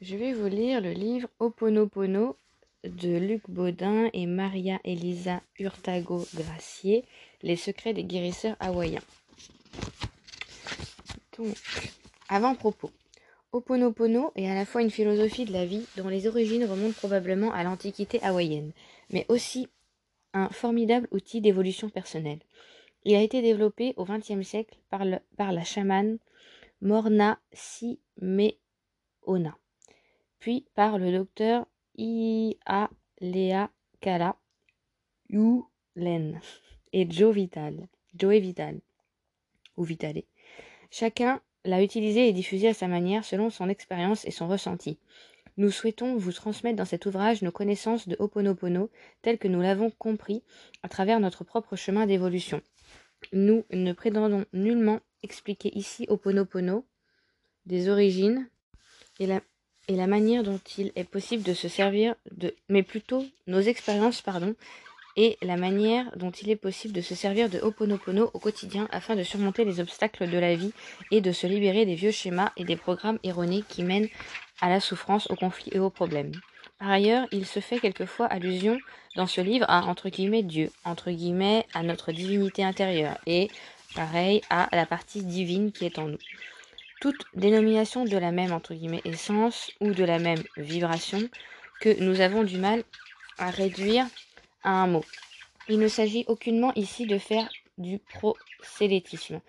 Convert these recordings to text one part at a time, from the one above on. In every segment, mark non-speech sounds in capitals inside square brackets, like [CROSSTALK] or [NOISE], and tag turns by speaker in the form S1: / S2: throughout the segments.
S1: Je vais vous lire le livre Oponopono de Luc Baudin et Maria Elisa Hurtago Gracier, Les secrets des guérisseurs hawaïens. Donc, avant-propos. Oponopono est à la fois une philosophie de la vie dont les origines remontent probablement à l'antiquité hawaïenne, mais aussi un formidable outil d'évolution personnelle. Il a été développé au XXe siècle par, par la chamane Morna Simeona, puis par le docteur Ia Lea Kala Yulen et Joe Vital, Joe Vital, ou Vitale. Chacun l'a utilisé et diffusé à sa manière selon son expérience et son ressenti. Nous souhaitons vous transmettre dans cet ouvrage nos connaissances de Ho'oponopono telles que nous l'avons compris à travers notre propre chemin d'évolution. Nous ne prétendons nullement expliquer ici Ho'oponopono, des origines et la, et la manière dont il est possible de se servir de, mais plutôt nos expériences, pardon, et la manière dont il est possible de se servir de Ho'oponopono au quotidien afin de surmonter les obstacles de la vie et de se libérer des vieux schémas et des programmes erronés qui mènent à la souffrance, aux conflits et aux problèmes. Par ailleurs, il se fait quelquefois allusion dans ce livre à entre guillemets Dieu, entre guillemets à notre divinité intérieure et pareil à la partie divine qui est en nous. Toute dénomination de la même entre guillemets essence ou de la même vibration que nous avons du mal à réduire à un mot. Il ne s'agit aucunement ici de faire du prosélytisme,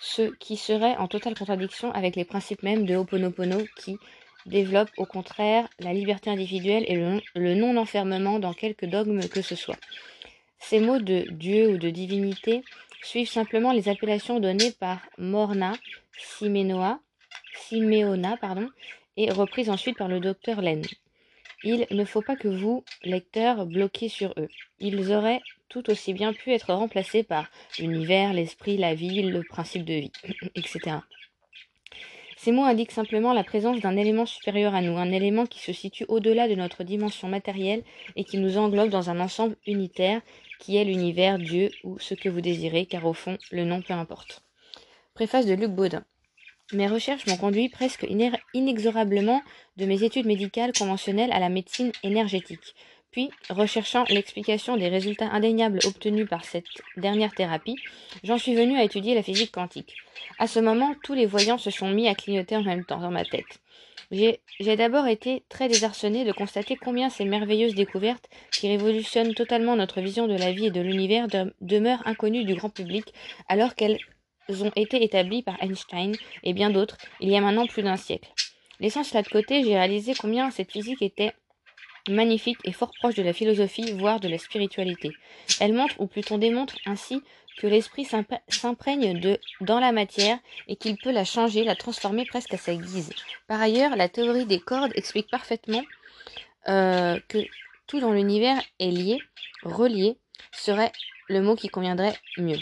S1: ce qui serait en totale contradiction avec les principes mêmes de Ho'oponopono qui développe au contraire la liberté individuelle et le non-enfermement dans quelque dogme que ce soit. Ces mots de Dieu ou de divinité suivent simplement les appellations données par Morna Simenoa, Simeona pardon, et reprises ensuite par le docteur Len. Il ne faut pas que vous, lecteurs, bloquiez sur eux. Ils auraient tout aussi bien pu être remplacés par l'univers, l'esprit, la vie, le principe de vie, [CLEARS THROAT] etc. Ces mots indiquent simplement la présence d'un élément supérieur à nous, un élément qui se situe au-delà de notre dimension matérielle et qui nous englobe dans un ensemble unitaire qui est l'univers, Dieu ou ce que vous désirez, car au fond, le nom peu importe. Préface de Luc Baudin. Mes recherches m'ont conduit presque inexorablement de mes études médicales conventionnelles à la médecine énergétique. Puis, recherchant l'explication des résultats indéniables obtenus par cette dernière thérapie, j'en suis venu à étudier la physique quantique. À ce moment, tous les voyants se sont mis à clignoter en même temps dans ma tête. J'ai d'abord été très désarçonné de constater combien ces merveilleuses découvertes, qui révolutionnent totalement notre vision de la vie et de l'univers, de demeurent inconnues du grand public, alors qu'elles ont été établies par Einstein et bien d'autres il y a maintenant plus d'un siècle. Laissant cela de côté, j'ai réalisé combien cette physique était magnifique et fort proche de la philosophie, voire de la spiritualité. Elle montre, ou plutôt démontre ainsi, que l'esprit s'imprègne dans la matière et qu'il peut la changer, la transformer presque à sa guise. Par ailleurs, la théorie des cordes explique parfaitement euh, que tout dans l'univers est lié, relié, serait le mot qui conviendrait mieux.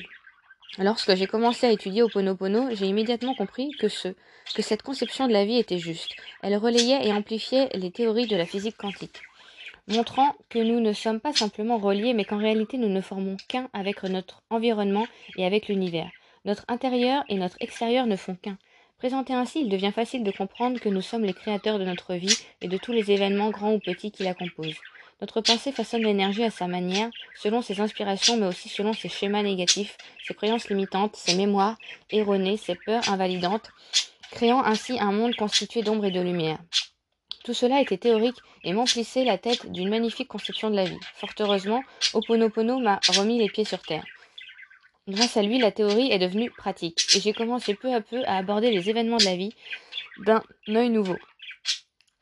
S1: Lorsque j'ai commencé à étudier Oponopono, j'ai immédiatement compris que, ce, que cette conception de la vie était juste. Elle relayait et amplifiait les théories de la physique quantique montrant que nous ne sommes pas simplement reliés, mais qu'en réalité nous ne formons qu'un avec notre environnement et avec l'univers. Notre intérieur et notre extérieur ne font qu'un. Présenté ainsi, il devient facile de comprendre que nous sommes les créateurs de notre vie et de tous les événements grands ou petits qui la composent. Notre pensée façonne l'énergie à sa manière, selon ses inspirations, mais aussi selon ses schémas négatifs, ses croyances limitantes, ses mémoires erronées, ses peurs invalidantes, créant ainsi un monde constitué d'ombre et de lumière. Tout cela était théorique et m'emplissait la tête d'une magnifique conception de la vie. Fort heureusement, Oponopono m'a remis les pieds sur terre. Grâce à lui, la théorie est devenue pratique et j'ai commencé peu à peu à aborder les événements de la vie d'un œil nouveau.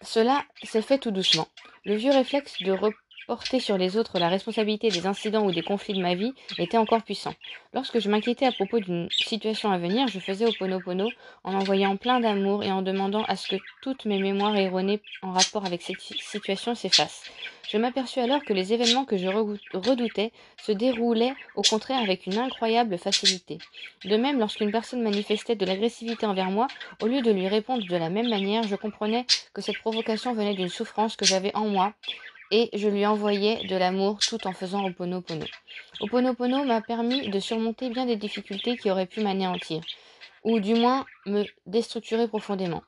S1: Cela s'est fait tout doucement. Le vieux réflexe de porter sur les autres la responsabilité des incidents ou des conflits de ma vie était encore puissant. Lorsque je m'inquiétais à propos d'une situation à venir, je faisais au Ponopono en envoyant plein d'amour et en demandant à ce que toutes mes mémoires erronées en rapport avec cette situation s'effacent. Je m'aperçus alors que les événements que je redoutais se déroulaient au contraire avec une incroyable facilité. De même, lorsqu'une personne manifestait de l'agressivité envers moi, au lieu de lui répondre de la même manière, je comprenais que cette provocation venait d'une souffrance que j'avais en moi et je lui envoyais de l'amour tout en faisant Oponopono. Oponopono m'a permis de surmonter bien des difficultés qui auraient pu m'anéantir, ou du moins me déstructurer profondément.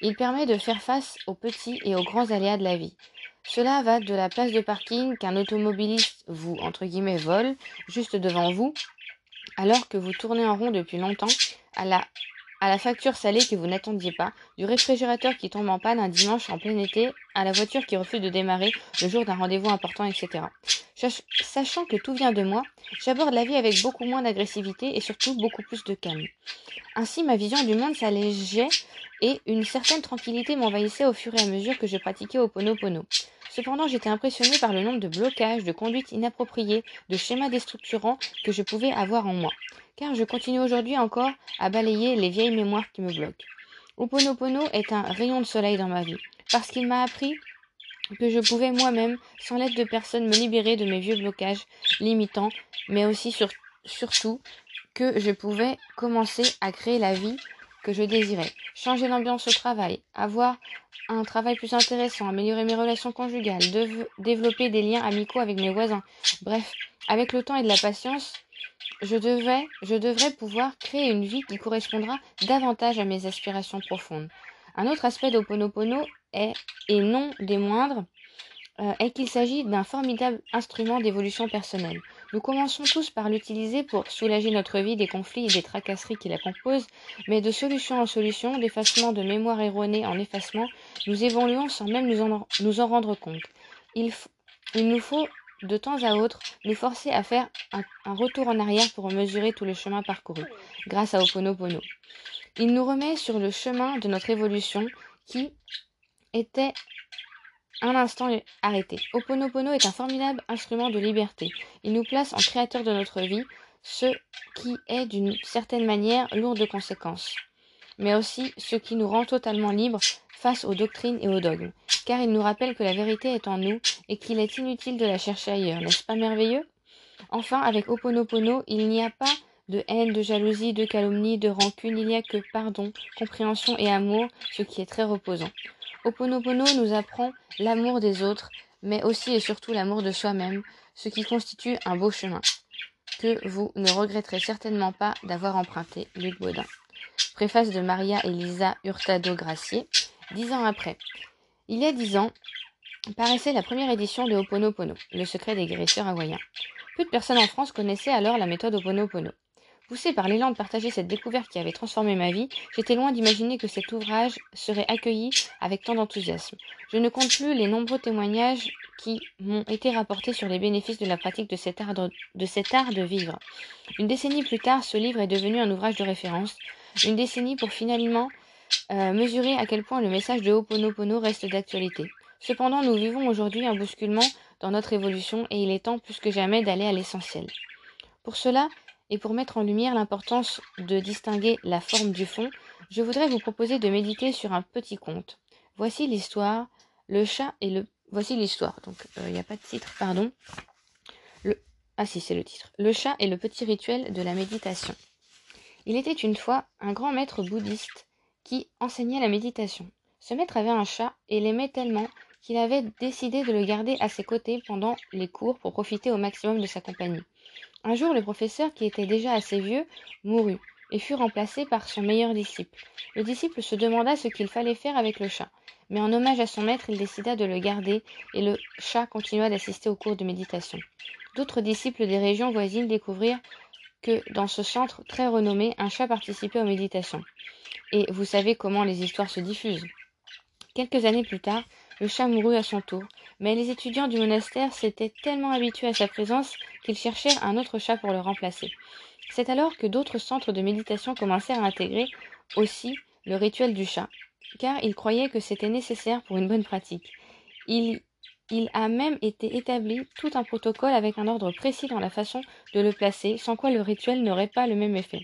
S1: Il permet de faire face aux petits et aux grands aléas de la vie. Cela va de la place de parking qu'un automobiliste vous, entre guillemets, vole juste devant vous, alors que vous tournez en rond depuis longtemps, à la à la facture salée que vous n'attendiez pas, du réfrigérateur qui tombe en panne un dimanche en plein été, à la voiture qui refuse de démarrer le jour d'un rendez-vous important, etc. Sachant que tout vient de moi, j'aborde la vie avec beaucoup moins d'agressivité et surtout beaucoup plus de calme. Ainsi, ma vision du monde s'allégeait et une certaine tranquillité m'envahissait au fur et à mesure que je pratiquais au Pono. Cependant, j'étais impressionné par le nombre de blocages, de conduites inappropriées, de schémas déstructurants que je pouvais avoir en moi car je continue aujourd'hui encore à balayer les vieilles mémoires qui me bloquent. Oponopono est un rayon de soleil dans ma vie, parce qu'il m'a appris que je pouvais moi-même, sans l'aide de personne, me libérer de mes vieux blocages limitants, mais aussi surtout que je pouvais commencer à créer la vie que je désirais, changer l'ambiance au travail, avoir un travail plus intéressant, améliorer mes relations conjugales, développer des liens amicaux avec mes voisins. Bref, avec le temps et de la patience, je, devrais pouvoir créer une vie qui correspondra davantage à mes aspirations profondes. Un autre aspect d'Oponopono est, et non des moindres, euh, est qu'il s'agit d'un formidable instrument d'évolution personnelle. Nous commençons tous par l'utiliser pour soulager notre vie des conflits et des tracasseries qui la composent, mais de solution en solution, d'effacement de mémoire erronée en effacement, nous évoluons sans même nous en, rendre compte. Il nous faut de temps à autre nous forcer à faire un, retour en arrière pour mesurer tout le chemin parcouru, grâce à Oponopono. Il nous remet sur le chemin de notre évolution qui était un instant arrêté. Oponopono est un formidable instrument de liberté. Il nous place en créateur de notre vie, ce qui est d'une certaine manière lourd de conséquences, mais aussi ce qui nous rend totalement libres face aux doctrines et aux dogmes, car il nous rappelle que la vérité est en nous et qu'il est inutile de la chercher ailleurs, n'est-ce pas merveilleux? Enfin, avec Oponopono, il n'y a pas de haine, de jalousie, de calomnie, de rancune, il n'y a que pardon, compréhension et amour, ce qui est très reposant. Oponopono nous apprend l'amour des autres, mais aussi et surtout l'amour de soi-même, ce qui constitue un beau chemin, que vous ne regretterez certainement pas d'avoir emprunté, Luc Baudin. Préface de Maria Elisa Hurtado Gracier, Dix ans après. Il y a dix ans, paraissait la première édition de Ho'oponopono, le secret des guérisseurs hawaïens. Peu de personnes en France connaissaient alors la méthode Ho'oponopono. Poussé par l'élan de partager cette découverte qui avait transformé ma vie, j'étais loin d'imaginer que cet ouvrage serait accueilli avec tant d'enthousiasme. Je ne compte plus les nombreux témoignages qui m'ont été rapportés sur les bénéfices de la pratique de cet art de vivre. Une décennie plus tard, ce livre est devenu un ouvrage de référence. Une décennie pour finalement euh, mesurer à quel point le message de Ho'oponopono reste d'actualité. Cependant, nous vivons aujourd'hui un bousculement dans notre évolution et il est temps plus que jamais d'aller à l'essentiel. Pour cela, et pour mettre en lumière l'importance de distinguer la forme du fond, je voudrais vous proposer de méditer sur un petit conte. Voici l'histoire, le chat et le... Voici l'histoire, donc euh, il n'y a pas de titre, pardon. Le... Ah si, c'est le titre. Le chat et le petit rituel de la méditation. Il était une fois un grand maître bouddhiste qui enseignait la méditation. Ce maître avait un chat et l'aimait tellement qu'il avait décidé de le garder à ses côtés pendant les cours pour profiter au maximum de sa compagnie. Un jour, le professeur, qui était déjà assez vieux, mourut et fut remplacé par son meilleur disciple. Le disciple se demanda ce qu'il fallait faire avec le chat, mais en hommage à son maître, il décida de le garder et le chat continua d'assister aux cours de méditation. D'autres disciples des régions voisines découvrirent que dans ce centre très renommé, un chat participait aux méditations. Et vous savez comment les histoires se diffusent. Quelques années plus tard, le chat mourut à son tour, mais les étudiants du monastère s'étaient tellement habitués à sa présence qu'ils cherchèrent un autre chat pour le remplacer. C'est alors que d'autres centres de méditation commencèrent à intégrer aussi le rituel du chat, car ils croyaient que c'était nécessaire pour une bonne pratique. Il, il a même été établi tout un protocole avec un ordre précis dans la façon de le placer, sans quoi le rituel n'aurait pas le même effet.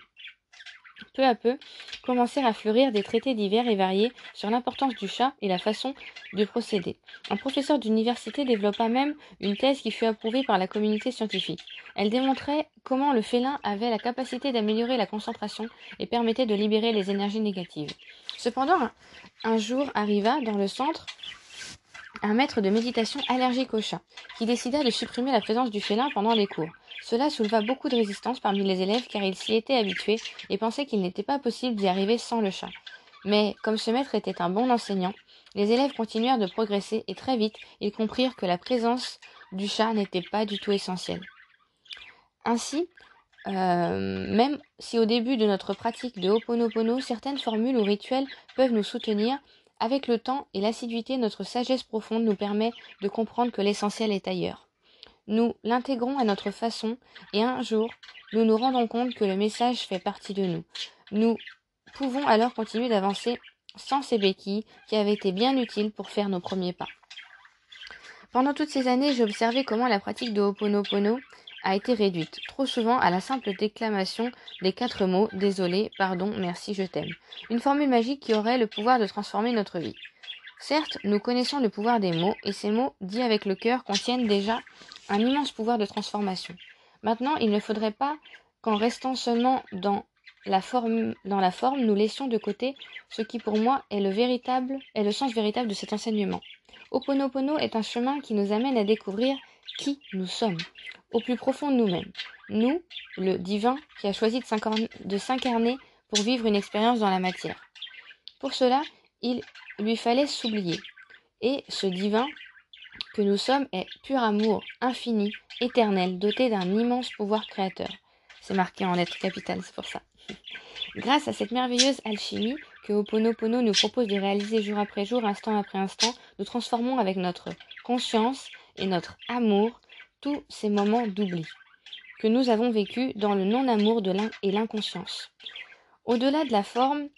S1: Peu à peu, commencèrent à fleurir des traités divers et variés sur l'importance du chat et la façon de procéder. Un professeur d'université développa même une thèse qui fut approuvée par la communauté scientifique. Elle démontrait comment le félin avait la capacité d'améliorer la concentration et permettait de libérer les énergies négatives. Cependant, un jour arriva dans le centre un maître de méditation allergique au chat, qui décida de supprimer la présence du félin pendant les cours. Cela souleva beaucoup de résistance parmi les élèves car ils s'y étaient habitués et pensaient qu'il n'était pas possible d'y arriver sans le chat. Mais comme ce maître était un bon enseignant, les élèves continuèrent de progresser et très vite ils comprirent que la présence du chat n'était pas du tout essentielle. Ainsi, euh, même si au début de notre pratique de Ho'oponopono, certaines formules ou rituels peuvent nous soutenir, avec le temps et l'assiduité, notre sagesse profonde nous permet de comprendre que l'essentiel est ailleurs. Nous l'intégrons à notre façon et un jour, nous nous rendons compte que le message fait partie de nous. Nous pouvons alors continuer d'avancer sans ces béquilles qui avaient été bien utiles pour faire nos premiers pas. Pendant toutes ces années, j'ai observé comment la pratique de Ho'oponopono a été réduite, trop souvent à la simple déclamation des quatre mots désolé, pardon, merci, je t'aime. Une formule magique qui aurait le pouvoir de transformer notre vie. Certes, nous connaissons le pouvoir des mots, et ces mots, dits avec le cœur, contiennent déjà un immense pouvoir de transformation. Maintenant, il ne faudrait pas qu'en restant seulement dans la forme, nous laissions de côté ce qui pour moi est le sens véritable de cet enseignement. Oponopono est un chemin qui nous amène à découvrir qui nous sommes, au plus profond de nous-mêmes. Nous, le divin, qui a choisi de s'incarner pour vivre une expérience dans la matière. Pour cela, il lui fallait s'oublier. Et ce divin que nous sommes est pur amour, infini, éternel, doté d'un immense pouvoir créateur. C'est marqué en lettres capitales, c'est pour ça. [LAUGHS] Grâce à cette merveilleuse alchimie que Oponopono nous propose de réaliser jour après jour, instant après instant, nous transformons avec notre conscience et notre amour tous ces moments d'oubli que nous avons vécus dans le non-amour de l'un et l'inconscience. Au-delà de la forme,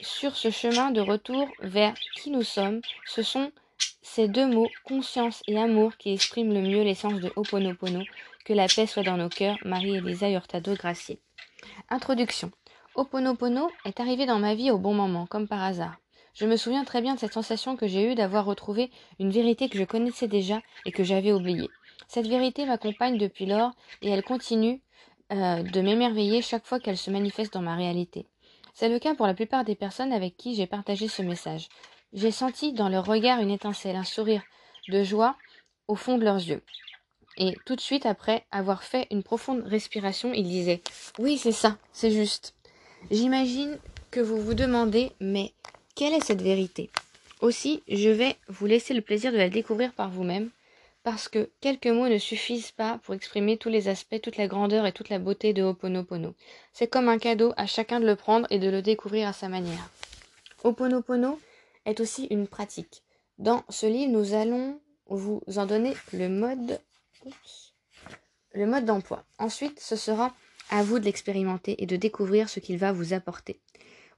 S1: sur ce chemin de retour vers qui nous sommes, ce sont ces deux mots, conscience et amour, qui expriment le mieux l'essence de Ho'oponopono. Que la paix soit dans nos cœurs. Marie-Elisa Hurtado Gracier. Introduction. Ho'oponopono est arrivé dans ma vie au bon moment, comme par hasard. Je me souviens très bien de cette sensation que j'ai eue d'avoir retrouvé une vérité que je connaissais déjà et que j'avais oubliée. Cette vérité m'accompagne depuis lors et elle continue euh, de m'émerveiller chaque fois qu'elle se manifeste dans ma réalité. C'est le cas pour la plupart des personnes avec qui j'ai partagé ce message. J'ai senti dans leur regard une étincelle, un sourire de joie au fond de leurs yeux. Et tout de suite après avoir fait une profonde respiration, ils disaient Oui, c'est ça, c'est juste. J'imagine que vous vous demandez Mais quelle est cette vérité? Aussi, je vais vous laisser le plaisir de la découvrir par vous-même, parce que quelques mots ne suffisent pas pour exprimer tous les aspects, toute la grandeur et toute la beauté de Ho'oponopono. C'est comme un cadeau à chacun de le prendre et de le découvrir à sa manière. Ho'oponopono est aussi une pratique. Dans ce livre, nous allons vous en donner le mode, d'emploi. Ensuite, ce sera à vous de l'expérimenter et de découvrir ce qu'il va vous apporter.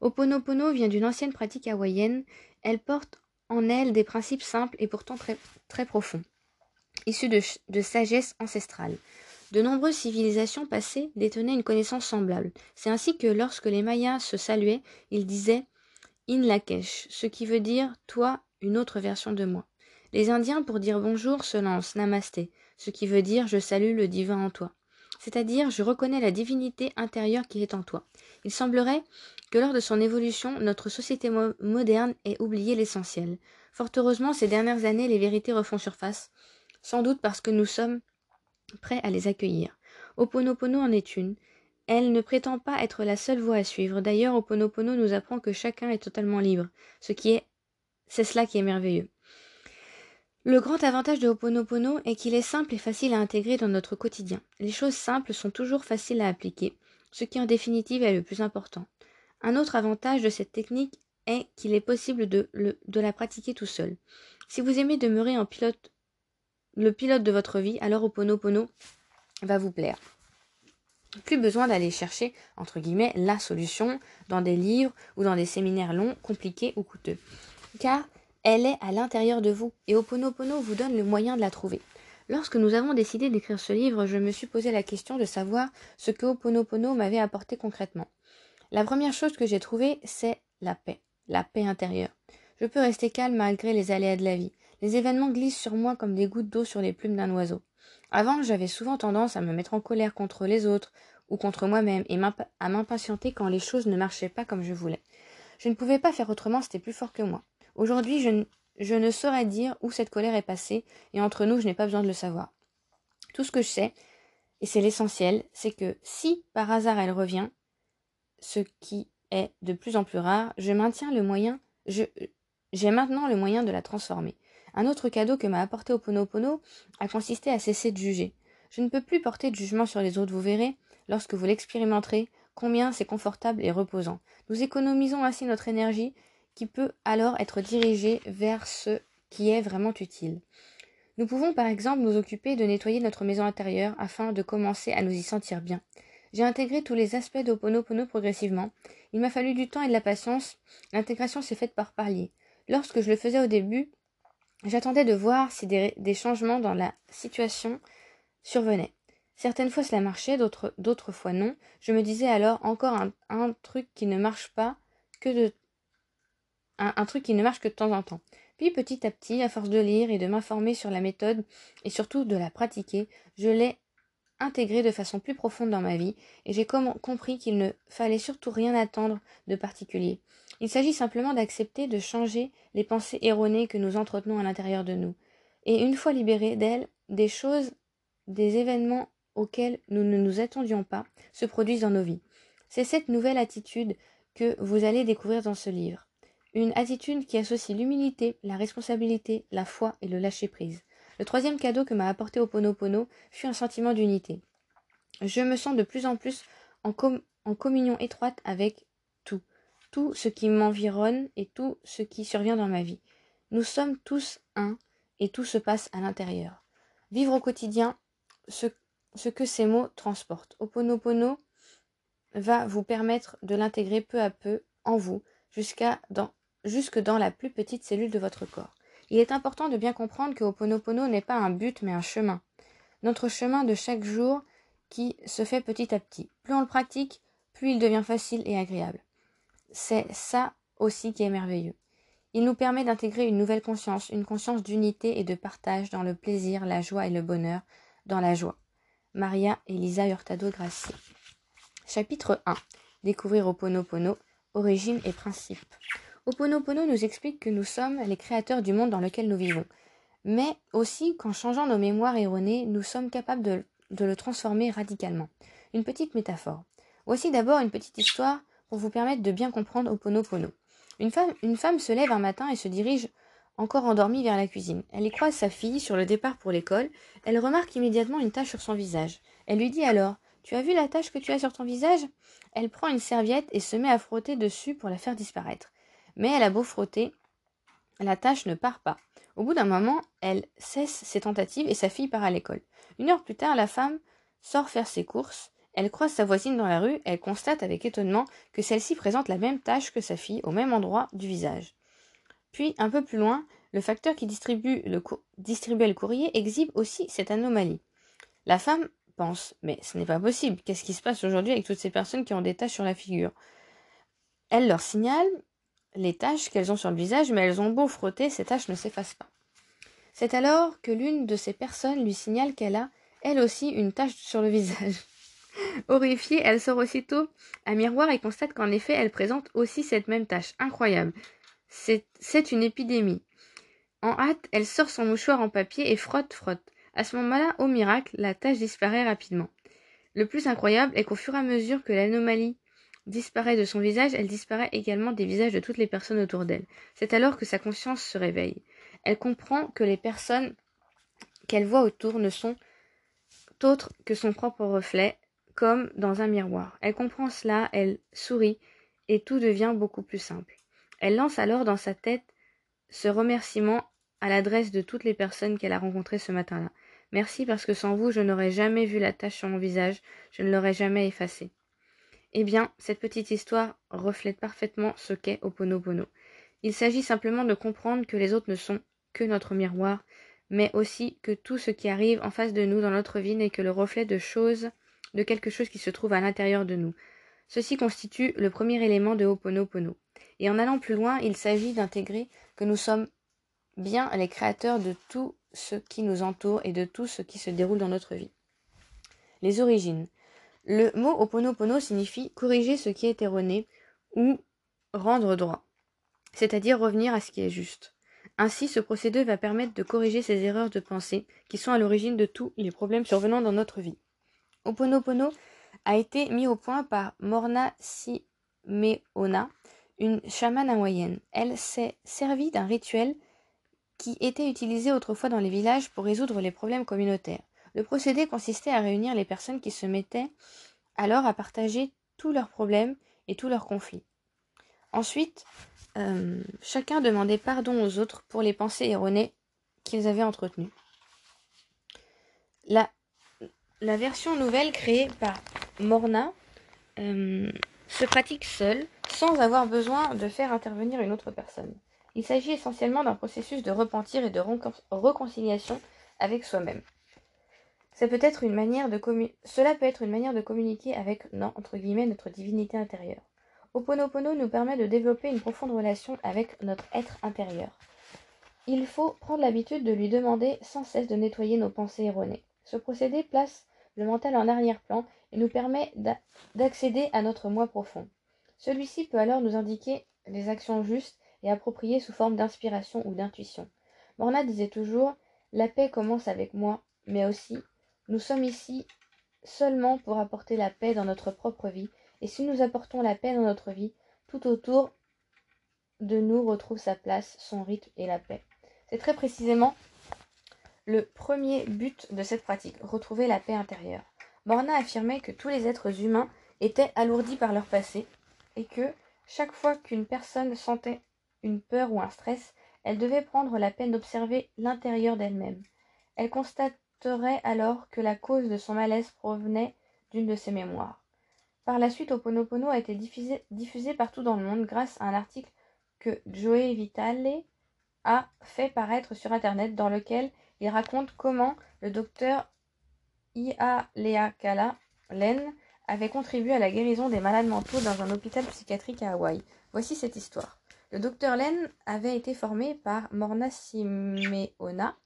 S1: Oponopono vient d'une ancienne pratique hawaïenne. Elle porte en elle des principes simples et pourtant très profonds, issus de, sagesse ancestrale. De nombreuses civilisations passées détenaient une connaissance semblable. C'est ainsi que lorsque les Mayas se saluaient, ils disaient In Lakesh, ce qui veut dire toi, une autre version de moi. Les Indiens, pour dire bonjour, se lancent Namasté, ce qui veut dire je salue le divin en toi. C'est-à-dire je reconnais la divinité intérieure qui est en toi. Il semblerait que lors de son évolution, notre société moderne ait oublié l'essentiel. Fort heureusement, ces dernières années, les vérités refont surface, sans doute parce que nous sommes prêts à les accueillir. Oponopono en est une, elle ne prétend pas être la seule voie à suivre. D'ailleurs, Oponopono nous apprend que chacun est totalement libre, ce qui est c'est cela qui est merveilleux. Le grand avantage de Ho'oponopono est qu'il est simple et facile à intégrer dans notre quotidien. Les choses simples sont toujours faciles à appliquer, ce qui en définitive est le plus important. Un autre avantage de cette technique est qu'il est possible de, de la pratiquer tout seul. Si vous aimez demeurer en pilote, le pilote de votre vie, alors Ho'oponopono va vous plaire. Plus besoin d'aller chercher, entre guillemets, la solution dans des livres ou dans des séminaires longs, compliqués ou coûteux. Car elle est à l'intérieur de vous et Oponopono vous donne le moyen de la trouver. Lorsque nous avons décidé d'écrire ce livre, je me suis posé la question de savoir ce que Oponopono m'avait apporté concrètement. La première chose que j'ai trouvée, c'est la paix, la paix intérieure. Je peux rester calme malgré les aléas de la vie. Les événements glissent sur moi comme des gouttes d'eau sur les plumes d'un oiseau. Avant, j'avais souvent tendance à me mettre en colère contre les autres ou contre moi-même et à m'impatienter quand les choses ne marchaient pas comme je voulais. Je ne pouvais pas faire autrement, c'était plus fort que moi. Aujourd'hui, je, ne saurais dire où cette colère est passée et entre nous, je n'ai pas besoin de le savoir. Tout ce que je sais, et c'est l'essentiel, c'est que si par hasard elle revient, ce qui est de plus en plus rare, je maintiens le moyen, j'ai maintenant le moyen de la transformer. Un autre cadeau que m'a apporté Oponopono a consisté à cesser de juger. Je ne peux plus porter de jugement sur les autres, vous verrez, lorsque vous l'expérimenterez, combien c'est confortable et reposant. Nous économisons ainsi notre énergie qui peut alors être dirigée vers ce qui est vraiment utile. Nous pouvons par exemple nous occuper de nettoyer notre maison intérieure afin de commencer à nous y sentir bien. J'ai intégré tous les aspects d'Oponopono progressivement. Il m'a fallu du temps et de la patience. L'intégration s'est faite par paliers. Lorsque je le faisais au début, j'attendais de voir si des, changements dans la situation survenaient. Certaines fois cela marchait, d'autres fois non. Je me disais alors encore un, truc qui ne marche pas que de un, truc qui ne marche que de temps en temps. Puis petit à petit, à force de lire et de m'informer sur la méthode et surtout de la pratiquer, je l'ai intégré de façon plus profonde dans ma vie et j'ai compris qu'il ne fallait surtout rien attendre de particulier. Il s'agit simplement d'accepter de changer les pensées erronées que nous entretenons à l'intérieur de nous. Et une fois libérés d'elles, des choses, des événements auxquels nous ne nous attendions pas se produisent dans nos vies. C'est cette nouvelle attitude que vous allez découvrir dans ce livre. Une attitude qui associe l'humilité, la responsabilité, la foi et le lâcher-prise. Le troisième cadeau que m'a apporté Oponopono fut un sentiment d'unité. Je me sens de plus en plus en, en communion étroite avec tout ce qui m'environne et tout ce qui survient dans ma vie. Nous sommes tous un et tout se passe à l'intérieur. Vivre au quotidien ce, que ces mots transportent. Oponopono va vous permettre de l'intégrer peu à peu en vous jusqu'à dans, jusque dans la plus petite cellule de votre corps. Il est important de bien comprendre que Oponopono n'est pas un but mais un chemin. Notre chemin de chaque jour qui se fait petit à petit. Plus on le pratique, plus il devient facile et agréable. C'est ça aussi qui est merveilleux. Il nous permet d'intégrer une nouvelle conscience, une conscience d'unité et de partage dans le plaisir, la joie et le bonheur, dans la joie. Maria Elisa Hurtado Grassi. Chapitre 1. Découvrir Oponopono, origine et principe. Oponopono nous explique que nous sommes les créateurs du monde dans lequel nous vivons, mais aussi qu'en changeant nos mémoires erronées, nous sommes capables de, de le transformer radicalement. Une petite métaphore. Voici d'abord une petite histoire pour vous permettre de bien comprendre Oponopono. Une femme, une femme se lève un matin et se dirige encore endormie vers la cuisine. Elle y croise sa fille sur le départ pour l'école. Elle remarque immédiatement une tache sur son visage. Elle lui dit alors Tu as vu la tache que tu as sur ton visage? Elle prend une serviette et se met à frotter dessus pour la faire disparaître. Mais elle a beau frotter, la tache ne part pas. Au bout d'un moment, elle cesse ses tentatives et sa fille part à l'école. Une heure plus tard, la femme sort faire ses courses. Elle croise sa voisine dans la rue, elle constate avec étonnement que celle-ci présente la même tache que sa fille au même endroit du visage. Puis, un peu plus loin, le facteur qui distribue distribuait le courrier exhibe aussi cette anomalie. La femme pense Mais ce n'est pas possible, qu'est-ce qui se passe aujourd'hui avec toutes ces personnes qui ont des taches sur la figure? Elle leur signale les taches qu'elles ont sur le visage, mais elles ont beau frotter, ces taches ne s'effacent pas. C'est alors que l'une de ces personnes lui signale qu'elle a, elle aussi, une tache sur le visage. Horrifiée, elle sort aussitôt un miroir et constate qu'en effet elle présente aussi cette même tache. Incroyable. C'est une épidémie. En hâte, elle sort son mouchoir en papier et frotte, frotte. À ce moment-là, au miracle, la tache disparaît rapidement. Le plus incroyable est qu'au fur et à mesure que l'anomalie disparaît de son visage, elle disparaît également des visages de toutes les personnes autour d'elle. C'est alors que sa conscience se réveille. Elle comprend que les personnes qu'elle voit autour ne sont autres que son propre reflet, dans un miroir. Elle comprend cela, elle sourit, et tout devient beaucoup plus simple. Elle lance alors dans sa tête ce remerciement à l'adresse de toutes les personnes qu'elle a rencontrées ce matin-là. Merci parce que sans vous, je n'aurais jamais vu la tache sur mon visage, je ne l'aurais jamais effacée. Eh bien, cette petite histoire reflète parfaitement ce qu'est Oponopono. Il s'agit simplement de comprendre que les autres ne sont que notre miroir, mais aussi que tout ce qui arrive en face de nous dans notre vie n'est que le reflet de choses de quelque chose qui se trouve à l'intérieur de nous. Ceci constitue le premier élément de Ho'oponopono. Et en allant plus loin, il s'agit d'intégrer que nous sommes bien les créateurs de tout ce qui nous entoure et de tout ce qui se déroule dans notre vie. Les origines. Le mot Ho'oponopono signifie corriger ce qui est erroné ou rendre droit, c'est-à-dire revenir à ce qui est juste. Ainsi, ce procédé va permettre de corriger ces erreurs de pensée qui sont à l'origine de tous les problèmes survenant dans notre vie. Oponopono a été mis au point par Morna Simeona, une chamane hawaïenne. Elle s'est servie d'un rituel qui était utilisé autrefois dans les villages pour résoudre les problèmes communautaires. Le procédé consistait à réunir les personnes qui se mettaient alors à partager tous leurs problèmes et tous leurs conflits. Ensuite, euh, chacun demandait pardon aux autres pour les pensées erronées qu'ils avaient entretenues. La, la, version nouvelle créée par Morna euh, se pratique seule, sans avoir besoin de faire intervenir une autre personne. Il s'agit essentiellement d'un processus de repentir et de réconciliation avec soi-même. Cela peut être une manière de communiquer avec notre divinité intérieure. Oponopono nous permet de développer une profonde relation avec notre être intérieur. Il faut prendre l'habitude de lui demander sans cesse de nettoyer nos pensées erronées. Ce procédé place le mental en arrière-plan et nous permet d'accéder à notre moi profond. Celui-ci peut alors nous indiquer les actions justes et appropriées sous forme d'inspiration ou d'intuition. Morna disait toujours La paix commence avec moi, mais aussi nous sommes ici seulement pour apporter la paix dans notre propre vie, et si nous apportons la paix dans notre vie, tout autour de nous retrouve sa place, son rythme et la paix. C'est très précisément le premier but de cette pratique, retrouver la paix intérieure. Morna affirmait que tous les êtres humains étaient alourdis par leur passé, et que chaque fois qu'une personne sentait une peur ou un stress, elle devait prendre la peine d'observer l'intérieur d'elle-même. Elle constate alors que la cause de son malaise provenait d'une de ses mémoires. Par la suite, Oponopono a été diffusé, diffusé, partout dans le monde grâce à un article que Joey Vitale a fait paraître sur Internet dans lequel il raconte comment le docteur Ialeakala Len avait contribué à la guérison des malades mentaux dans un hôpital psychiatrique à Hawaï. Voici cette histoire. Le docteur Len avait été formé par Morna Simeona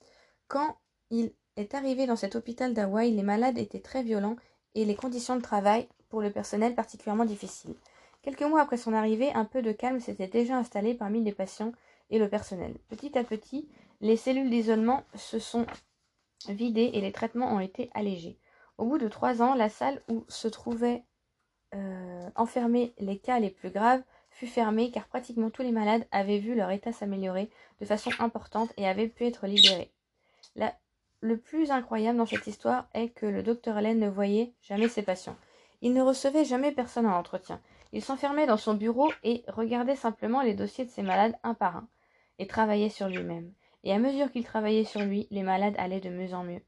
S1: quand il est arrivé dans cet hôpital d'Hawaï, les malades étaient très violents et les conditions de travail pour le personnel particulièrement difficiles. Quelques mois après son arrivée, un peu de calme s'était déjà installé parmi les patients et le personnel. Petit à petit, les cellules d'isolement se sont vidées et les traitements ont été allégés. Au bout de trois ans, la salle où se trouvaient euh, enfermés les cas les plus graves fut fermée car pratiquement tous les malades avaient vu leur état s'améliorer de façon importante et avaient pu être libérés. Le plus incroyable dans cette histoire est que le docteur Allen ne voyait jamais ses patients. Il ne recevait jamais personne en entretien. Il s'enfermait dans son bureau et regardait simplement les dossiers de ses malades un par un, et travaillait sur lui-même. Et à mesure qu'il travaillait sur lui, les malades allaient de mieux en mieux.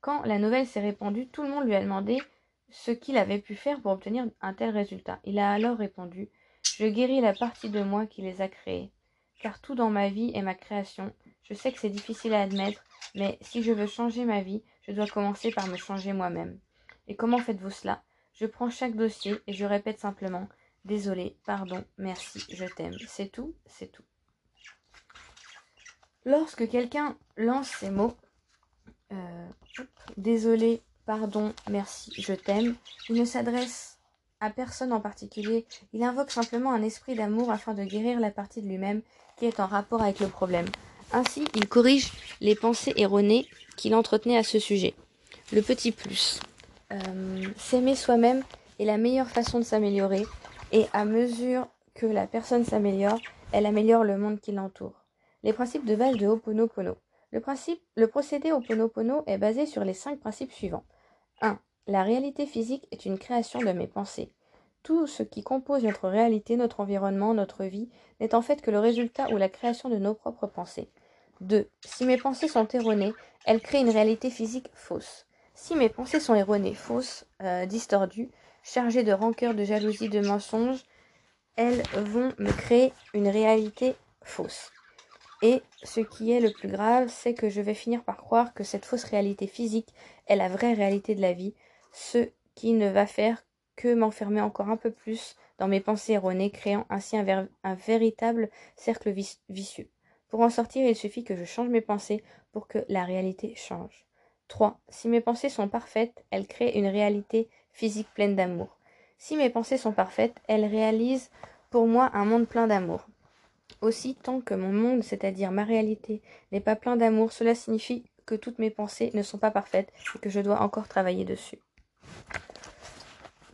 S1: Quand la nouvelle s'est répandue, tout le monde lui a demandé ce qu'il avait pu faire pour obtenir un tel résultat. Il a alors répondu Je guéris la partie de moi qui les a créés. Car tout dans ma vie est ma création. Je sais que c'est difficile à admettre, mais si je veux changer ma vie, je dois commencer par me changer moi-même. Et comment faites-vous cela? Je prends chaque dossier et je répète simplement Désolé, pardon, merci, je t'aime. C'est tout, c'est tout. Lorsque quelqu'un lance ces mots, euh, désolé, pardon, merci, je t'aime, il ne s'adresse à personne en particulier, il invoque simplement un esprit d'amour afin de guérir la partie de lui-même qui est en rapport avec le problème. Ainsi, il corrige les pensées erronées qu'il entretenait à ce sujet. Le petit plus. Euh, s'aimer soi-même est la meilleure façon de s'améliorer et à mesure que la personne s'améliore, elle améliore le monde qui l'entoure. Les principes de base de Ho'oponopono. Le, principe, le procédé Ho'oponopono est basé sur les cinq principes suivants. 1. La réalité physique est une création de mes pensées. Tout ce qui compose notre réalité, notre environnement, notre vie, n'est en fait que le résultat ou la création de nos propres pensées. 2. Si mes pensées sont erronées, elles créent une réalité physique fausse. Si mes pensées sont erronées, fausses, euh, distordues, chargées de rancœur, de jalousie, de mensonges, elles vont me créer une réalité fausse. Et ce qui est le plus grave, c'est que je vais finir par croire que cette fausse réalité physique est la vraie réalité de la vie, ce qui ne va faire que m'enfermer encore un peu plus dans mes pensées erronées, créant ainsi un, véritable cercle vicieux. Pour en sortir, il suffit que je change mes pensées pour que la réalité change. 3. Si mes pensées sont parfaites, elles créent une réalité physique pleine d'amour. Si mes pensées sont parfaites, elles réalisent pour moi un monde plein d'amour. Aussi, tant que mon monde, c'est-à-dire ma réalité, n'est pas plein d'amour, cela signifie que toutes mes pensées ne sont pas parfaites et que je dois encore travailler dessus.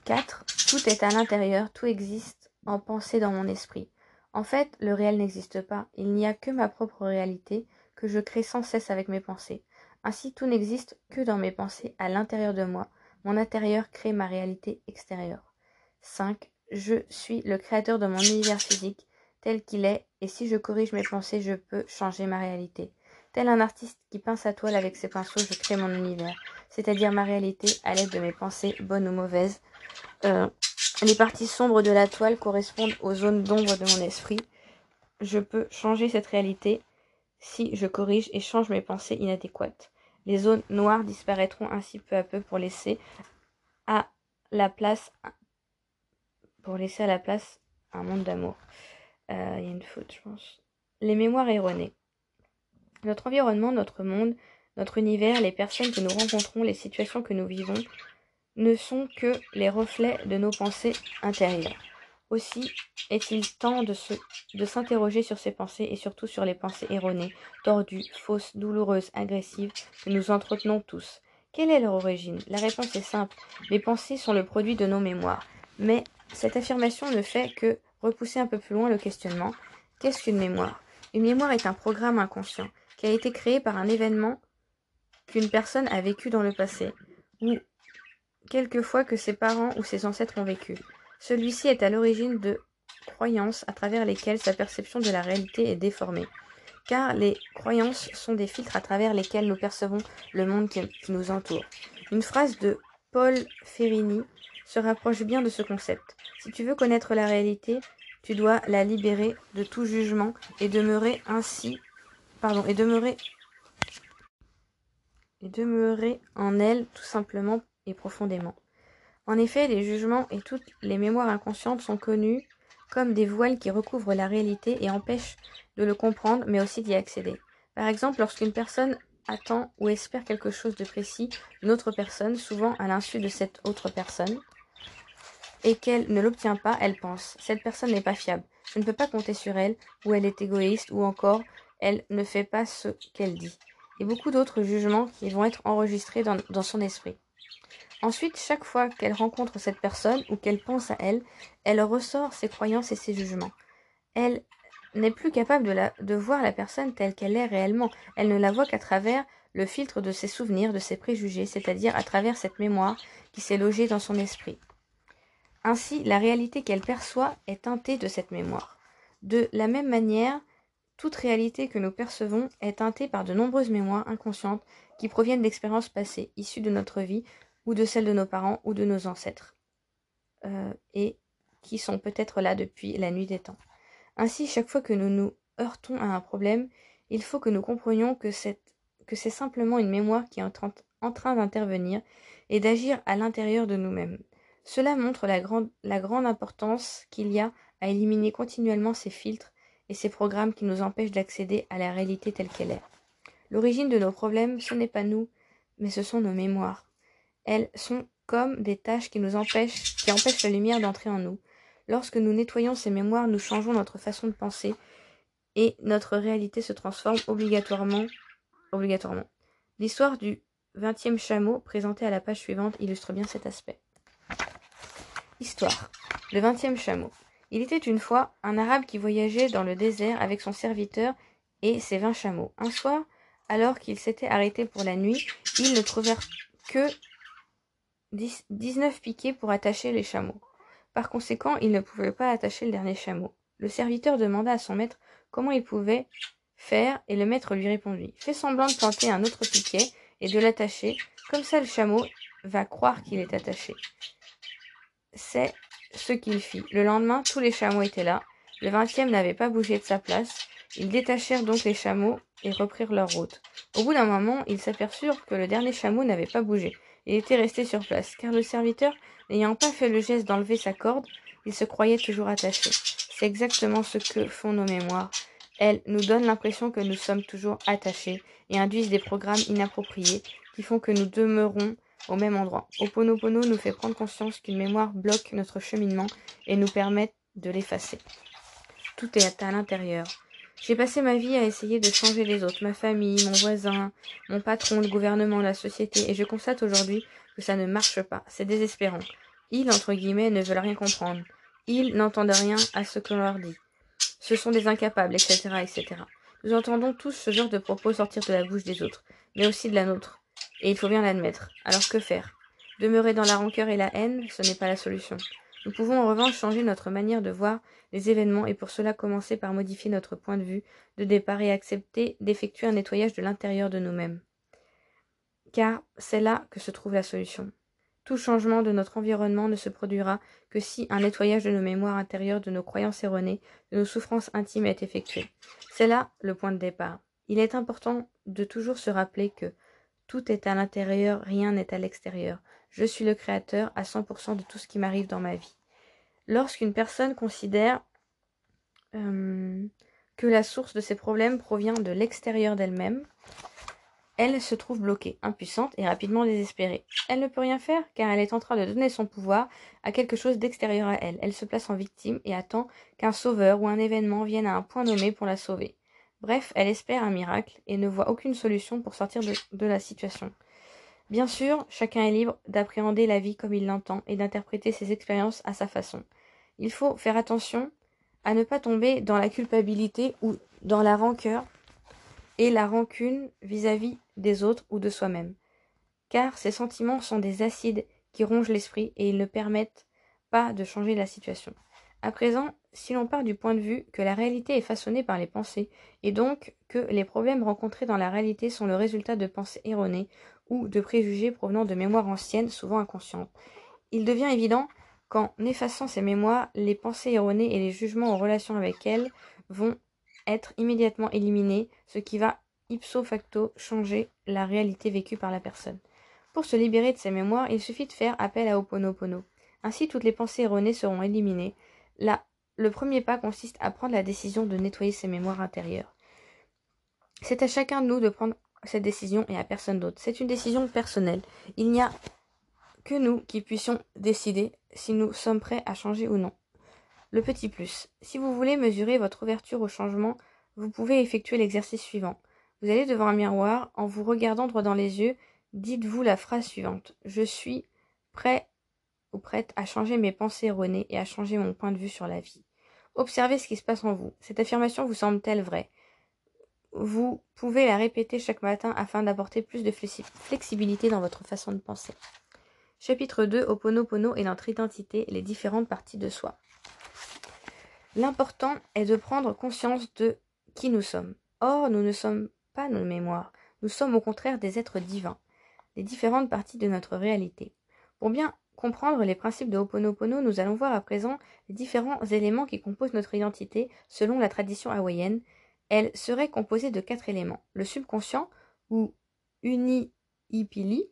S1: 4. Tout est à l'intérieur, tout existe en pensée dans mon esprit. En fait, le réel n'existe pas, il n'y a que ma propre réalité que je crée sans cesse avec mes pensées. Ainsi, tout n'existe que dans mes pensées à l'intérieur de moi. Mon intérieur crée ma réalité extérieure. 5. Je suis le créateur de mon univers physique tel qu'il est, et si je corrige mes pensées, je peux changer ma réalité. Tel un artiste qui peint sa toile avec ses pinceaux, je crée mon univers, c'est-à-dire ma réalité à l'aide de mes pensées, bonnes ou mauvaises. Euh, les parties sombres de la toile correspondent aux zones d'ombre de mon esprit. Je peux changer cette réalité si je corrige et change mes pensées inadéquates. Les zones noires disparaîtront ainsi peu à peu pour laisser à la place pour laisser à la place un monde d'amour. Euh, il y a une faute, je pense. Les mémoires erronées. Notre environnement, notre monde, notre univers, les personnes que nous rencontrons, les situations que nous vivons, ne sont que les reflets de nos pensées intérieures. Aussi est-il temps de, de s'interroger sur ces pensées et surtout sur les pensées erronées, tordues, fausses, douloureuses, agressives que nous entretenons tous. Quelle est leur origine? La réponse est simple. Les pensées sont le produit de nos mémoires. Mais cette affirmation ne fait que repousser un peu plus loin le questionnement. Qu'est-ce qu'une mémoire? Une mémoire est un programme inconscient qui a été créé par un événement qu'une personne a vécu dans le passé, ou quelquefois que ses parents ou ses ancêtres ont vécu. Celui-ci est à l'origine de croyances à travers lesquelles sa perception de la réalité est déformée. Car les croyances sont des filtres à travers lesquels nous percevons le monde qui, nous entoure. Une phrase de Paul Ferrini se rapproche bien de ce concept. Si tu veux connaître la réalité, tu dois la libérer de tout jugement et demeurer ainsi, pardon, et demeurer, et demeurer en elle tout simplement et profondément. En effet, les jugements et toutes les mémoires inconscientes sont connus comme des voiles qui recouvrent la réalité et empêchent de le comprendre, mais aussi d'y accéder. Par exemple, lorsqu'une personne attend ou espère quelque chose de précis d'une autre personne, souvent à l'insu de cette autre personne, et qu'elle ne l'obtient pas, elle pense Cette personne n'est pas fiable, je ne peux pas compter sur elle, ou elle est égoïste, ou encore elle ne fait pas ce qu'elle dit. Et beaucoup d'autres jugements qui vont être enregistrés dans, son esprit. Ensuite, chaque fois qu'elle rencontre cette personne ou qu'elle pense à elle, elle ressort ses croyances et ses jugements. Elle n'est plus capable de voir la personne telle qu'elle est réellement. Elle ne la voit qu'à travers le filtre de ses souvenirs, de ses préjugés, c'est-à-dire à travers cette mémoire qui s'est logée dans son esprit. Ainsi, la réalité qu'elle perçoit est teintée de cette mémoire. De la même manière, toute réalité que nous percevons est teintée par de nombreuses mémoires inconscientes qui proviennent d'expériences passées, issues de notre vie ou de celles de nos parents ou de nos ancêtres, euh, et qui sont peut-être là depuis la nuit des temps. Ainsi, chaque fois que nous nous heurtons à un problème, il faut que nous comprenions que c'est, simplement une mémoire qui est en train d'intervenir et d'agir à l'intérieur de nous-mêmes. Cela montre la grande, importance qu'il y a à éliminer continuellement ces filtres et ces programmes qui nous empêchent d'accéder à la réalité telle qu'elle est. L'origine de nos problèmes, ce n'est pas nous, mais ce sont nos mémoires. Elles sont comme des tâches qui nous empêchent, qui empêchent la lumière d'entrer en nous. Lorsque nous nettoyons ces mémoires, nous changeons notre façon de penser et notre réalité se transforme obligatoirement. obligatoirement. L'histoire du vingtième chameau, présentée à la page suivante, illustre bien cet aspect. Histoire. Le vingtième chameau. Il était une fois un arabe qui voyageait dans le désert avec son serviteur et ses vingt chameaux. Un soir, alors qu'il s'était arrêté pour la nuit, ils ne trouvèrent que 19 piquets pour attacher les chameaux. Par conséquent, il ne pouvait pas attacher le dernier chameau. Le serviteur demanda à son maître comment il pouvait faire, et le maître lui répondit Fais semblant de planter un autre piquet et de l'attacher, comme ça le chameau va croire qu'il est attaché. C'est ce qu'il fit. Le lendemain, tous les chameaux étaient là. Le vingtième n'avait pas bougé de sa place. Ils détachèrent donc les chameaux et reprirent leur route. Au bout d'un moment, ils s'aperçurent que le dernier chameau n'avait pas bougé. Il était resté sur place, car le serviteur, n'ayant pas fait le geste d'enlever sa corde, il se croyait toujours attaché. C'est exactement ce que font nos mémoires. Elles nous donnent l'impression que nous sommes toujours attachés et induisent des programmes inappropriés qui font que nous demeurons au même endroit. Oponopono nous fait prendre conscience qu'une mémoire bloque notre cheminement et nous permet de l'effacer. Tout est à l'intérieur. J'ai passé ma vie à essayer de changer les autres, ma famille, mon voisin, mon patron, le gouvernement, la société, et je constate aujourd'hui que ça ne marche pas. C'est désespérant. Ils, entre guillemets, ne veulent rien comprendre. Ils n'entendent rien à ce que l'on leur dit. Ce sont des incapables, etc., etc. Nous entendons tous ce genre de propos sortir de la bouche des autres, mais aussi de la nôtre. Et il faut bien l'admettre. Alors que faire? Demeurer dans la rancœur et la haine, ce n'est pas la solution. Nous pouvons en revanche changer notre manière de voir les événements et pour cela commencer par modifier notre point de vue de départ et accepter d'effectuer un nettoyage de l'intérieur de nous-mêmes. Car c'est là que se trouve la solution. Tout changement de notre environnement ne se produira que si un nettoyage de nos mémoires intérieures, de nos croyances erronées, de nos souffrances intimes est effectué. C'est là le point de départ. Il est important de toujours se rappeler que tout est à l'intérieur, rien n'est à l'extérieur. Je suis le créateur à 100% de tout ce qui m'arrive dans ma vie. Lorsqu'une personne considère euh, que la source de ses problèmes provient de l'extérieur d'elle-même, elle se trouve bloquée, impuissante et rapidement désespérée. Elle ne peut rien faire car elle est en train de donner son pouvoir à quelque chose d'extérieur à elle. Elle se place en victime et attend qu'un sauveur ou un événement vienne à un point nommé pour la sauver. Bref, elle espère un miracle et ne voit aucune solution pour sortir de la situation. Bien sûr, chacun est libre d'appréhender la vie comme il l'entend et d'interpréter ses expériences à sa façon. Il faut faire attention à ne pas tomber dans la culpabilité ou dans la rancœur et la rancune vis-à-vis des autres ou de soi-même. Car ces sentiments sont des acides qui rongent l'esprit et ils ne permettent pas de changer la situation. À présent, si l'on part du point de vue que la réalité est façonnée par les pensées, et donc que les problèmes rencontrés dans la réalité sont le résultat de pensées erronées ou de préjugés provenant de mémoires anciennes, souvent inconscientes. Il devient évident qu'en effaçant ces mémoires, les pensées erronées et les jugements en relation avec elles vont être immédiatement éliminés, ce qui va ipso facto changer la réalité vécue par la personne. Pour se libérer de ces mémoires, il suffit de faire appel à Oponopono. Ainsi, toutes les pensées erronées seront éliminées. Là, le premier pas consiste à prendre la décision de nettoyer ses mémoires intérieures. C'est à chacun de nous de prendre cette décision et à personne d'autre. C'est une décision personnelle. Il n'y a que nous qui puissions décider si nous sommes prêts à changer ou non. Le petit plus. Si vous voulez mesurer votre ouverture au changement, vous pouvez effectuer l'exercice suivant. Vous allez devant un miroir, en vous regardant droit dans les yeux, dites-vous la phrase suivante. Je suis prêt ou prête à changer mes pensées erronées et à changer mon point de vue sur la vie. Observez ce qui se passe en vous. Cette affirmation vous semble-t-elle vraie? Vous pouvez la répéter chaque matin afin d'apporter plus de flexibilité dans votre façon de penser. Chapitre 2 Oponopono et notre identité, les différentes parties de soi. L'important est de prendre conscience de qui nous sommes. Or, nous ne sommes pas nos mémoires, nous sommes au contraire des êtres divins, les différentes parties de notre réalité. Pour bien comprendre les principes de Ho'oponopono, nous allons voir à présent les différents éléments qui composent notre identité selon la tradition hawaïenne elle serait composée de quatre éléments. Le subconscient, ou uni-ipili,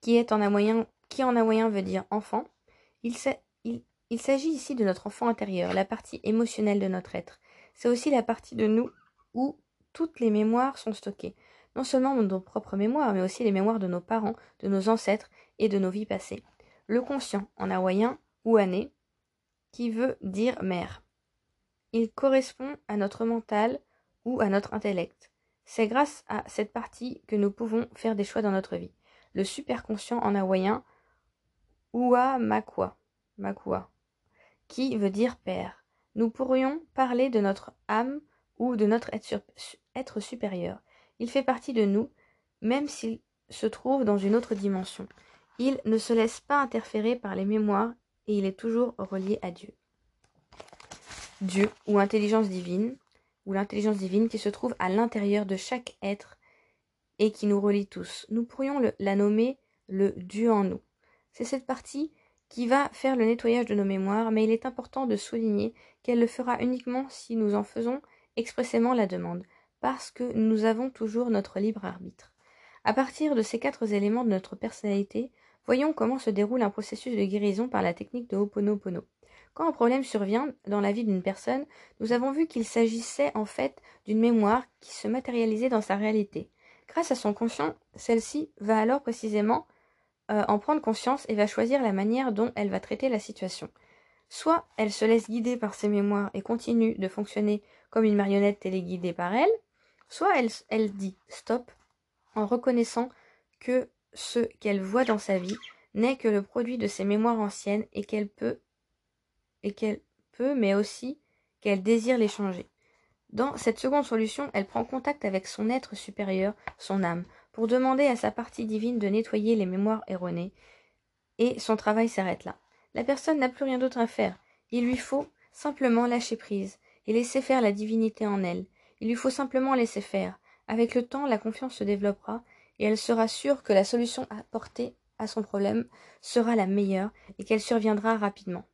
S1: qui, en hawaïen, qui en hawaïen veut dire enfant. Il s'agit ici de notre enfant intérieur, la partie émotionnelle de notre être. C'est aussi la partie de nous où toutes les mémoires sont stockées. Non seulement nos propres mémoires, mais aussi les mémoires de nos parents, de nos ancêtres et de nos vies passées. Le conscient, en hawaïen, ou ané, qui veut dire mère. Il correspond à notre mental, ou à notre intellect. C'est grâce à cette partie que nous pouvons faire des choix dans notre vie. Le superconscient en hawaïen, Ua Makua, Makua, qui veut dire père. Nous pourrions parler de notre âme ou de notre être supérieur. Il fait partie de nous, même s'il se trouve dans une autre dimension. Il ne se laisse pas interférer par les mémoires et il est toujours relié à Dieu. Dieu ou intelligence divine, ou l'intelligence divine qui se trouve à l'intérieur de chaque être et qui nous relie tous. Nous pourrions la nommer le Dieu en nous. C'est cette partie qui va faire le nettoyage de nos mémoires, mais il est important de souligner qu'elle le fera uniquement si nous en faisons expressément la demande, parce que nous avons toujours notre libre arbitre. À partir de ces quatre éléments de notre personnalité, voyons comment se déroule un processus de guérison par la technique de Ho'oponopono. Quand un problème survient dans la vie d'une personne, nous avons vu qu'il s'agissait en fait d'une mémoire qui se matérialisait dans sa réalité. Grâce à son conscient, celle-ci va alors précisément euh, en prendre conscience et va choisir la manière dont elle va traiter la situation. Soit elle se laisse guider par ses mémoires et continue de fonctionner comme une marionnette téléguidée par elle, soit elle, elle dit stop en reconnaissant que ce qu'elle voit dans sa vie n'est que le produit de ses mémoires anciennes et qu'elle peut et qu'elle peut, mais aussi qu'elle désire les changer. Dans cette seconde solution, elle prend contact avec son être supérieur, son âme, pour demander à sa partie divine de nettoyer les mémoires erronées, et son travail s'arrête là. La personne n'a plus rien d'autre à faire. Il lui faut simplement lâcher prise et laisser faire la divinité en elle. Il lui faut simplement laisser faire. Avec le temps, la confiance se développera et elle sera sûre que la solution apportée à son problème sera la meilleure et qu'elle surviendra rapidement.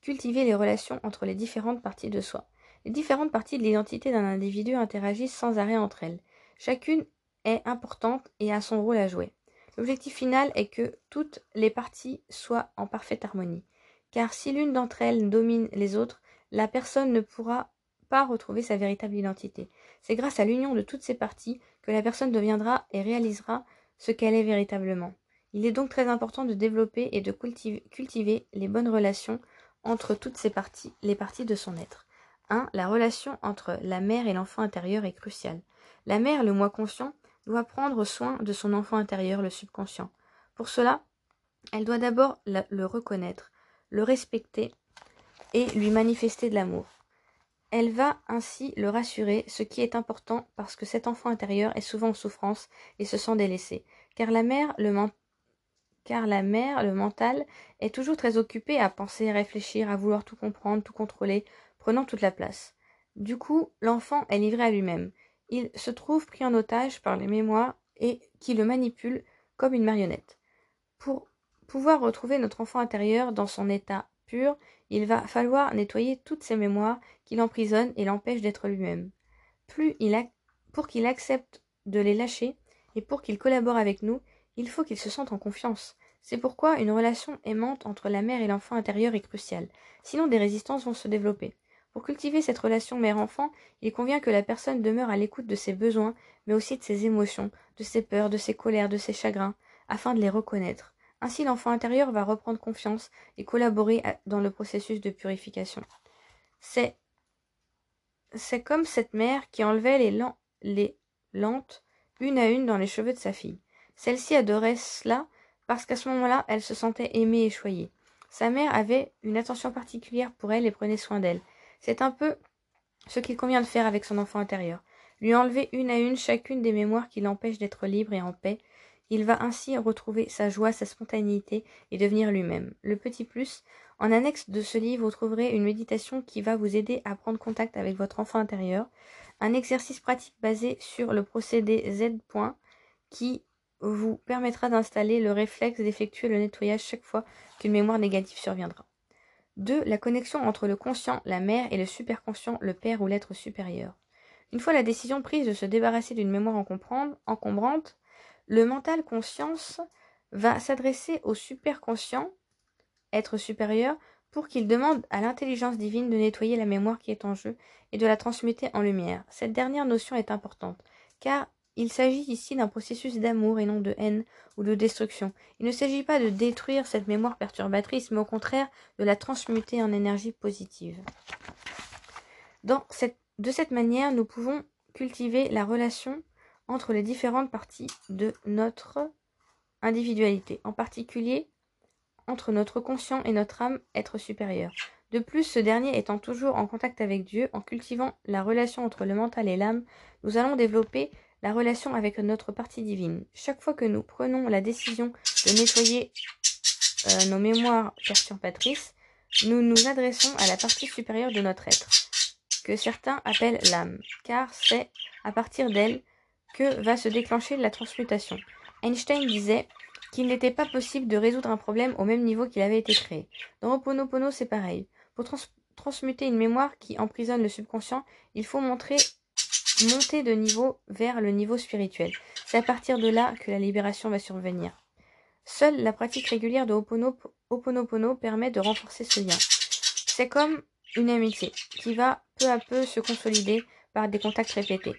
S1: Cultiver les relations entre les différentes parties de soi. Les différentes parties de l'identité d'un individu interagissent sans arrêt entre elles. Chacune est importante et a son rôle à jouer. L'objectif final est que toutes les parties soient en parfaite harmonie. Car si l'une d'entre elles domine les autres, la personne ne pourra pas retrouver sa véritable identité. C'est grâce à l'union de toutes ces parties que la personne deviendra et réalisera ce qu'elle est véritablement. Il est donc très important de développer et de cultiver les bonnes relations entre toutes ces parties, les parties de son être. 1. La relation entre la mère et l'enfant intérieur est cruciale. La mère, le moi conscient, doit prendre soin de son enfant intérieur, le subconscient. Pour cela, elle doit d'abord le reconnaître, le respecter et lui manifester de l'amour. Elle va ainsi le rassurer, ce qui est important parce que cet enfant intérieur est souvent en souffrance et se sent délaissé, car la mère, le, mental, est toujours très occupé à penser, à réfléchir, à vouloir tout comprendre, tout contrôler, prenant toute la place. Du coup, l'enfant est livré à lui-même. Il se trouve pris en otage par les mémoires et qui le manipulent comme une marionnette. Pour pouvoir retrouver notre enfant intérieur dans son état il va falloir nettoyer toutes ces mémoires qui l'emprisonnent et l'empêchent d'être lui-même. Plus il a... pour qu'il accepte de les lâcher et pour qu'il collabore avec nous, il faut qu'il se sente en confiance. C'est pourquoi une relation aimante entre la mère et l'enfant intérieur est cruciale. Sinon des résistances vont se développer. Pour cultiver cette relation mère-enfant, il convient que la personne demeure à l'écoute de ses besoins, mais aussi de ses émotions, de ses peurs, de ses colères, de ses chagrins, afin de les reconnaître. Ainsi l'enfant intérieur va reprendre confiance et collaborer dans le processus de purification. C'est comme cette mère qui enlevait les, les lentes une à une dans les cheveux de sa fille. Celle-ci adorait cela parce qu'à ce moment-là, elle se sentait aimée et choyée. Sa mère avait une attention particulière pour elle et prenait soin d'elle. C'est un peu ce qu'il convient de faire avec son enfant intérieur. Lui enlever une à une chacune des mémoires qui l'empêchent d'être libre et en paix. Il va ainsi retrouver sa joie, sa spontanéité et devenir lui-même. Le petit plus, en annexe de ce livre, vous trouverez une méditation qui va vous aider à prendre contact avec votre enfant intérieur, un exercice pratique basé sur le procédé Z. qui vous permettra d'installer le réflexe d'effectuer le nettoyage chaque fois qu'une mémoire négative surviendra. 2. La connexion entre le conscient, la mère, et le superconscient, le père ou l'être supérieur. Une fois la décision prise de se débarrasser d'une mémoire encombrante, le mental conscience va s'adresser au superconscient, être supérieur, pour qu'il demande à l'intelligence divine de nettoyer la mémoire qui est en jeu et de la transmuter en lumière. Cette dernière notion est importante, car il s'agit ici d'un processus d'amour et non de haine ou de destruction. Il ne s'agit pas de détruire cette mémoire perturbatrice, mais au contraire de la transmuter en énergie positive. de cette manière, nous pouvons cultiver la relation entre les différentes parties de notre individualité, en particulier entre notre conscient et notre âme être supérieur. De plus, ce dernier étant toujours en contact avec Dieu, en cultivant la relation entre le mental et l'âme, nous allons développer la relation avec notre partie divine. Chaque fois que nous prenons la décision de nettoyer euh, nos mémoires perturbatrices, nous nous adressons à la partie supérieure de notre être, que certains appellent l'âme, car c'est à partir d'elle que va se déclencher la transmutation. Einstein disait qu'il n'était pas possible de résoudre un problème au même niveau qu'il avait été créé. Dans Oponopono, c'est pareil. Pour transmuter une mémoire qui emprisonne le subconscient, il faut monter de niveau vers le niveau spirituel. C'est à partir de là que la libération va survenir. Seule la pratique régulière de Ho'oponopono permet de renforcer ce lien. C'est comme une amitié qui va peu à peu se consolider par des contacts répétés.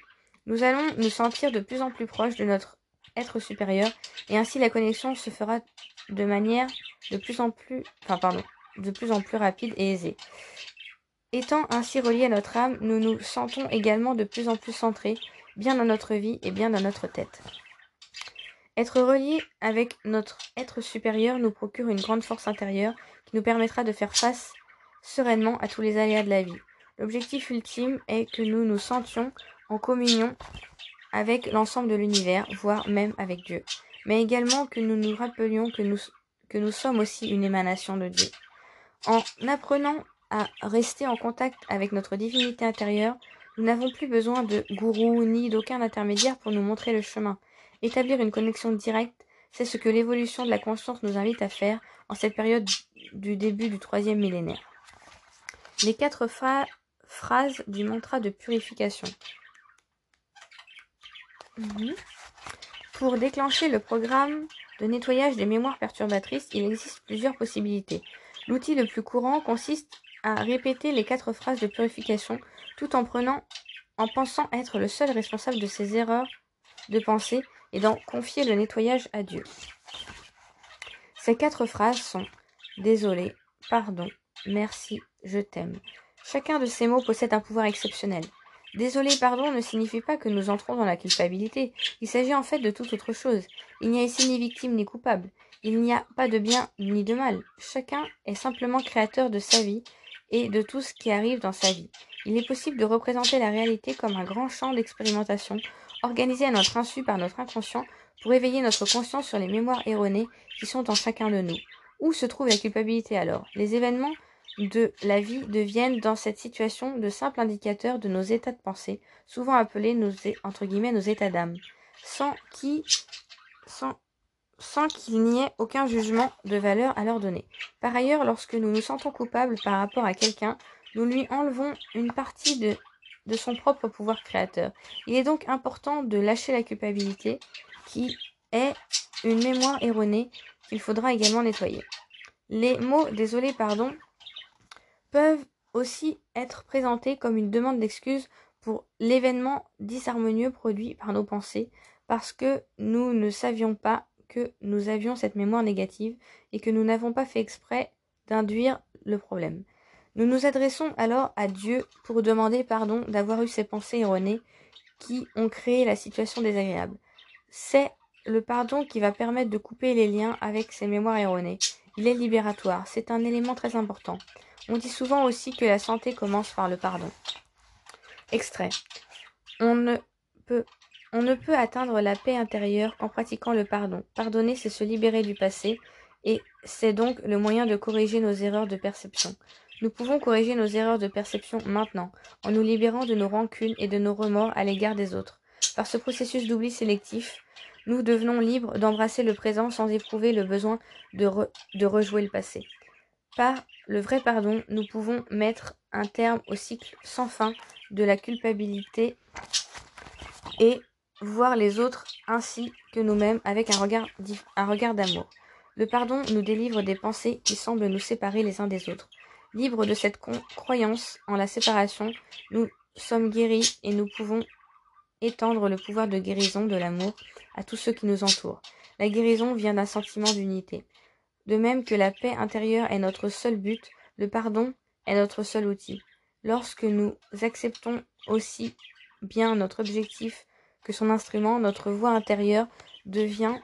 S1: Nous allons nous sentir de plus en plus proches de notre être supérieur et ainsi la connexion se fera de manière de plus en plus, rapide et aisée. Étant ainsi reliés à notre âme, nous nous sentons également de plus en plus centrés, bien dans notre vie et bien dans notre tête. Être reliés avec notre être supérieur nous procure une grande force intérieure qui nous permettra de faire face sereinement à tous les aléas de la vie. L'objectif ultime est que nous nous sentions en communion avec l'ensemble de l'univers, voire même avec Dieu, mais également que nous nous rappelions que nous, que nous sommes aussi une émanation de Dieu. En apprenant à rester en contact avec notre divinité intérieure, nous n'avons plus besoin de gourou ni d'aucun intermédiaire pour nous montrer le chemin. Établir une connexion directe, c'est ce que l'évolution de la conscience nous invite à faire en cette période du début du troisième millénaire. Les quatre phrases du mantra de purification. Mhm. Pour déclencher le programme de nettoyage des mémoires perturbatrices, il existe plusieurs possibilités. L'outil le plus courant consiste à répéter les quatre phrases de purification tout en prenant en pensant être le seul responsable de ses erreurs de pensée et d'en confier le nettoyage à Dieu. Ces quatre phrases sont Désolé, pardon, merci, je t'aime. Chacun de ces mots possède un pouvoir exceptionnel. Désolé, pardon ne signifie pas que nous entrons dans la culpabilité. Il s'agit en fait de toute autre chose. Il n'y a ici ni victime ni coupable. Il n'y a pas de bien ni de mal. Chacun est simplement créateur de sa vie et de tout ce qui arrive dans sa vie. Il est possible de représenter la réalité comme un grand champ d'expérimentation organisé à notre insu par notre inconscient pour éveiller notre conscience sur les mémoires erronées qui sont en chacun de nous. Où se trouve la culpabilité alors? Les événements de la vie deviennent dans cette situation de simples indicateurs de nos états de pensée, souvent appelés nos, entre guillemets nos états d'âme, sans qui sans, sans qu'il n'y ait aucun jugement de valeur à leur donner. Par ailleurs, lorsque nous nous sentons coupables par rapport à quelqu'un, nous lui enlevons une partie de, de son propre pouvoir créateur. Il est donc important de lâcher la culpabilité, qui est une mémoire erronée qu'il faudra également nettoyer. Les mots désolé, pardon peuvent aussi être présentés comme une demande d'excuse pour l'événement disharmonieux produit par nos pensées, parce que nous ne savions pas que nous avions cette mémoire négative et que nous n'avons pas fait exprès d'induire le problème. Nous nous adressons alors à Dieu pour demander pardon d'avoir eu ces pensées erronées qui ont créé la situation désagréable. C'est le pardon qui va permettre de couper les liens avec ces mémoires erronées. Il est libératoire, c'est un élément très important. On dit souvent aussi que la santé commence par le pardon. Extrait. On ne peut, atteindre la paix intérieure qu'en pratiquant le pardon. Pardonner, c'est se libérer du passé, et c'est donc le moyen de corriger nos erreurs de perception. Nous pouvons corriger nos erreurs de perception maintenant, en nous libérant de nos rancunes et de nos remords à l'égard des autres. Par ce processus d'oubli sélectif, nous devenons libres d'embrasser le présent sans éprouver le besoin de rejouer le passé. Par le vrai pardon, nous pouvons mettre un terme au cycle sans fin de la culpabilité et voir les autres ainsi que nous-mêmes avec un regard, d'amour. Le pardon nous délivre des pensées qui semblent nous séparer les uns des autres. Libres de cette croyance en la séparation, nous sommes guéris et nous pouvons étendre le pouvoir de guérison de l'amour à tous ceux qui nous entourent. La guérison vient d'un sentiment d'unité. De même que la paix intérieure est notre seul but, le pardon est notre seul outil. Lorsque nous acceptons aussi bien notre objectif que son instrument, notre voix intérieure devient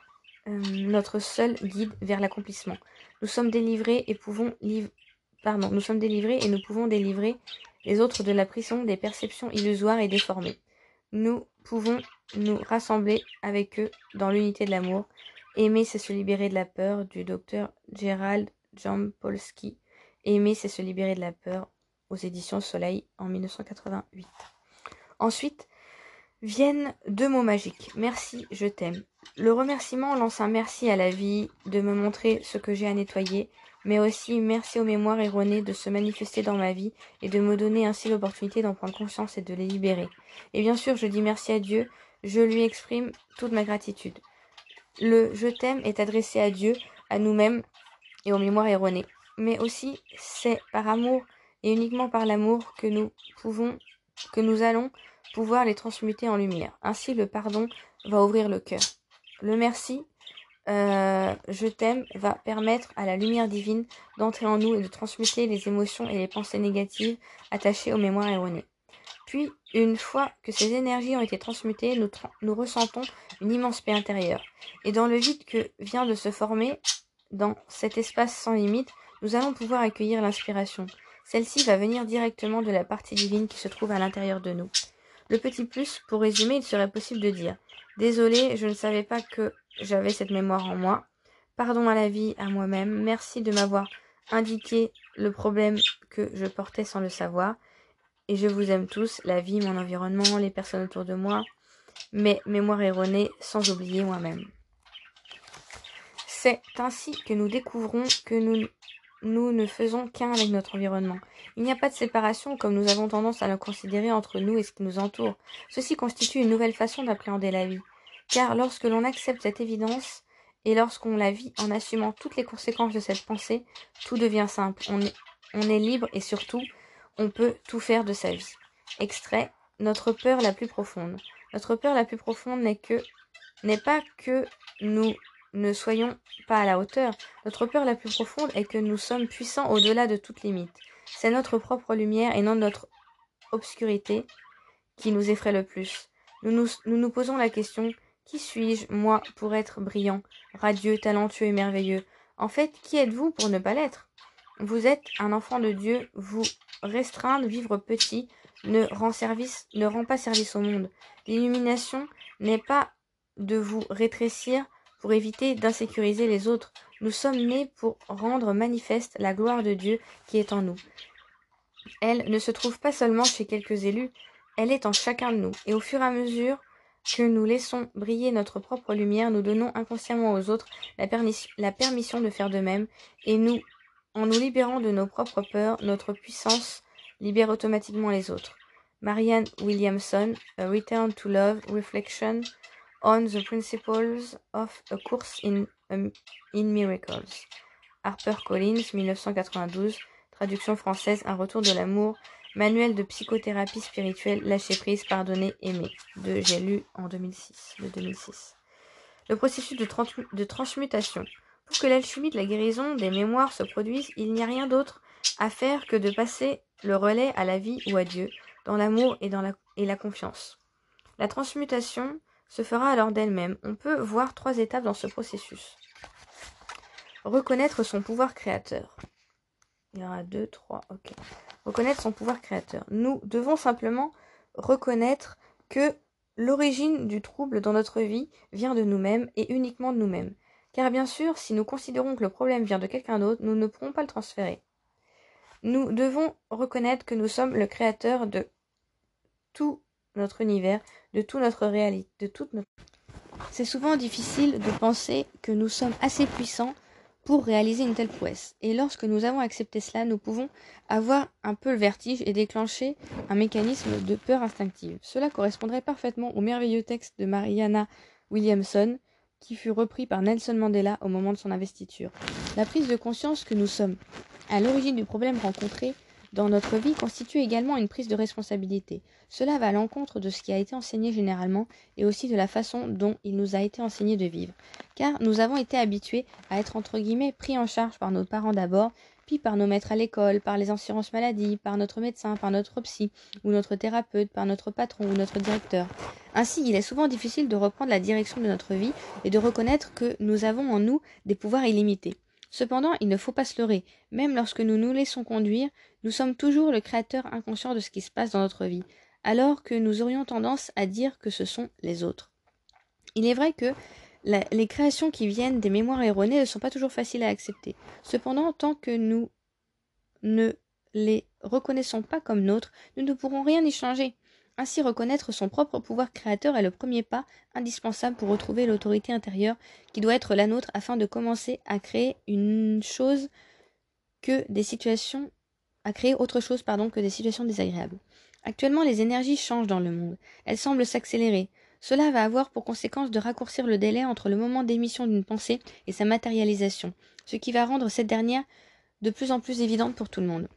S1: euh, notre seul guide vers l'accomplissement. Nous sommes délivrés et pouvons pardon, nous sommes délivrés et nous pouvons délivrer les autres de la prison des perceptions illusoires et déformées. Nous pouvons nous rassembler avec eux dans l'unité de l'amour. Aimer, c'est se libérer de la peur du docteur Gerald Jampolsky. Aimer, c'est se libérer de la peur aux éditions Soleil en 1988. Ensuite, viennent deux mots magiques. Merci, je t'aime. Le remerciement lance un merci à la vie de me montrer ce que j'ai à nettoyer mais aussi merci aux mémoires erronées de se manifester dans ma vie et de me donner ainsi l'opportunité d'en prendre conscience et de les libérer. Et bien sûr, je dis merci à Dieu, je lui exprime toute ma gratitude. Le je t'aime est adressé à Dieu, à nous-mêmes et aux mémoires erronées. Mais aussi, c'est par amour et uniquement par l'amour que nous pouvons, que nous allons pouvoir les transmuter en lumière. Ainsi, le pardon va ouvrir le cœur. Le merci euh, je t'aime va permettre à la lumière divine d'entrer en nous et de transmuter les émotions et les pensées négatives attachées aux mémoires erronées. Puis, une fois que ces énergies ont été transmutées, nous, ressentons une immense paix intérieure. Et dans le vide que vient de se former, dans cet espace sans limite, nous allons pouvoir accueillir l'inspiration. celle-ci va venir directement de la partie divine qui se trouve à l'intérieur de nous. Le petit plus, pour résumer, il serait possible de dire Désolé, je ne savais pas que j'avais cette mémoire en moi. Pardon à la vie, à moi-même. Merci de m'avoir indiqué le problème que je portais sans le savoir. Et je vous aime tous, la vie, mon environnement, les personnes autour de moi, mes mémoires erronées, sans oublier moi-même. C'est ainsi que nous découvrons que nous, ne faisons qu'un avec notre environnement. Il n'y a pas de séparation comme nous avons tendance à le considérer entre nous et ce qui nous entoure. Ceci constitue une nouvelle façon d'appréhender la vie. Car lorsque l'on accepte cette évidence, et lorsqu'on la vit en assumant toutes les conséquences de cette pensée, tout devient simple. On est libre et surtout, on peut tout faire de sa vie. Extrait, notre peur la plus profonde. Notre peur la plus profonde n'est que, n'est pas que nous ne soyons pas à la hauteur. Notre peur la plus profonde est que nous sommes puissants au-delà de toute limite. C'est notre propre lumière et non notre obscurité qui nous effraie le plus. Nous nous, nous, nous posons la question qui suis-je, moi, pour être brillant, radieux, talentueux et merveilleux? En fait, qui êtes-vous pour ne pas l'être? Vous êtes un enfant de Dieu, vous restreindre, vivre petit, ne rend, service, ne rend pas service au monde. L'illumination n'est pas de vous rétrécir pour éviter d'insécuriser les autres. Nous sommes nés pour rendre manifeste la gloire de Dieu qui est en nous. Elle ne se trouve pas seulement chez quelques élus, elle est en chacun de nous. Et au fur et à mesure que nous laissons briller notre propre lumière, nous donnons inconsciemment aux autres la, la permission de faire de même, et nous, en nous libérant de nos propres peurs, notre puissance libère automatiquement les autres. Marianne Williamson, A Return to Love, Reflection on the Principles of a Course in, um, Miracles. Harper Collins, 1992, traduction française, Un retour de l'amour, manuel de psychothérapie spirituelle, lâcher prise, pardonner, aimer, de j'ai lu en 2006, de 2006. Le processus de transmutation. Que l'alchimie de la guérison des mémoires se produise, il n'y a rien d'autre à faire que de passer le relais à la vie ou à Dieu, dans l'amour et la, et la confiance. La transmutation se fera alors d'elle-même. On peut voir trois étapes dans ce processus. Reconnaître son pouvoir créateur. Il y en a deux, trois, ok. Reconnaître son pouvoir créateur. Nous devons simplement reconnaître que l'origine du trouble dans notre vie vient de nous-mêmes et uniquement de nous-mêmes. Car bien sûr, si nous considérons que le problème vient de quelqu'un d'autre, nous ne pourrons pas le transférer. Nous devons reconnaître que nous sommes le créateur de tout notre univers, de toute notre réalité, de toute notre... C'est souvent difficile de penser que nous sommes assez puissants pour réaliser une telle prouesse. Et lorsque nous avons accepté cela, nous pouvons avoir un peu le vertige et déclencher un mécanisme de peur instinctive. Cela correspondrait parfaitement au merveilleux texte de Mariana Williamson, qui fut repris par Nelson Mandela au moment de son investiture. La prise de conscience que nous sommes à l'origine du problème rencontré dans notre vie constitue également une prise de responsabilité. Cela va à l'encontre de ce qui a été enseigné généralement et aussi de la façon dont il nous a été enseigné de vivre. Car nous avons été habitués à être entre guillemets pris en charge par nos parents d'abord, par nos maîtres à l'école, par les assurances maladie, par notre médecin, par notre psy ou notre thérapeute, par notre patron ou notre directeur. Ainsi, il est souvent difficile de reprendre la direction de notre vie et de reconnaître que nous avons en nous des pouvoirs illimités. Cependant, il ne faut pas se leurrer. Même lorsque nous nous laissons conduire, nous sommes toujours le créateur inconscient de ce qui se passe dans notre vie, alors que nous aurions tendance à dire que ce sont les autres. Il est vrai que les créations qui viennent des mémoires erronées ne sont pas toujours faciles à accepter. Cependant, tant que nous ne les reconnaissons pas comme nôtres, nous ne pourrons rien y changer. Ainsi reconnaître son propre pouvoir créateur est le premier pas indispensable pour retrouver l'autorité intérieure qui doit être la nôtre afin de commencer à créer une chose que des situations à créer autre chose pardon que des situations désagréables. Actuellement, les énergies changent dans le monde. Elles semblent s'accélérer. Cela va avoir pour conséquence de raccourcir le délai entre le moment d'émission d'une pensée et sa matérialisation, ce qui va rendre cette dernière de plus en plus évidente pour tout le monde.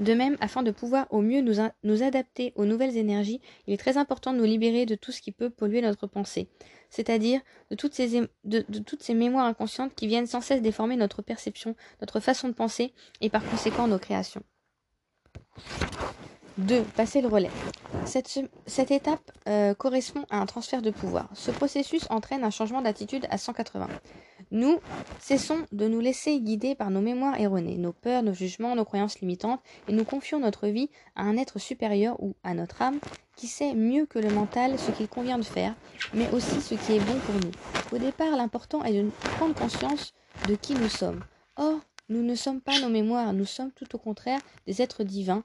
S1: De même, afin de pouvoir au mieux nous, adapter aux nouvelles énergies, il est très important de nous libérer de tout ce qui peut polluer notre pensée, c'est-à-dire de, toutes ces mémoires inconscientes qui viennent sans cesse déformer notre perception, notre façon de penser et par conséquent nos créations. 2. Passer le relais. Cette, étape euh, correspond à un transfert de pouvoir. Ce processus entraîne un changement d'attitude à 180. Nous cessons de nous laisser guider par nos mémoires erronées, nos peurs, nos jugements, nos croyances limitantes, et nous confions notre vie à un être supérieur ou à notre âme qui sait mieux que le mental ce qu'il convient de faire, mais aussi ce qui est bon pour nous. Au départ, l'important est de prendre conscience de qui nous sommes. Or, nous ne sommes pas nos mémoires, nous sommes tout au contraire des êtres divins,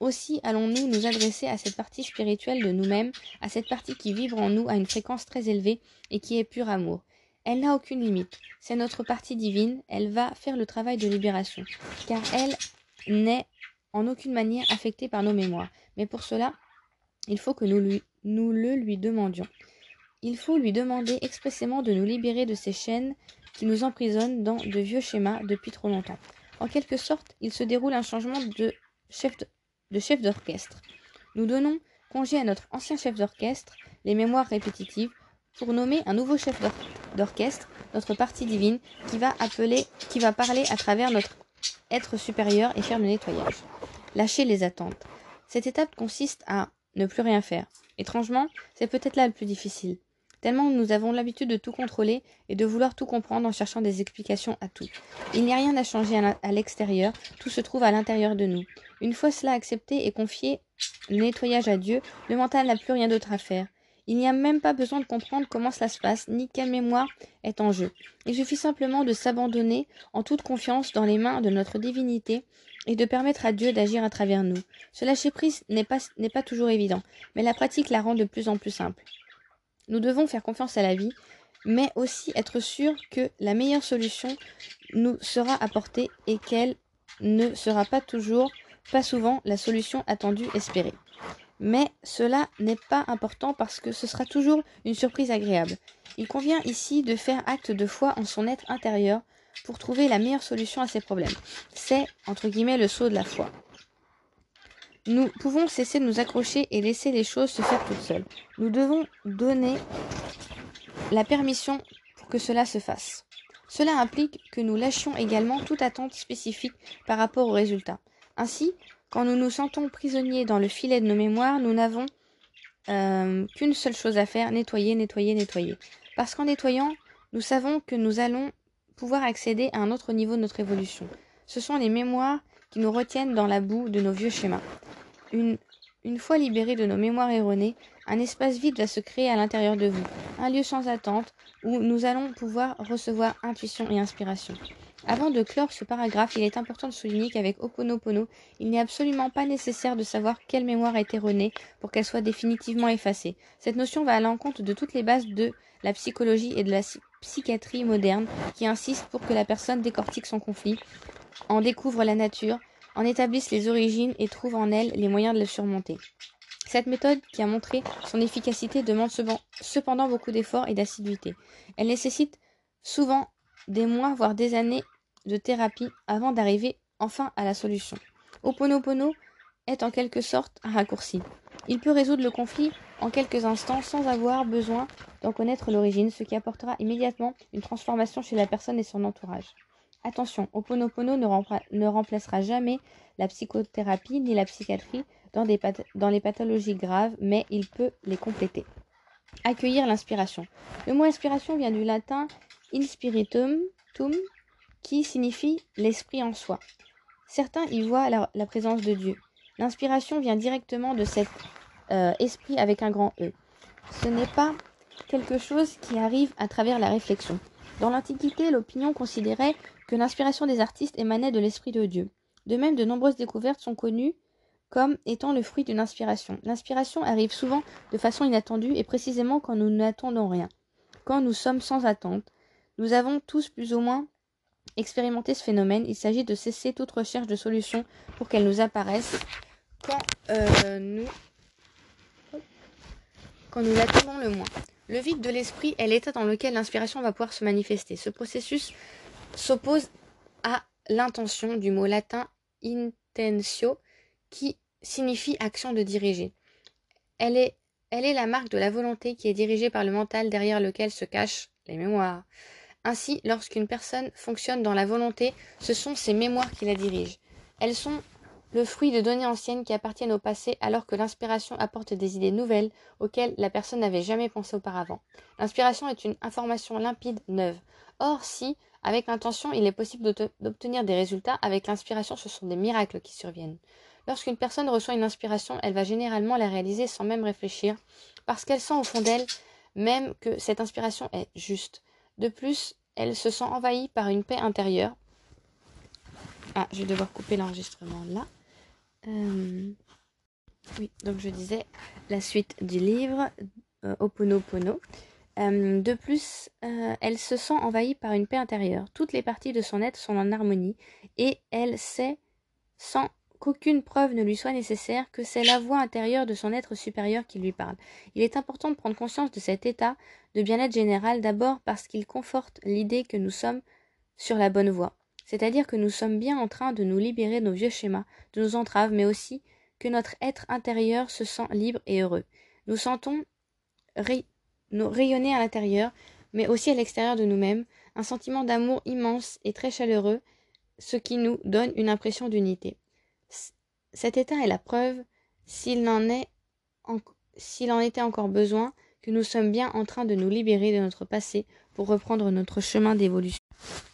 S1: aussi allons-nous nous adresser à cette partie spirituelle de nous-mêmes, à cette partie qui vibre en nous à une fréquence très élevée et qui est pur amour. Elle n'a aucune limite. C'est notre partie divine, elle va faire le travail de libération, car elle n'est en aucune manière affectée par nos mémoires. Mais pour cela, il faut que nous, nous le lui demandions. Il faut lui demander expressément de nous libérer de ces chaînes qui nous emprisonnent dans de vieux schémas depuis trop longtemps. En quelque sorte, il se déroule un changement de chef de, chef d'orchestre. Nous donnons congé à notre ancien chef d'orchestre, les mémoires répétitives, pour nommer un nouveau chef d'orchestre, notre partie divine, qui va appeler, qui va parler à travers notre être supérieur et faire le nettoyage. Lâcher les attentes. Cette étape consiste à ne plus rien faire. Étrangement, c'est peut-être là le plus difficile. Tellement nous avons l'habitude de tout contrôler et de vouloir tout comprendre en cherchant des explications à tout. Il n'y a rien à changer à l'extérieur, tout se trouve à l'intérieur de nous. Une fois cela accepté et confié le nettoyage à Dieu, le mental n'a plus rien d'autre à faire. Il n'y a même pas besoin de comprendre comment cela se passe, ni quelle mémoire est en jeu. Il suffit simplement de s'abandonner en toute confiance dans les mains de notre divinité et de permettre à Dieu d'agir à travers nous. Ce lâcher-prise n'est pas, n'est pas toujours évident, mais la pratique la rend de plus en plus simple. Nous devons faire confiance à la vie, mais aussi être sûr que la meilleure solution nous sera apportée et qu'elle ne sera pas toujours, pas souvent, la solution attendue, espérée. Mais cela n'est pas important parce que ce sera toujours une surprise agréable. Il convient ici de faire acte de foi en son être intérieur pour trouver la meilleure solution à ces problèmes. C'est, entre guillemets, le saut de la foi. Nous pouvons cesser de nous accrocher et laisser les choses se faire toutes seules. Nous devons donner la permission pour que cela se fasse. Cela implique que nous lâchions également toute attente spécifique par rapport au résultat. Ainsi, quand nous nous sentons prisonniers dans le filet de nos mémoires, nous n'avons euh, qu'une seule chose à faire, nettoyer, nettoyer, nettoyer. Parce qu'en nettoyant, nous savons que nous allons pouvoir accéder à un autre niveau de notre évolution. Ce sont les mémoires qui nous retiennent dans la boue de nos vieux schémas. Une, fois libérés de nos mémoires erronées, un espace vide va se créer à l'intérieur de vous, un lieu sans attente où nous allons pouvoir recevoir intuition et inspiration. Avant de clore ce paragraphe, il est important de souligner qu'avec Oponopono, il n'est absolument pas nécessaire de savoir quelle mémoire est erronée pour qu'elle soit définitivement effacée. Cette notion va à l'encontre de toutes les bases de la psychologie et de la psychiatrie moderne qui insistent pour que la personne décortique son conflit, en découvre la nature, en établisse les origines et trouve en elle les moyens de le surmonter. Cette méthode, qui a montré son efficacité, demande cependant beaucoup d'efforts et d'assiduité. Elle nécessite souvent des mois, voire des années de thérapie avant d'arriver enfin à la solution. Oponopono est en quelque sorte un raccourci. Il peut résoudre le conflit en quelques instants sans avoir besoin d'en connaître l'origine, ce qui apportera immédiatement une transformation chez la personne et son entourage. Attention, Oponopono ne, remplacera jamais la psychothérapie ni la psychiatrie dans les pathologies graves, mais il peut les compléter. Accueillir l'inspiration. Le mot inspiration vient du latin inspiritum, tum, qui signifie l'esprit en soi. Certains y voient la, présence de Dieu. L'inspiration vient directement de cet euh, esprit avec un grand E. Ce n'est pas quelque chose qui arrive à travers la réflexion. Dans l'Antiquité, l'opinion considérait que l'inspiration des artistes émanait de l'Esprit de Dieu. De même, de nombreuses découvertes sont connues comme étant le fruit d'une inspiration. L'inspiration arrive souvent de façon inattendue et précisément quand nous n'attendons rien. Quand nous sommes sans attente, nous avons tous plus ou moins expérimenté ce phénomène. Il s'agit de cesser toute recherche de solution pour qu'elle nous apparaisse quand euh, nous quand nous l'attendons le moins. Le vide de l'esprit est l'état dans lequel l'inspiration va pouvoir se manifester. Ce processus s'oppose à l'intention du mot latin intentio qui signifie action de diriger. Elle est, elle est la marque de la volonté qui est dirigée par le mental derrière lequel se cachent les mémoires. Ainsi, lorsqu'une personne fonctionne dans la volonté, ce sont ses mémoires qui la dirigent. Elles sont le fruit de données anciennes qui appartiennent au passé alors que l'inspiration apporte des idées nouvelles auxquelles la personne n'avait jamais pensé auparavant. L'inspiration est une information limpide, neuve. Or, si, avec l'intention, il est possible d'obtenir des résultats, avec l'inspiration, ce sont des miracles qui surviennent. Lorsqu'une personne reçoit une inspiration, elle va généralement la réaliser sans même réfléchir, parce qu'elle sent au fond d'elle même que cette inspiration est juste. De plus, elle se sent envahie par une paix intérieure. Ah, je vais devoir couper l'enregistrement là. Euh, oui, donc je disais la suite du livre euh, Oponopono. Euh, de plus, elle se sent envahie par une paix intérieure. Toutes les parties de son être sont en harmonie et elle sait, sans qu'aucune preuve ne lui soit nécessaire, que c'est la voix intérieure de son être supérieur qui lui parle. Il est important de prendre conscience de cet état de bien-être général d'abord parce qu'il conforte l'idée que nous sommes sur la bonne voie c'est-à-dire que nous sommes bien en train de nous libérer de nos vieux schémas, de nos entraves, mais aussi que notre être intérieur se sent libre et heureux. Nous sentons nous rayonner à l'intérieur, mais aussi à l'extérieur de nous-mêmes, un sentiment d'amour immense et très chaleureux, ce qui nous donne une impression d'unité. Cet état est la preuve, s'il en, s'il en était encore besoin, que nous sommes bien en train de nous libérer de notre passé pour reprendre notre chemin d'évolution.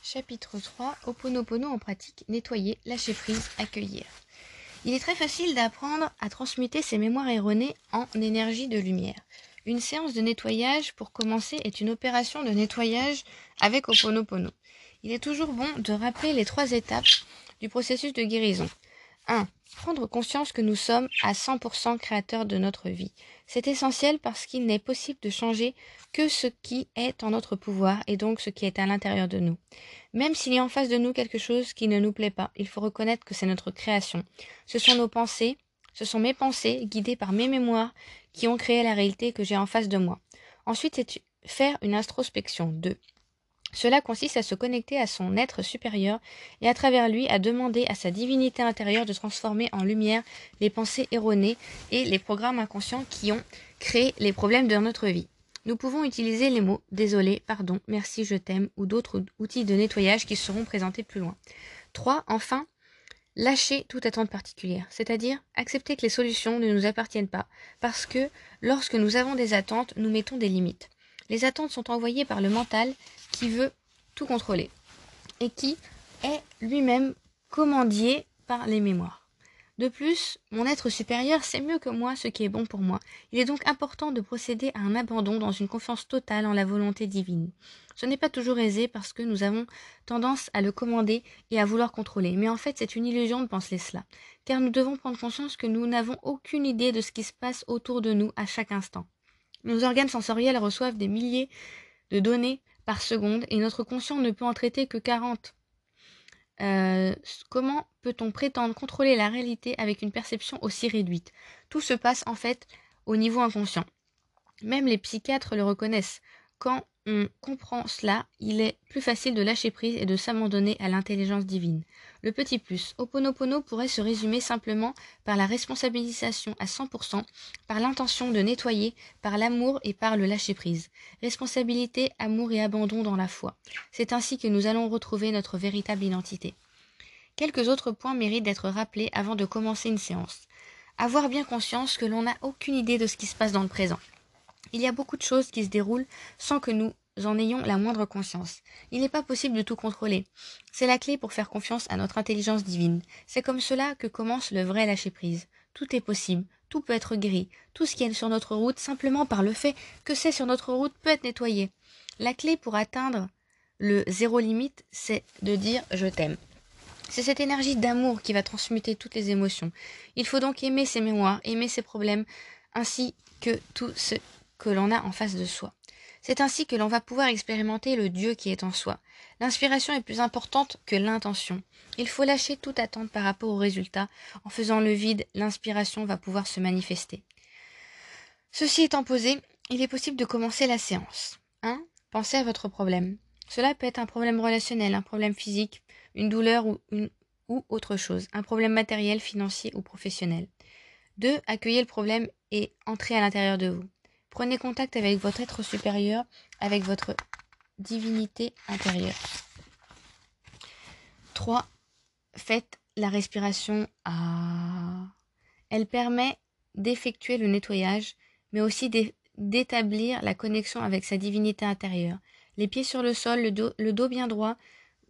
S1: Chapitre 3 Oponopono en pratique nettoyer, lâcher prise, accueillir. Il est très facile d'apprendre à transmuter ses mémoires erronées en énergie de lumière. Une séance de nettoyage pour commencer est une opération de nettoyage avec Oponopono. Il est toujours bon de rappeler les trois étapes du processus de guérison. 1. Prendre conscience que nous sommes à 100% créateurs de notre vie. C'est essentiel parce qu'il n'est possible de changer que ce qui est en notre pouvoir et donc ce qui est à l'intérieur de nous. Même s'il y a en face de nous quelque chose qui ne nous plaît pas, il faut reconnaître que c'est notre création. Ce sont nos pensées, ce sont mes pensées guidées par mes mémoires qui ont créé la réalité que j'ai en face de moi. Ensuite, c'est faire une introspection. 2. Cela consiste à se connecter à son être supérieur et à travers lui à demander à sa divinité intérieure de transformer en lumière les pensées erronées et les programmes inconscients qui ont créé les problèmes de notre vie. Nous pouvons utiliser les mots désolé, pardon, merci, je t'aime ou d'autres outils de nettoyage qui seront présentés plus loin. 3. Enfin, lâcher toute attente particulière, c'est-à-dire accepter que les solutions ne nous appartiennent pas, parce que lorsque nous avons des attentes, nous mettons des limites. Les attentes sont envoyées par le mental qui veut tout contrôler et qui est lui-même commandier par les mémoires. De plus, mon être supérieur sait mieux que moi ce qui est bon pour moi. Il est donc important de procéder à un abandon dans une confiance totale en la volonté divine. Ce n'est pas toujours aisé parce que nous avons tendance à le commander et à vouloir contrôler, mais en fait c'est une illusion de penser cela, car nous devons prendre conscience que nous n'avons aucune idée de ce qui se passe autour de nous à chaque instant. Nos organes sensoriels reçoivent des milliers de données par seconde et notre conscient ne peut en traiter que 40. Euh, comment peut-on prétendre contrôler la réalité avec une perception aussi réduite? Tout se passe en fait au niveau inconscient. Même les psychiatres le reconnaissent. Quand comprend cela, il est plus facile de lâcher prise et de s'abandonner à l'intelligence divine. Le petit plus, Oponopono pourrait se résumer simplement par la responsabilisation à 100%, par l'intention de nettoyer, par l'amour et par le lâcher prise. Responsabilité, amour et abandon dans la foi. C'est ainsi que nous allons retrouver notre véritable identité. Quelques autres points méritent d'être rappelés avant de commencer une séance. Avoir bien conscience que l'on n'a aucune idée de ce qui se passe dans le présent. Il y a beaucoup de choses qui se déroulent sans que nous en ayons la moindre conscience. Il n'est pas possible de tout contrôler. C'est la clé pour faire confiance à notre intelligence divine. C'est comme cela que commence le vrai lâcher-prise. Tout est possible, tout peut être gris, tout ce qui est sur notre route, simplement par le fait que c'est sur notre route, peut être nettoyé. La clé pour atteindre le zéro limite, c'est de dire je t'aime. C'est cette énergie d'amour qui va transmuter toutes les émotions. Il faut donc aimer ses mémoires, aimer ses problèmes, ainsi que tout ce que l'on a en face de soi. C'est ainsi que l'on va pouvoir expérimenter le Dieu qui est en soi. L'inspiration est plus importante que l'intention. Il faut lâcher toute attente par rapport au résultat. En faisant le vide, l'inspiration va pouvoir se manifester. Ceci étant posé, il est possible de commencer la séance. 1. Pensez à votre problème. Cela peut être un problème relationnel, un problème physique, une douleur ou, une, ou autre chose, un problème matériel, financier ou professionnel. 2. Accueillez le problème et entrez à l'intérieur de vous. Prenez contact avec votre être supérieur, avec votre divinité intérieure. 3. Faites la respiration A. Elle permet d'effectuer le nettoyage, mais aussi d'établir la connexion avec sa divinité intérieure. Les pieds sur le sol, le dos, le dos bien droit,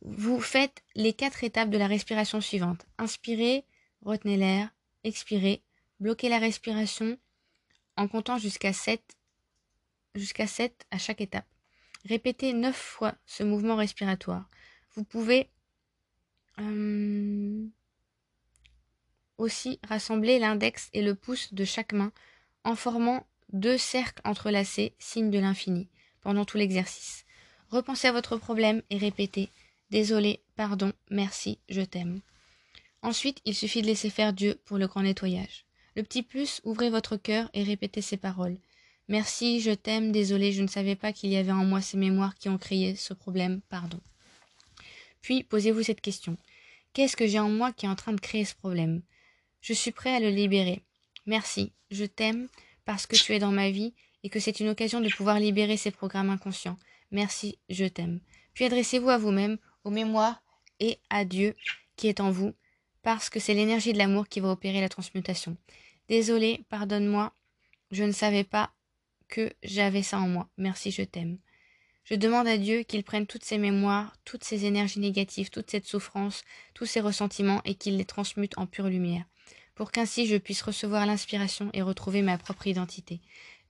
S1: vous faites les quatre étapes de la respiration suivante. Inspirez, retenez l'air, expirez, bloquez la respiration en comptant jusqu'à 7, jusqu'à 7 à chaque étape. Répétez 9 fois ce mouvement respiratoire. Vous pouvez euh, aussi rassembler l'index et le pouce de chaque main en formant deux cercles entrelacés, signe de l'infini, pendant tout l'exercice. Repensez à votre problème et répétez Désolé, pardon, merci, je t'aime. Ensuite, il suffit de laisser faire Dieu pour le grand nettoyage. Le petit plus, ouvrez votre cœur et répétez ces paroles. Merci, je t'aime, désolé, je ne savais pas qu'il y avait en moi ces mémoires qui ont créé ce problème, pardon. Puis, posez-vous cette question. Qu'est-ce que j'ai en moi qui est en train de créer ce problème? Je suis prêt à le libérer. Merci, je t'aime parce que tu es dans ma vie et que c'est une occasion de pouvoir libérer ces programmes inconscients. Merci, je t'aime. Puis adressez-vous à vous-même, aux mémoires et à Dieu qui est en vous, parce que c'est l'énergie de l'amour qui va opérer la transmutation. Désolé, pardonne-moi, je ne savais pas que j'avais ça en moi. Merci, je t'aime. Je demande à Dieu qu'il prenne toutes ces mémoires, toutes ces énergies négatives, toute cette souffrance, tous ces ressentiments et qu'il les transmute en pure lumière, pour qu'ainsi je puisse recevoir l'inspiration et retrouver ma propre identité.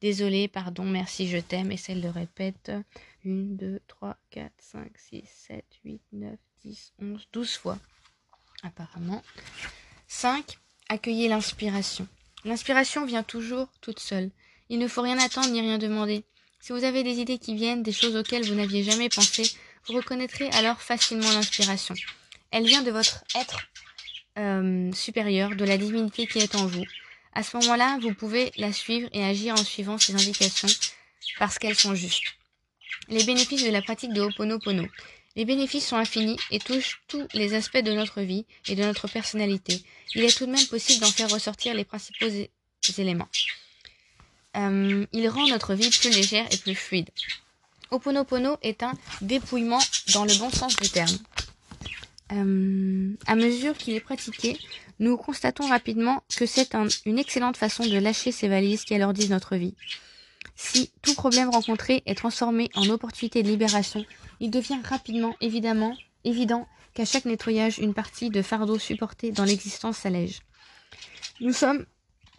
S1: Désolé, pardon, merci, je t'aime, et celle le répète 1, 2, 3, 4, 5, 6, 7, 8, 9, 10, 11, 12 fois, apparemment. 5. Accueillez l'inspiration. L'inspiration vient toujours toute seule. Il ne faut rien attendre ni rien demander. Si vous avez des idées qui viennent, des choses auxquelles vous n'aviez jamais pensé, vous reconnaîtrez alors facilement l'inspiration. Elle vient de votre être euh, supérieur, de la divinité qui est en vous. À ce moment-là, vous pouvez la suivre et agir en suivant ces indications parce qu'elles sont justes. Les bénéfices de la pratique de Ho'oponopono. Les bénéfices sont infinis et touchent tous les aspects de notre vie et de notre personnalité. Il est tout de même possible d'en faire ressortir les principaux éléments. Euh, il rend notre vie plus légère et plus fluide. Oponopono est un dépouillement dans le bon sens du terme. Euh, à mesure qu'il est pratiqué, nous constatons rapidement que c'est une excellente façon de lâcher ces valises qui alourdissent notre vie. Si tout problème rencontré est transformé en opportunité de libération, il devient rapidement évident qu'à chaque nettoyage, une partie de fardeau supporté dans l'existence s'allège. Nous sommes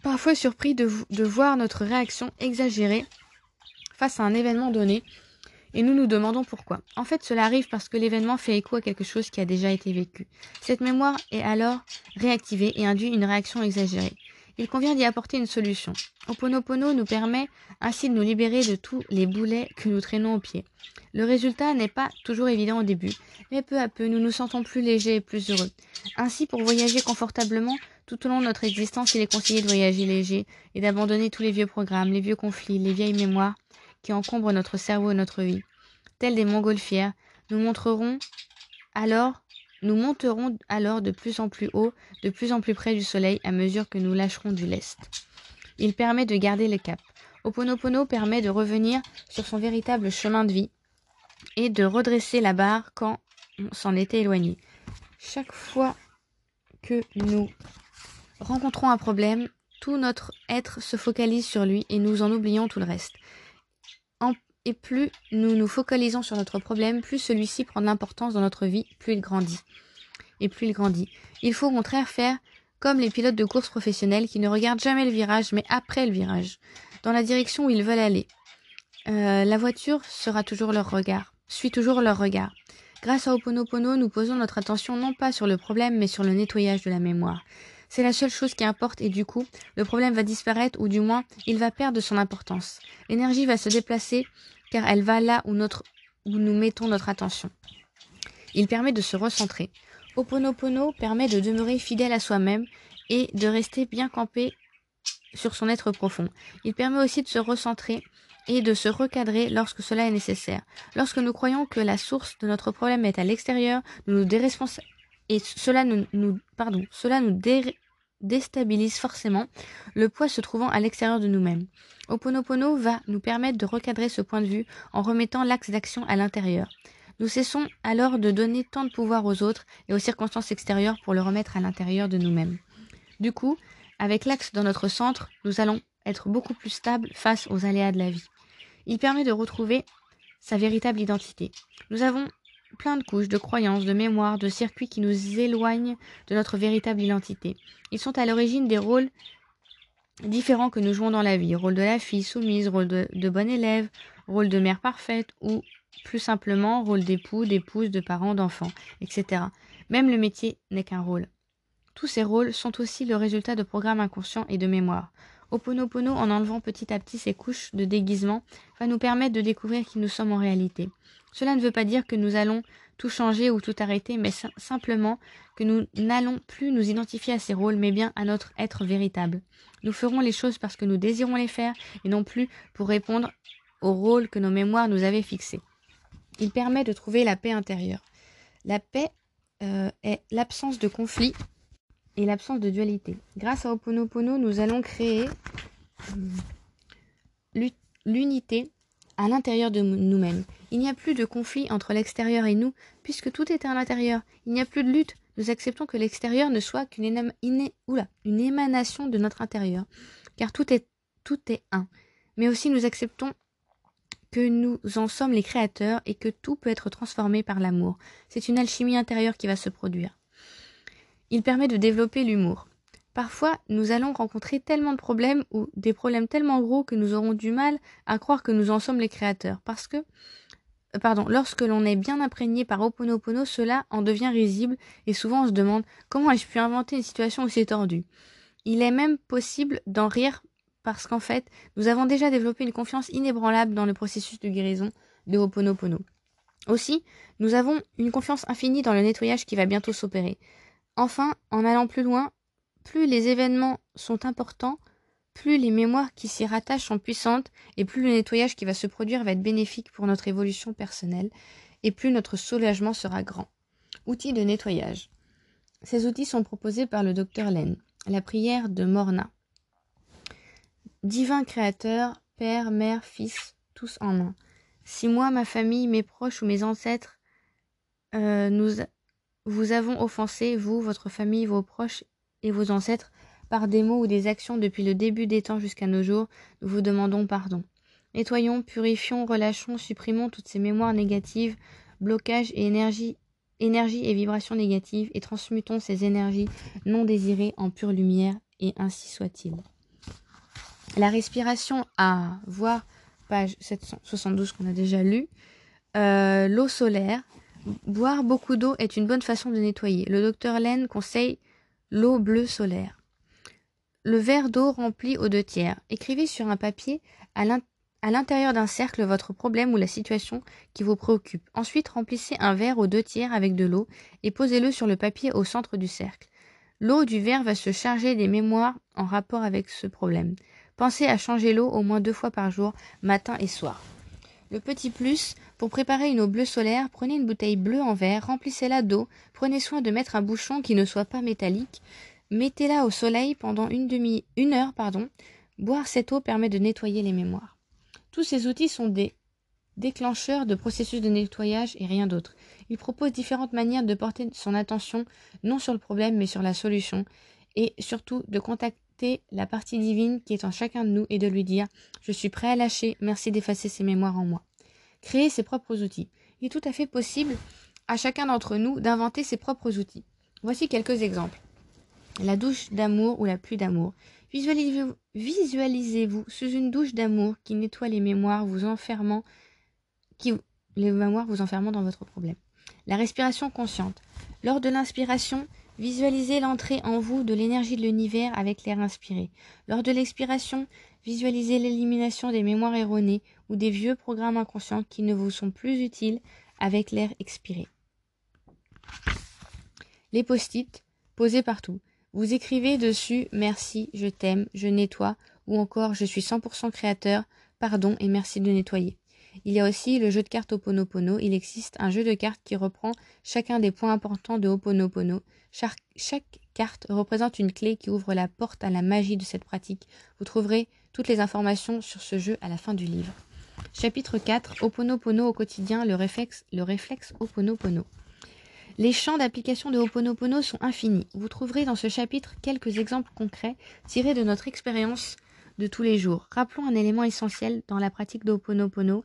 S1: parfois surpris de voir notre réaction exagérée face à un événement donné, et nous nous demandons pourquoi. En fait, cela arrive parce que l'événement fait écho à quelque chose qui a déjà été vécu. Cette mémoire est alors réactivée et induit une réaction exagérée. Il convient d'y apporter une solution. Oponopono nous permet ainsi de nous libérer de tous les boulets que nous traînons aux pieds. Le résultat n'est pas toujours évident au début, mais peu à peu nous nous sentons plus légers et plus heureux. Ainsi, pour voyager confortablement, tout au long de notre existence, il est conseillé de voyager léger et d'abandonner tous les vieux programmes, les vieux conflits, les vieilles mémoires qui encombrent notre cerveau et notre vie. Tels des montgolfières, nous montrerons alors, nous monterons alors de plus en plus haut, de plus en plus près du soleil à mesure que nous lâcherons du lest. Il permet de garder le cap. Oponopono permet de revenir sur son véritable chemin de vie et de redresser la barre quand on s'en était éloigné. Chaque fois que nous rencontrons un problème, tout notre être se focalise sur lui et nous en oublions tout le reste. Et plus nous nous focalisons sur notre problème, plus celui-ci prend de l'importance dans notre vie, plus il grandit. Et plus il grandit. Il faut au contraire faire comme les pilotes de course professionnels qui ne regardent jamais le virage, mais après le virage, dans la direction où ils veulent aller. Euh, la voiture sera toujours leur regard, suit toujours leur regard. Grâce à Oponopono, nous posons notre attention non pas sur le problème, mais sur le nettoyage de la mémoire. C'est la seule chose qui importe et du coup, le problème va disparaître ou du moins, il va perdre son importance. L'énergie va se déplacer car elle va là où, nous mettons notre attention. Il permet de se recentrer. Oponopono permet de demeurer fidèle à soi-même et de rester bien campé sur son être profond. Il permet aussi de se recentrer et de se recadrer lorsque cela est nécessaire. Lorsque nous croyons que la source de notre problème est à l'extérieur, nous nous et cela nous, nous, cela nous déstabilise forcément, le poids se trouvant à l'extérieur de nous-mêmes. Oponopono va nous permettre de recadrer ce point de vue en remettant l'axe d'action à l'intérieur. Nous cessons alors de donner tant de pouvoir aux autres et aux circonstances extérieures pour le remettre à l'intérieur de nous-mêmes. Du coup, avec l'axe dans notre centre, nous allons être beaucoup plus stables face aux aléas de la vie. Il permet de retrouver sa véritable identité. Nous avons plein de couches, de croyances, de mémoires, de circuits qui nous éloignent de notre véritable identité. Ils sont à l'origine des rôles différents que nous jouons dans la vie. Rôle de la fille soumise, rôle de, de bon élève, rôle de mère parfaite ou plus simplement rôle d'époux, d'épouse, de parents, d'enfants, etc. Même le métier n'est qu'un rôle. Tous ces rôles sont aussi le résultat de programmes inconscients et de mémoire. Oponopono, en enlevant petit à petit ces couches de déguisement, va nous permettre de découvrir qui nous sommes en réalité. Cela ne veut pas dire que nous allons tout changer ou tout arrêter, mais simplement que nous n'allons plus nous identifier à ces rôles, mais bien à notre être véritable. Nous ferons les choses parce que nous désirons les faire et non plus pour répondre au rôle que nos mémoires nous avaient fixé. Il permet de trouver la paix intérieure. La paix euh, est l'absence de conflit et l'absence de dualité. Grâce à Oponopono, nous allons créer euh, l'unité à l'intérieur de nous-mêmes. Il n'y a plus de conflit entre l'extérieur et nous, puisque tout est à l'intérieur. Il n'y a plus de lutte. Nous acceptons que l'extérieur ne soit qu'une une émanation de notre intérieur, car tout est, tout est un. Mais aussi nous acceptons que nous en sommes les créateurs et que tout peut être transformé par l'amour. C'est une alchimie intérieure qui va se produire. Il permet de développer l'humour. Parfois, nous allons rencontrer tellement de problèmes ou des problèmes tellement gros que nous aurons du mal à croire que nous en sommes les créateurs. Parce que, euh, pardon, lorsque l'on est bien imprégné par Oponopono, cela en devient risible et souvent on se demande comment ai-je pu inventer une situation aussi tordue. Il est même possible d'en rire parce qu'en fait, nous avons déjà développé une confiance inébranlable dans le processus de guérison de Oponopono. Aussi, nous avons une confiance infinie dans le nettoyage qui va bientôt s'opérer. Enfin, en allant plus loin, plus les événements sont importants, plus les mémoires qui s'y rattachent sont puissantes, et plus le nettoyage qui va se produire va être bénéfique pour notre évolution personnelle, et plus notre soulagement sera grand. Outils de nettoyage. Ces outils sont proposés par le docteur Len. La prière de Morna. Divin Créateur, Père, Mère, Fils, tous en un. Si moi, ma famille, mes proches ou mes ancêtres, euh, nous, vous avons offensé, vous, votre famille, vos proches et vos ancêtres, par des mots ou des actions depuis le début des temps jusqu'à nos jours, nous vous demandons pardon. Nettoyons, purifions, relâchons, supprimons toutes ces mémoires négatives, blocages et énergie, énergie et vibrations négatives, et transmutons ces énergies non désirées en pure lumière, et ainsi soit-il. La respiration à voir page 772 qu'on a déjà lu. Euh, l'eau solaire, Boire beaucoup d'eau est une bonne façon de nettoyer. Le docteur Len conseille l'eau bleue solaire. Le verre d'eau rempli aux deux tiers. Écrivez sur un papier à l'intérieur d'un cercle votre problème ou la situation qui vous préoccupe. Ensuite, remplissez un verre aux deux tiers avec de l'eau et posez-le sur le papier au centre du cercle. L'eau du verre va se charger des mémoires en rapport avec ce problème. Pensez à changer l'eau au moins deux fois par jour, matin et soir. Le petit plus, pour préparer une eau bleue solaire, prenez une bouteille bleue en verre, remplissez-la d'eau, prenez soin de mettre un bouchon qui ne soit pas métallique, mettez-la au soleil pendant une demi une heure, pardon. Boire cette eau permet de nettoyer les mémoires. Tous ces outils sont des déclencheurs de processus de nettoyage et rien d'autre. Ils proposent différentes manières de porter son attention non sur le problème mais sur la solution et surtout de contacter la partie divine qui est en chacun de nous et de lui dire Je suis prêt à lâcher, merci d'effacer ces mémoires en moi. Créer ses propres outils. Il est tout à fait possible à chacun d'entre nous d'inventer ses propres outils. Voici quelques exemples. La douche d'amour ou la pluie d'amour. Visualisez-vous visualisez sous une douche d'amour qui nettoie les mémoires vous enfermant qui les mémoires vous enfermant dans votre problème. La respiration consciente. Lors de l'inspiration, Visualisez l'entrée en vous de l'énergie de l'univers avec l'air inspiré. Lors de l'expiration, visualisez l'élimination des mémoires erronées ou des vieux programmes inconscients qui ne vous sont plus utiles avec l'air expiré. Les post-it, posés partout. Vous écrivez dessus merci, je t'aime, je nettoie ou encore je suis 100% créateur, pardon et merci de nettoyer. Il y a aussi le jeu de cartes Oponopono. Il existe un jeu de cartes qui reprend chacun des points importants de Oponopono. Chaque, chaque carte représente une clé qui ouvre la porte à la magie de cette pratique. Vous trouverez toutes les informations sur ce jeu à la fin du livre. Chapitre 4 Oponopono au quotidien, le réflexe, le réflexe Oponopono. Les champs d'application de Ho'oponopono sont infinis. Vous trouverez dans ce chapitre quelques exemples concrets tirés de notre expérience de tous les jours. Rappelons un élément essentiel dans la pratique de Ho'oponopono.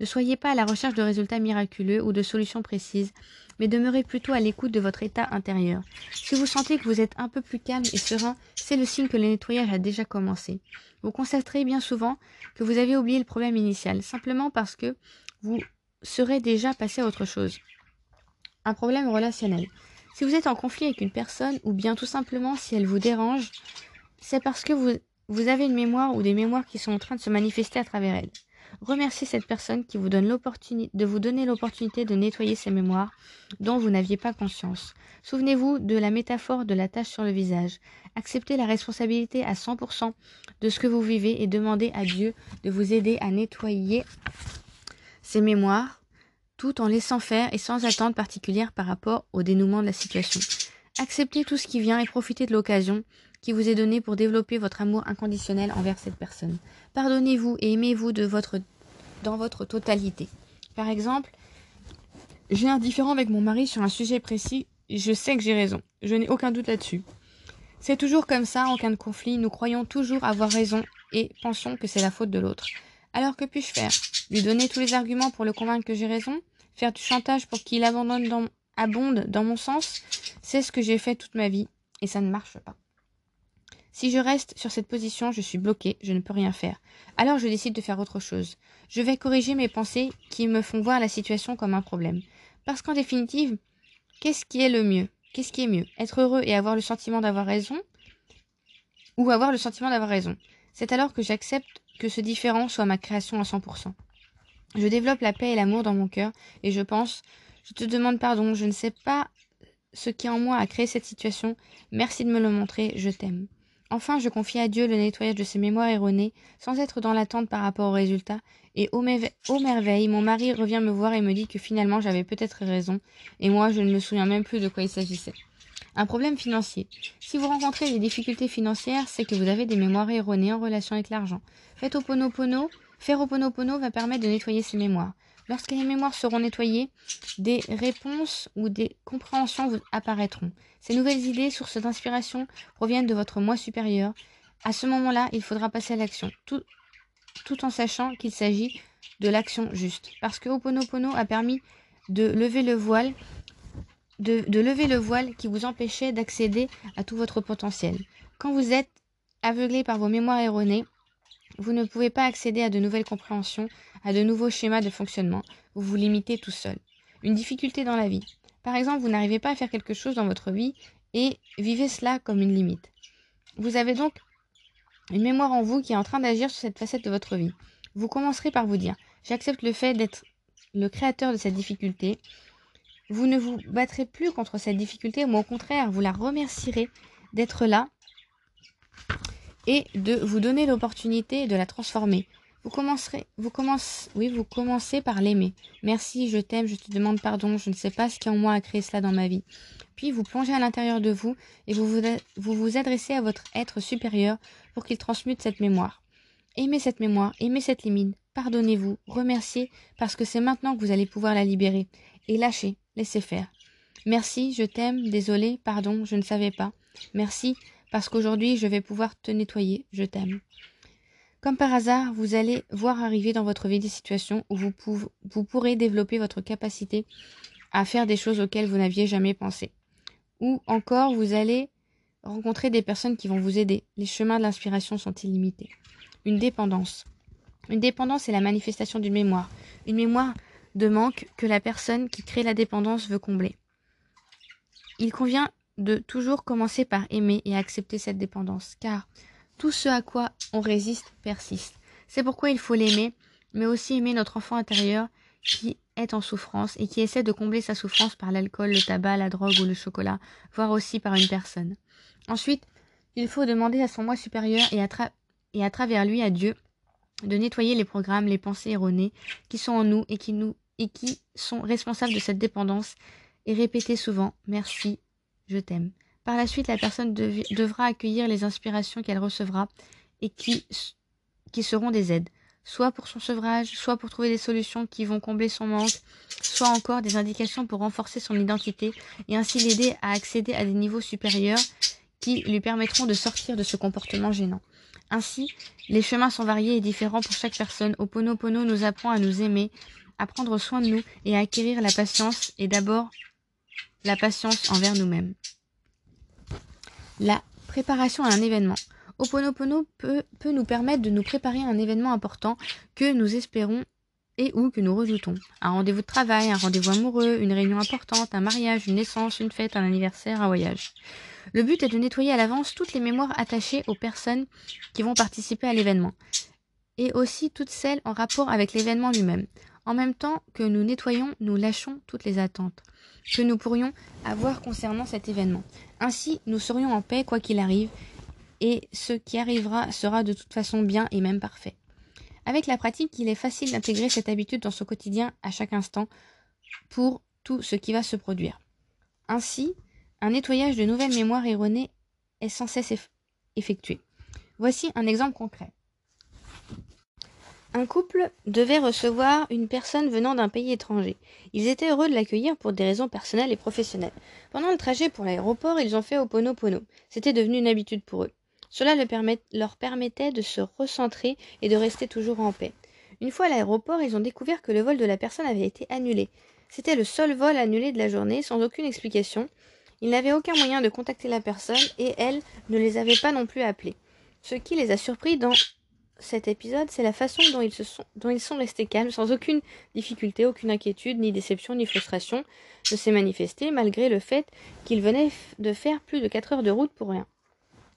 S1: Ne soyez pas à la recherche de résultats miraculeux ou de solutions précises, mais demeurez plutôt à l'écoute de votre état intérieur. Si vous sentez que vous êtes un peu plus calme et serein, c'est le signe que le nettoyage a déjà commencé. Vous constaterez bien souvent que vous avez oublié le problème initial, simplement parce que vous serez déjà passé à autre chose un problème relationnel. Si vous êtes en conflit avec une personne, ou bien tout simplement si elle vous dérange, c'est parce que vous, avez une mémoire ou des mémoires qui sont en train de se manifester à travers elle. Remerciez cette personne qui vous donne l'opportunité de vous donner l'opportunité de nettoyer ces mémoires dont vous n'aviez pas conscience. Souvenez-vous de la métaphore de la tache sur le visage. Acceptez la responsabilité à 100% de ce que vous vivez et demandez à Dieu de vous aider à nettoyer ces mémoires tout en laissant faire et sans attente particulière par rapport au dénouement de la situation. Acceptez tout ce qui vient et profitez de l'occasion qui vous est donnée pour développer votre amour inconditionnel envers cette personne. Pardonnez-vous et aimez-vous dans votre totalité. Par exemple, j'ai un différent avec mon mari sur un sujet précis, je sais que j'ai raison. Je n'ai aucun doute là-dessus. C'est toujours comme ça en cas de conflit, nous croyons toujours avoir raison et pensons que c'est la faute de l'autre. Alors que puis-je faire? Lui donner tous les arguments pour le convaincre que j'ai raison? Faire du chantage pour qu'il abandonne abonde dans mon sens? C'est ce que j'ai fait toute ma vie, et ça ne marche pas. Si je reste sur cette position, je suis bloqué, je ne peux rien faire. Alors je décide de faire autre chose. Je vais corriger mes pensées qui me font voir la situation comme un problème. Parce qu'en définitive, qu'est-ce qui est le mieux? Qu'est-ce qui est mieux? Être heureux et avoir le sentiment d'avoir raison? Ou avoir le sentiment d'avoir raison? C'est alors que j'accepte que ce différent soit ma création à 100%. Je développe la paix et l'amour dans mon cœur et je pense, je te demande pardon, je ne sais pas ce qui en moi a créé cette situation, merci de me le montrer, je t'aime. Enfin, je confie à Dieu le nettoyage de ces mémoires erronées, sans être dans l'attente par rapport au résultat, et ô, merveille, mon mari revient me voir et me dit que finalement j'avais peut-être raison, et moi je ne me souviens même plus de quoi il s'agissait. Un problème financier. Si vous rencontrez des difficultés financières, c'est que vous avez des mémoires erronées en relation avec l'argent. Faites au pono Faire Oponopono va permettre de nettoyer ces mémoires. Lorsque les mémoires seront nettoyées, des réponses ou des compréhensions vous apparaîtront. Ces nouvelles idées, sources d'inspiration, proviennent de votre moi supérieur. À ce moment-là, il faudra passer à l'action, tout, en sachant qu'il s'agit de l'action juste. Parce que Oponopono a permis de lever le voile, de lever le voile qui vous empêchait d'accéder à tout votre potentiel. Quand vous êtes aveuglé par vos mémoires erronées, vous ne pouvez pas accéder à de nouvelles compréhensions, à de nouveaux schémas de fonctionnement. Vous vous limitez tout seul. Une difficulté dans la vie. Par exemple, vous n'arrivez pas à faire quelque chose dans votre vie et vivez cela comme une limite. Vous avez donc une mémoire en vous qui est en train d'agir sur cette facette de votre vie. Vous commencerez par vous dire J'accepte le fait d'être le créateur de cette difficulté. Vous ne vous battrez plus contre cette difficulté, mais au contraire, vous la remercierez d'être là et de vous donner l'opportunité de la transformer. Vous commencerez, vous commencez, oui, vous commencez par l'aimer. Merci, je t'aime, je te demande pardon, je ne sais pas ce qui en moi a créé cela dans ma vie. Puis vous plongez à l'intérieur de vous et vous vous, vous vous adressez à votre être supérieur pour qu'il transmute cette mémoire. Aimez cette mémoire, aimez cette limite, pardonnez-vous, remerciez parce que c'est maintenant que vous allez pouvoir la libérer. Et lâchez, laissez faire. Merci, je t'aime, désolé, pardon, je ne savais pas. Merci, parce qu'aujourd'hui je vais pouvoir te nettoyer, je t'aime. Comme par hasard, vous allez voir arriver dans votre vie des situations où vous, vous pourrez développer votre capacité à faire des choses auxquelles vous n'aviez jamais pensé. Ou encore, vous allez rencontrer des personnes qui vont vous aider. Les chemins de l'inspiration sont illimités. Une dépendance. Une dépendance est la manifestation d'une mémoire. Une mémoire de manque que la personne qui crée la dépendance veut combler. Il convient de toujours commencer par aimer et accepter cette dépendance, car tout ce à quoi on résiste persiste. C'est pourquoi il faut l'aimer, mais aussi aimer notre enfant intérieur qui est en souffrance et qui essaie de combler sa souffrance par l'alcool, le tabac, la drogue ou le chocolat, voire aussi par une personne. Ensuite, il faut demander à son moi supérieur et à, et à travers lui à Dieu de nettoyer les programmes, les pensées erronées qui sont en nous et qui nous et qui sont responsables de cette dépendance et répéter souvent merci, je t'aime. Par la suite, la personne devra accueillir les inspirations qu'elle recevra et qui, qui seront des aides. soit pour son sevrage, soit pour trouver des solutions qui vont combler son manque, soit encore des indications pour renforcer son identité et ainsi l'aider à accéder à des niveaux supérieurs qui lui permettront de sortir de ce comportement gênant. Ainsi, les chemins sont variés et différents pour chaque personne. Oponopono nous apprend à nous aimer, à prendre soin de nous et à acquérir la patience et d'abord la patience envers nous-mêmes. La préparation à un événement. Oponopono peut, peut nous permettre de nous préparer à un événement important que nous espérons et ou que nous redoutons. Un rendez-vous de travail, un rendez-vous amoureux, une réunion importante, un mariage, une naissance, une fête, un anniversaire, un voyage. Le but est de nettoyer à l'avance toutes les mémoires attachées aux personnes qui vont participer à l'événement, et aussi toutes celles en rapport avec l'événement lui-même. En même temps que nous nettoyons, nous lâchons toutes les attentes que nous pourrions avoir concernant cet événement. Ainsi, nous serions en paix quoi qu'il arrive, et ce qui arrivera sera de toute façon bien et même parfait. Avec la pratique, il est facile d'intégrer cette habitude dans son quotidien à chaque instant pour tout ce qui va se produire. Ainsi, un nettoyage de nouvelles mémoires erronées est sans cesse effectué. Voici un exemple concret. Un couple devait recevoir une personne venant d'un pays étranger. Ils étaient heureux de l'accueillir pour des raisons personnelles et professionnelles. Pendant le trajet pour l'aéroport, ils ont fait Oponopono. C'était devenu une habitude pour eux. Cela leur permettait de se recentrer et de rester toujours en paix. Une fois à l'aéroport, ils ont découvert que le vol de la personne avait été annulé. C'était le seul vol annulé de la journée, sans aucune explication, ils n'avaient aucun moyen de contacter la personne et elle ne les avait pas non plus appelés. Ce qui les a surpris dans cet épisode, c'est la façon dont ils, se sont, dont ils sont restés calmes, sans aucune difficulté, aucune inquiétude, ni déception, ni frustration de s'est manifester, malgré le fait qu'ils venaient de faire plus de 4 heures de route pour rien.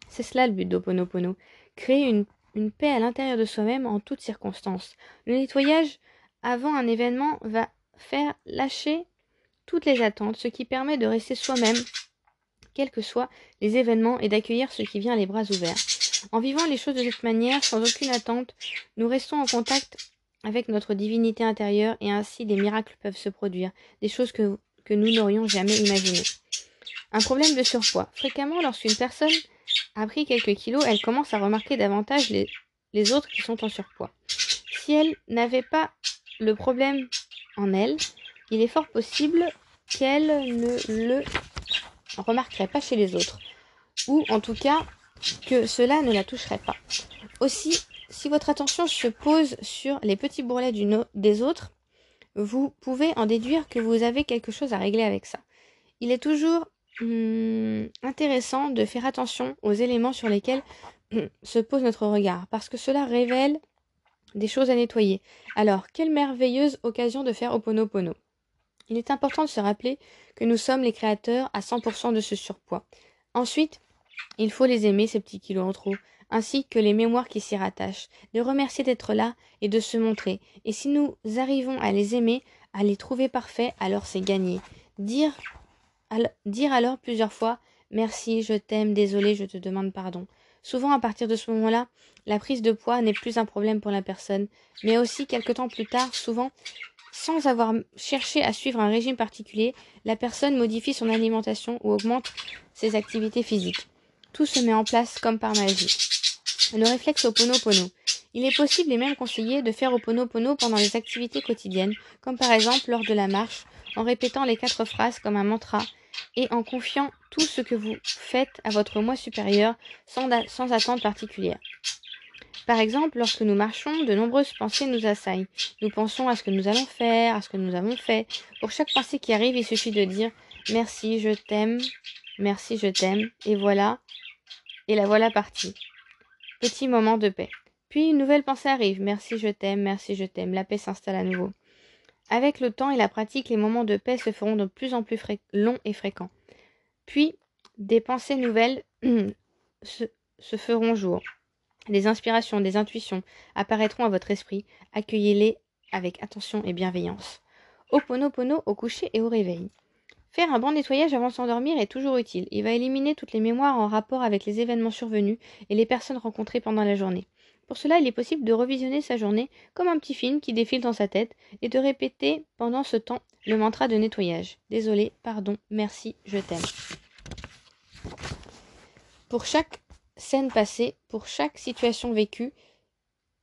S1: C'est cela le but d'Oponopono, créer une, une paix à l'intérieur de soi-même en toutes circonstances. Le nettoyage avant un événement va faire lâcher toutes les attentes, ce qui permet de rester soi-même, quels que soient les événements, et d'accueillir ce qui vient les bras ouverts. En vivant les choses de cette manière, sans aucune attente, nous restons en contact avec notre divinité intérieure et ainsi des miracles peuvent se produire, des choses que, que nous n'aurions jamais imaginées. Un problème de surpoids. Fréquemment, lorsqu'une personne a pris quelques kilos, elle commence à remarquer davantage les, les autres qui sont en surpoids. Si elle n'avait pas le problème en elle, il est fort possible qu'elle ne le remarquerait pas chez les autres, ou en tout cas que cela ne la toucherait pas. Aussi, si votre attention se pose sur les petits bourrelets des autres, vous pouvez en déduire que vous avez quelque chose à régler avec ça. Il est toujours hum, intéressant de faire attention aux éléments sur lesquels hum, se pose notre regard, parce que cela révèle des choses à nettoyer. Alors, quelle merveilleuse occasion de faire Oponopono. Il est important de se rappeler que nous sommes les créateurs à 100% de ce surpoids. Ensuite, il faut les aimer, ces petits kilos en trop, ainsi que les mémoires qui s'y rattachent, de remercier d'être là et de se montrer. Et si nous arrivons à les aimer, à les trouver parfaits, alors c'est gagné. Dire, dire alors plusieurs fois Merci, je t'aime, désolé, je te demande pardon. Souvent, à partir de ce moment-là, la prise de poids n'est plus un problème pour la personne, mais aussi quelque temps plus tard, souvent, sans avoir cherché à suivre un régime particulier, la personne modifie son alimentation ou augmente ses activités physiques. Tout se met en place comme par magie. Le réflexe Oponopono. Il est possible et même conseillé de faire Oponopono pendant les activités quotidiennes, comme par exemple lors de la marche, en répétant les quatre phrases comme un mantra et en confiant tout ce que vous faites à votre moi supérieur sans, sans attente particulière. Par exemple, lorsque nous marchons, de nombreuses pensées nous assaillent. Nous pensons à ce que nous allons faire, à ce que nous avons fait. Pour chaque pensée qui arrive, il suffit de dire merci, je t'aime, merci, je t'aime, et voilà, et la voilà partie. Petit moment de paix. Puis une nouvelle pensée arrive. Merci, je t'aime, merci, je t'aime. La paix s'installe à nouveau. Avec le temps et la pratique, les moments de paix se feront de plus en plus longs et fréquents. Puis, des pensées nouvelles [CLEARS THROAT] se feront jour. Des inspirations, des intuitions apparaîtront à votre esprit. Accueillez-les avec attention et bienveillance. Oponopono au coucher et au réveil. Faire un bon nettoyage avant de s'endormir est toujours utile. Il va éliminer toutes les mémoires en rapport avec les événements survenus et les personnes rencontrées pendant la journée. Pour cela, il est possible de revisionner sa journée comme un petit film qui défile dans sa tête et de répéter pendant ce temps le mantra de nettoyage. Désolé, pardon, merci, je t'aime. Pour chaque scène passée, pour chaque situation vécue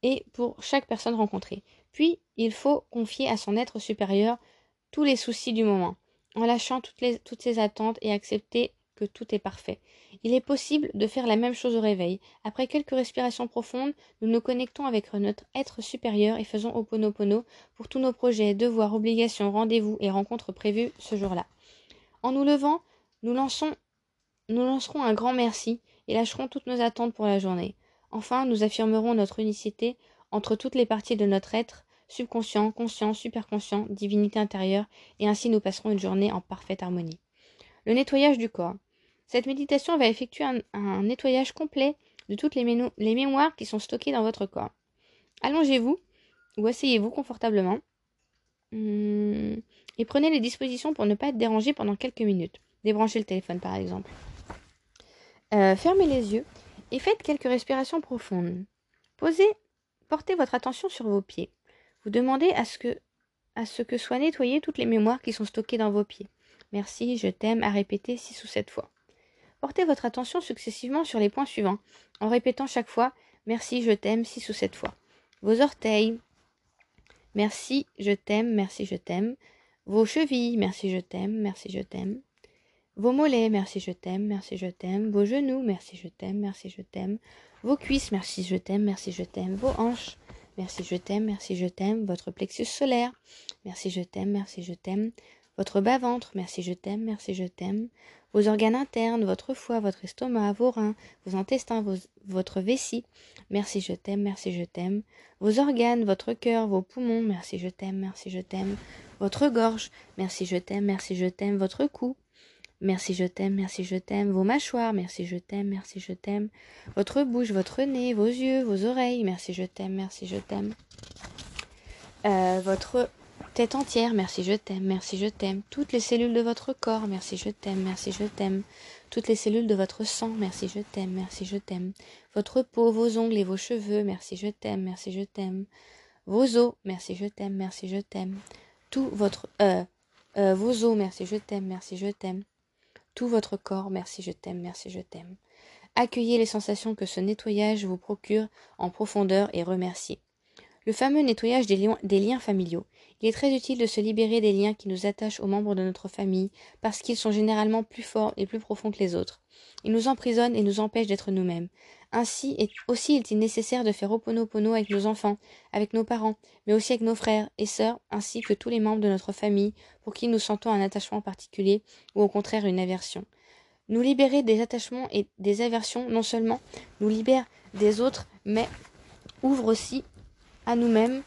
S1: et pour chaque personne rencontrée. Puis, il faut confier à son être supérieur tous les soucis du moment, en lâchant toutes, les, toutes ses attentes et accepter que tout est parfait. Il est possible de faire la même chose au réveil. Après quelques respirations profondes, nous nous connectons avec notre être supérieur et faisons Oponopono pour tous nos projets, devoirs, obligations, rendez-vous et rencontres prévus ce jour-là. En nous levant, nous, nous lancerons un grand merci et lâcherons toutes nos attentes pour la journée. Enfin, nous affirmerons notre unicité entre toutes les parties de notre être, subconscient, conscient, superconscient, divinité intérieure, et ainsi nous passerons une journée en parfaite harmonie. Le nettoyage du corps. Cette méditation va effectuer un, nettoyage complet de toutes les, mémoires qui sont stockées dans votre corps. Allongez-vous ou asseyez-vous confortablement hum, et prenez les dispositions pour ne pas être dérangé pendant quelques minutes. Débranchez le téléphone par exemple. Euh, fermez les yeux et faites quelques respirations profondes. Posez, portez votre attention sur vos pieds. Vous demandez à ce que, soient nettoyées toutes les mémoires qui sont stockées dans vos pieds. Merci, je t'aime à répéter six ou sept fois. Portez votre attention successivement sur les points suivants, en répétant chaque fois Merci, je t'aime six ou sept fois. Vos orteils. Merci, je t'aime, merci, je t'aime. Vos chevilles. Merci, je t'aime, merci, je t'aime. Vos mollets, merci, je t'aime, merci, je t'aime. Vos genoux, merci, je t'aime, merci, je t'aime. Vos cuisses, merci, je t'aime, merci, je t'aime. Vos hanches, merci, je t'aime, merci, je t'aime. Votre plexus solaire, merci, je t'aime, merci, je t'aime votre bas-ventre, merci je t'aime, merci je t'aime, vos organes internes, votre foie, votre estomac, vos reins, vos intestins, votre vessie, merci je t'aime, merci je t'aime, vos organes, votre cœur, vos poumons, merci je t'aime, merci je t'aime, votre gorge, merci je t'aime, merci je t'aime, votre cou, Merci, je t'aime, merci, je t'aime. Vos mâchoires, merci, je t'aime, merci, je t'aime. Votre bouche, votre nez, vos yeux, vos oreilles, merci, je t'aime, merci, je t'aime. Euh, votre Tête entière, merci, je t'aime, merci, je t'aime. Toutes les cellules de votre corps, merci, je t'aime, merci, je t'aime. Toutes les cellules de votre sang, merci, je t'aime, merci, je t'aime. Votre peau, vos ongles et vos cheveux, merci, je t'aime, merci, je t'aime. Vos os, merci, je t'aime, merci, je t'aime. Tout votre... Euh, euh, vos os, merci, je t'aime, merci, je t'aime. Tout votre corps, merci, je t'aime, merci, je t'aime. Accueillez les sensations que ce nettoyage vous procure en profondeur et remerciez. Le fameux nettoyage des, liens, familiaux. Il est très utile de se libérer des liens qui nous attachent aux membres de notre famille, parce qu'ils sont généralement plus forts et plus profonds que les autres. Ils nous emprisonnent et nous empêchent d'être nous-mêmes. Ainsi, et aussi est-il nécessaire de faire oponopono avec nos enfants, avec nos parents, mais aussi avec nos frères et sœurs, ainsi que tous les membres de notre famille, pour qui nous sentons un attachement particulier, ou au contraire une aversion. Nous libérer des attachements et des aversions, non seulement nous libère des autres, mais ouvre aussi à nous-mêmes,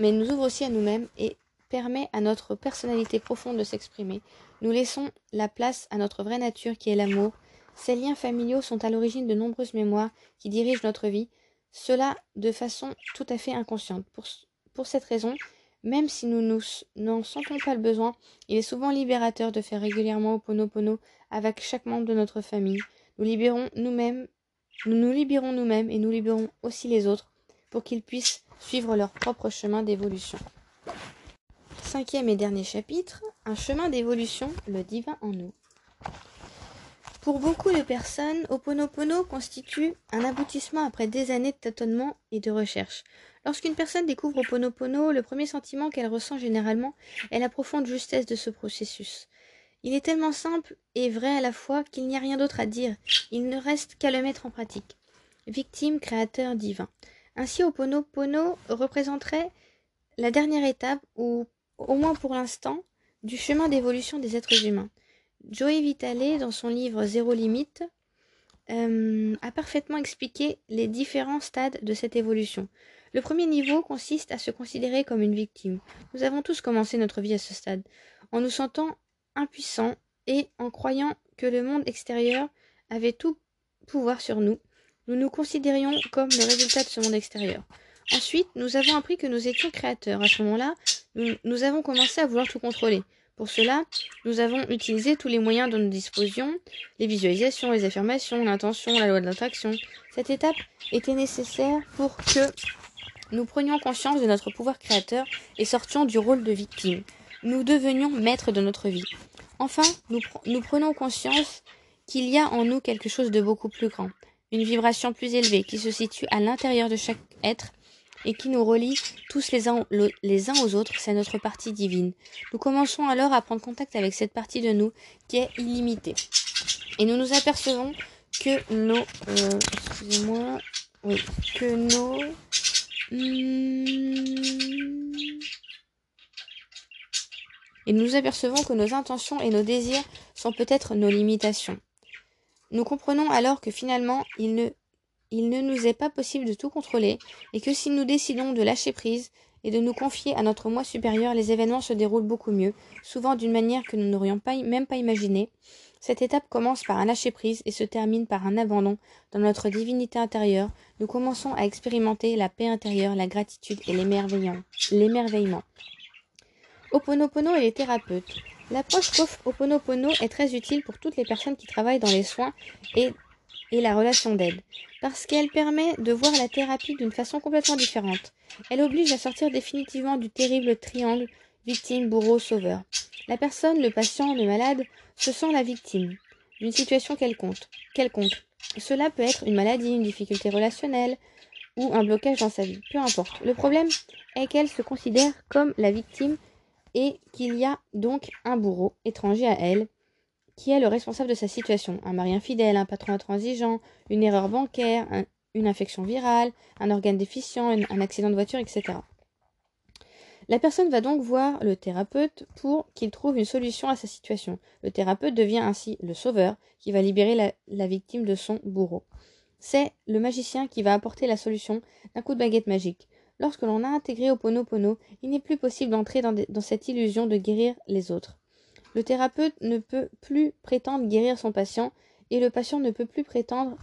S1: mais nous ouvre aussi à nous-mêmes et permet à notre personnalité profonde de s'exprimer. Nous laissons la place à notre vraie nature qui est l'amour. Ces liens familiaux sont à l'origine de nombreuses mémoires qui dirigent notre vie, cela de façon tout à fait inconsciente. Pour, cette raison, même si nous n'en sentons pas le besoin, il est souvent libérateur de faire régulièrement Oponopono avec chaque membre de notre famille. Nous libérons nous-mêmes, nous nous libérons nous-mêmes et nous libérons aussi les autres pour qu'ils puissent suivre leur propre chemin d'évolution. Cinquième et dernier chapitre, un chemin d'évolution, le divin en nous. Pour beaucoup de personnes, Oponopono constitue un aboutissement après des années de tâtonnement et de recherche. Lorsqu'une personne découvre Oponopono, le premier sentiment qu'elle ressent généralement est la profonde justesse de ce processus. Il est tellement simple et vrai à la fois qu'il n'y a rien d'autre à dire. Il ne reste qu'à le mettre en pratique. Victime, créateur, divin. Ainsi, Oponopono représenterait la dernière étape, ou au moins pour l'instant, du chemin d'évolution des êtres humains. Joey Vitale, dans son livre Zéro limite, euh, a parfaitement expliqué les différents stades de cette évolution. Le premier niveau consiste à se considérer comme une victime. Nous avons tous commencé notre vie à ce stade, en nous sentant impuissants et en croyant que le monde extérieur avait tout pouvoir sur nous, nous nous considérions comme le résultat de ce monde extérieur. Ensuite, nous avons appris que nous étions créateurs. À ce moment-là, nous, avons commencé à vouloir tout contrôler. Pour cela, nous avons utilisé tous les moyens dont nous disposions, les visualisations, les affirmations, l'intention, la loi de l'attraction. Cette étape était nécessaire pour que nous prenions conscience de notre pouvoir créateur et sortions du rôle de victime. Nous devenions maîtres de notre vie. Enfin, nous, nous prenons conscience qu'il y a en nous quelque chose de beaucoup plus grand une vibration plus élevée qui se situe à l'intérieur de chaque être et qui nous relie tous les uns, aux autres, c'est notre partie divine. Nous commençons alors à prendre contact avec cette partie de nous qui est illimitée. Et nous nous apercevons que nos... Euh, excusez-moi. Oui. Que nos... Hmm, et nous apercevons que nos intentions et nos désirs sont peut-être nos limitations. Nous comprenons alors que finalement il ne, nous est pas possible de tout contrôler et que si nous décidons de lâcher prise et de nous confier à notre moi supérieur, les événements se déroulent beaucoup mieux, souvent d'une manière que nous n'aurions pas, même pas imaginée. Cette étape commence par un lâcher-prise et se termine par un abandon dans notre divinité intérieure. Nous commençons à expérimenter la paix intérieure, la gratitude et l'émerveillement. Oponopono et les thérapeutes. L'approche Oponopono est très utile pour toutes les personnes qui travaillent dans les soins et, et la relation d'aide, parce qu'elle permet de voir la thérapie d'une façon complètement différente. Elle oblige à sortir définitivement du terrible triangle victime, bourreau, sauveur. La personne, le patient, le malade, se sent la victime d'une situation quelconque. quelconque. Cela peut être une maladie, une difficulté relationnelle ou un blocage dans sa vie, peu importe. Le problème est qu'elle se considère comme la victime et qu'il y a donc un bourreau étranger à elle qui est le responsable de sa situation. Un mari infidèle, un patron intransigeant, une erreur bancaire, une infection virale, un organe déficient, un accident de voiture, etc. La personne va donc voir le thérapeute pour qu'il trouve une solution à sa situation. Le thérapeute devient ainsi le sauveur qui va libérer la, victime de son bourreau. C'est le magicien qui va apporter la solution d'un coup de baguette magique. Lorsque l'on a intégré Oponopono, il n'est plus possible d'entrer dans, dans cette illusion de guérir les autres. Le thérapeute ne peut plus prétendre guérir son patient et le patient ne peut plus prétendre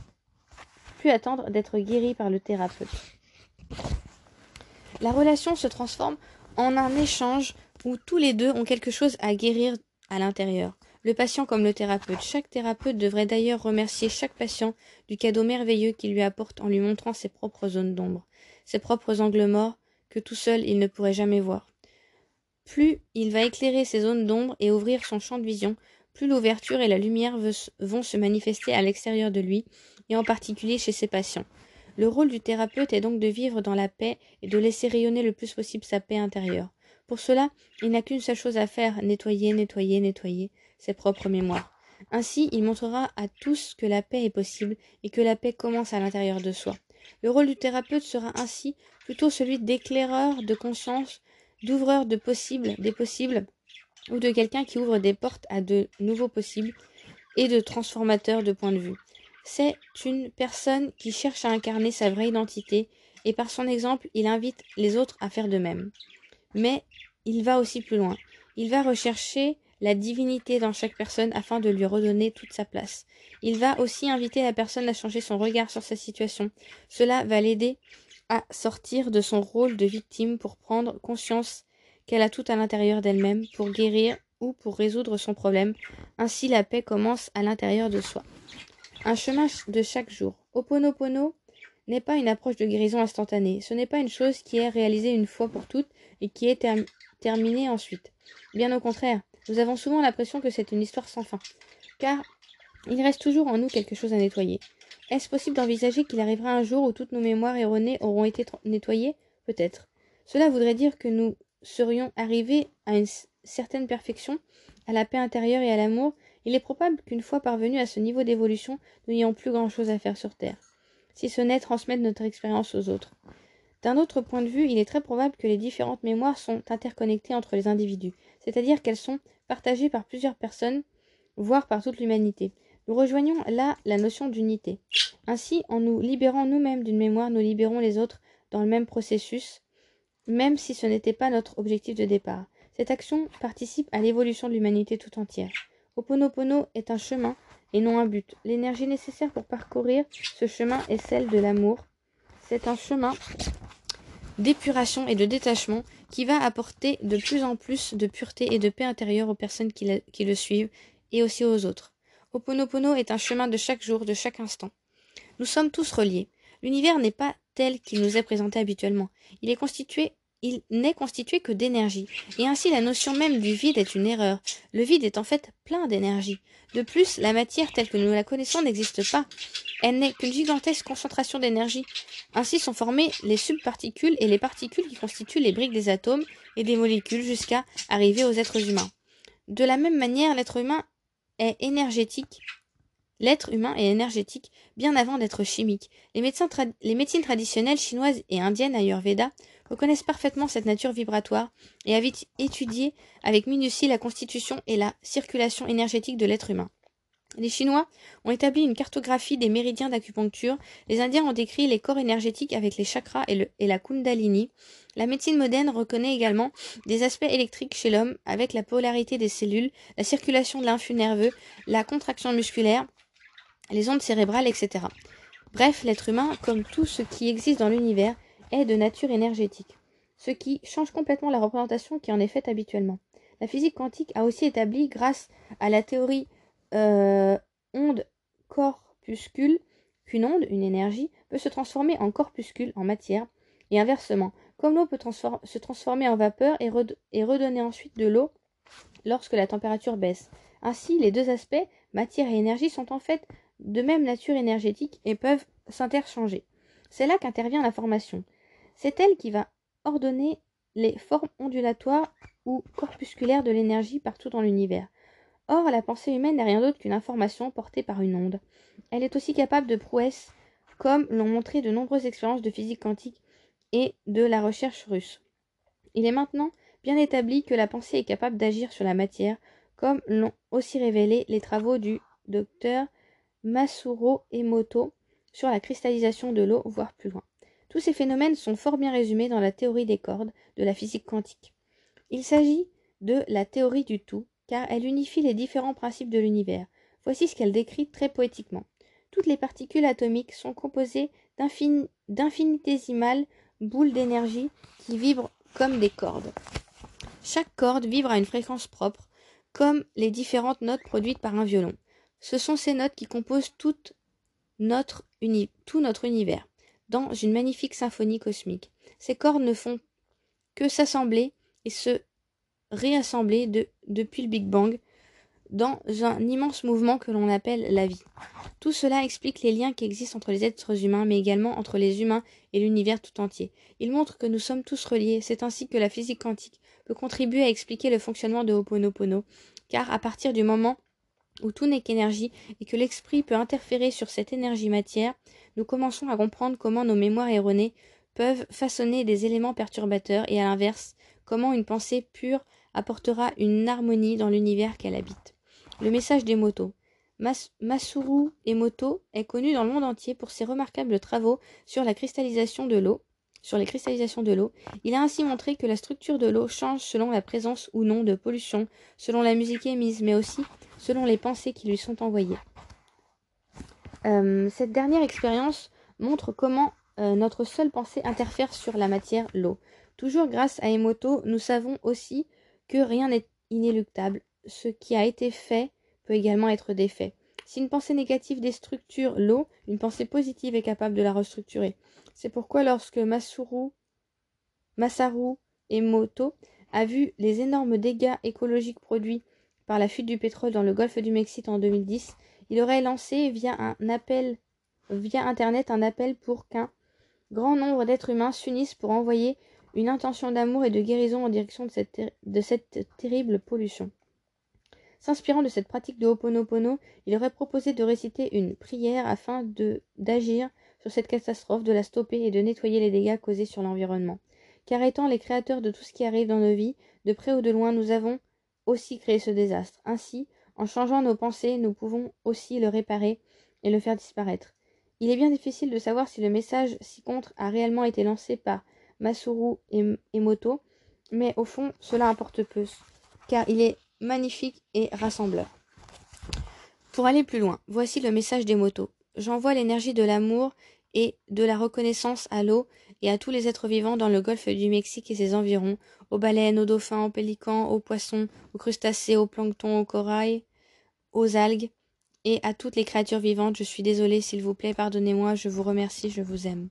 S1: plus attendre d'être guéri par le thérapeute. La relation se transforme en un échange où tous les deux ont quelque chose à guérir à l'intérieur. Le patient comme le thérapeute. Chaque thérapeute devrait d'ailleurs remercier chaque patient du cadeau merveilleux qu'il lui apporte en lui montrant ses propres zones d'ombre ses propres angles morts, que tout seul il ne pourrait jamais voir. Plus il va éclairer ces zones d'ombre et ouvrir son champ de vision, plus l'ouverture et la lumière vont se manifester à l'extérieur de lui, et en particulier chez ses patients. Le rôle du thérapeute est donc de vivre dans la paix et de laisser rayonner le plus possible sa paix intérieure. Pour cela, il n'a qu'une seule chose à faire, nettoyer, nettoyer, nettoyer ses propres mémoires. Ainsi, il montrera à tous que la paix est possible et que la paix commence à l'intérieur de soi. Le rôle du thérapeute sera ainsi plutôt celui d'éclaireur de conscience, d'ouvreur de possibles, des possibles, ou de quelqu'un qui ouvre des portes à de nouveaux possibles et de transformateur de point de vue. C'est une personne qui cherche à incarner sa vraie identité et par son exemple, il invite les autres à faire de même. Mais il va aussi plus loin. Il va rechercher la divinité dans chaque personne afin de lui redonner toute sa place. Il va aussi inviter la personne à changer son regard sur sa situation. Cela va l'aider à sortir de son rôle de victime pour prendre conscience qu'elle a tout à l'intérieur d'elle-même pour guérir ou pour résoudre son problème. Ainsi la paix commence à l'intérieur de soi. Un chemin de chaque jour. Oponopono n'est pas une approche de guérison instantanée. Ce n'est pas une chose qui est réalisée une fois pour toutes et qui est terminée ensuite. Bien au contraire, nous avons souvent l'impression que c'est une histoire sans fin, car il reste toujours en nous quelque chose à nettoyer. Est-ce possible d'envisager qu'il arrivera un jour où toutes nos mémoires erronées auront été nettoyées? Peut-être. Cela voudrait dire que nous serions arrivés à une certaine perfection, à la paix intérieure et à l'amour. Il est probable qu'une fois parvenus à ce niveau d'évolution, nous n'ayons plus grand-chose à faire sur Terre, si ce n'est transmettre notre expérience aux autres. D'un autre point de vue, il est très probable que les différentes mémoires sont interconnectées entre les individus, c'est-à-dire qu'elles sont partagées par plusieurs personnes, voire par toute l'humanité. Nous rejoignons là la notion d'unité. Ainsi, en nous libérant nous-mêmes d'une mémoire, nous libérons les autres dans le même processus, même si ce n'était pas notre objectif de départ. Cette action participe à l'évolution de l'humanité tout entière. Oponopono est un chemin et non un but. L'énergie nécessaire pour parcourir ce chemin est celle de l'amour. C'est un chemin d'épuration et de détachement qui va apporter de plus en plus de pureté et de paix intérieure aux personnes qui, le suivent et aussi aux autres. Oponopono est un chemin de chaque jour, de chaque instant. Nous sommes tous reliés. L'univers n'est pas tel qu'il nous est présenté habituellement. Il est constitué il n'est constitué que d'énergie, et ainsi la notion même du vide est une erreur. Le vide est en fait plein d'énergie. De plus, la matière telle que nous la connaissons n'existe pas. Elle n'est qu'une gigantesque concentration d'énergie. Ainsi sont formées les subparticules et les particules qui constituent les briques des atomes et des molécules jusqu'à arriver aux êtres humains. De la même manière, l'être humain est énergétique. L'être humain est énergétique bien avant d'être chimique. Les, médecines traditionnelles chinoises et indiennes Ayurveda reconnaissent parfaitement cette nature vibratoire et avaient étudié avec minutie la constitution et la circulation énergétique de l'être humain. Les Chinois ont établi une cartographie des méridiens d'acupuncture, les Indiens ont décrit les corps énergétiques avec les chakras et, la kundalini, la médecine moderne reconnaît également des aspects électriques chez l'homme avec la polarité des cellules, la circulation de l'influx nerveux, la contraction musculaire, les ondes cérébrales, etc. Bref, l'être humain, comme tout ce qui existe dans l'univers, est de nature énergétique, ce qui change complètement la représentation qui en est faite habituellement. La physique quantique a aussi établi, grâce à la théorie euh, onde-corpuscule, qu'une onde, une énergie, peut se transformer en corpuscule, en matière, et inversement, comme l'eau peut se transformer en vapeur et redonner ensuite de l'eau lorsque la température baisse. Ainsi, les deux aspects, matière et énergie, sont en fait de même nature énergétique et peuvent s'interchanger. C'est là qu'intervient la formation. C'est elle qui va ordonner les formes ondulatoires ou corpusculaires de l'énergie partout dans l'univers. Or, la pensée humaine n'est rien d'autre qu'une information portée par une onde. Elle est aussi capable de prouesses, comme l'ont montré de nombreuses expériences de physique quantique et de la recherche russe. Il est maintenant bien établi que la pensée est capable d'agir sur la matière, comme l'ont aussi révélé les travaux du docteur Masuro Emoto sur la cristallisation de l'eau, voire plus loin. Tous ces phénomènes sont fort bien résumés dans la théorie des cordes de la physique quantique. Il s'agit de la théorie du tout, car elle unifie les différents principes de l'univers. Voici ce qu'elle décrit très poétiquement. Toutes les particules atomiques sont composées d'infinitésimales boules d'énergie qui vibrent comme des cordes. Chaque corde vibre à une fréquence propre, comme les différentes notes produites par un violon. Ce sont ces notes qui composent tout notre univers dans une magnifique symphonie cosmique. Ces cordes ne font que s'assembler et se réassembler depuis le Big Bang dans un immense mouvement que l'on appelle la vie. Tout cela explique les liens qui existent entre les êtres humains, mais également entre les humains et l'univers tout entier. Il montre que nous sommes tous reliés. C'est ainsi que la physique quantique peut contribuer à expliquer le fonctionnement de Ho'oponopono, car à partir du moment où tout n'est qu'énergie et que l'esprit peut interférer sur cette énergie matière, nous commençons à comprendre comment nos mémoires erronées peuvent façonner des éléments perturbateurs et à l'inverse, comment une pensée pure apportera une harmonie dans l'univers qu'elle habite. Le message des motos. Masuru Emoto est connu dans le monde entier pour ses remarquables travaux sur la cristallisation de l'eau. Sur les cristallisations de l'eau, il a ainsi montré que la structure de l'eau change selon la présence ou non de pollution, selon la musique émise, mais aussi selon les pensées qui lui sont envoyées. Euh, cette dernière expérience montre comment euh, notre seule pensée interfère sur la matière, l'eau. Toujours grâce à Emoto, nous savons aussi que rien n'est inéluctable. Ce qui a été fait peut également être défait. Si une pensée négative déstructure l'eau, une pensée positive est capable de la restructurer. C'est pourquoi lorsque Masuru, Masaru Emoto a vu les énormes dégâts écologiques produits par la fuite du pétrole dans le golfe du Mexique en 2010, il aurait lancé via internet un appel pour qu'un grand nombre d'êtres humains s'unissent pour envoyer une intention d'amour et de guérison en direction de cette terrible pollution. S'inspirant de cette pratique de Ho'oponopono, il aurait proposé de réciter une prière afin d'agir sur cette catastrophe, de la stopper et de nettoyer les dégâts causés sur l'environnement. Car étant les créateurs de tout ce qui arrive dans nos vies, de près ou de loin, nous avons aussi créé ce désastre. Ainsi, en changeant nos pensées, nous pouvons aussi le réparer et le faire disparaître. Il est bien difficile de savoir si le message ci contre a réellement été lancé par Masuru Emoto, mais au fond, cela importe peu, car il est magnifique et rassembleur. Pour aller plus loin, voici le message des motos. J'envoie l'énergie de l'amour et de la reconnaissance à l'eau et à tous les êtres vivants dans le golfe du Mexique et ses environs, aux baleines, aux dauphins, aux pélicans, aux poissons, aux crustacés, aux planctons, aux corail, aux algues, et à toutes les créatures vivantes. Je suis désolée, s'il vous plaît, pardonnez-moi, je vous remercie, je vous aime.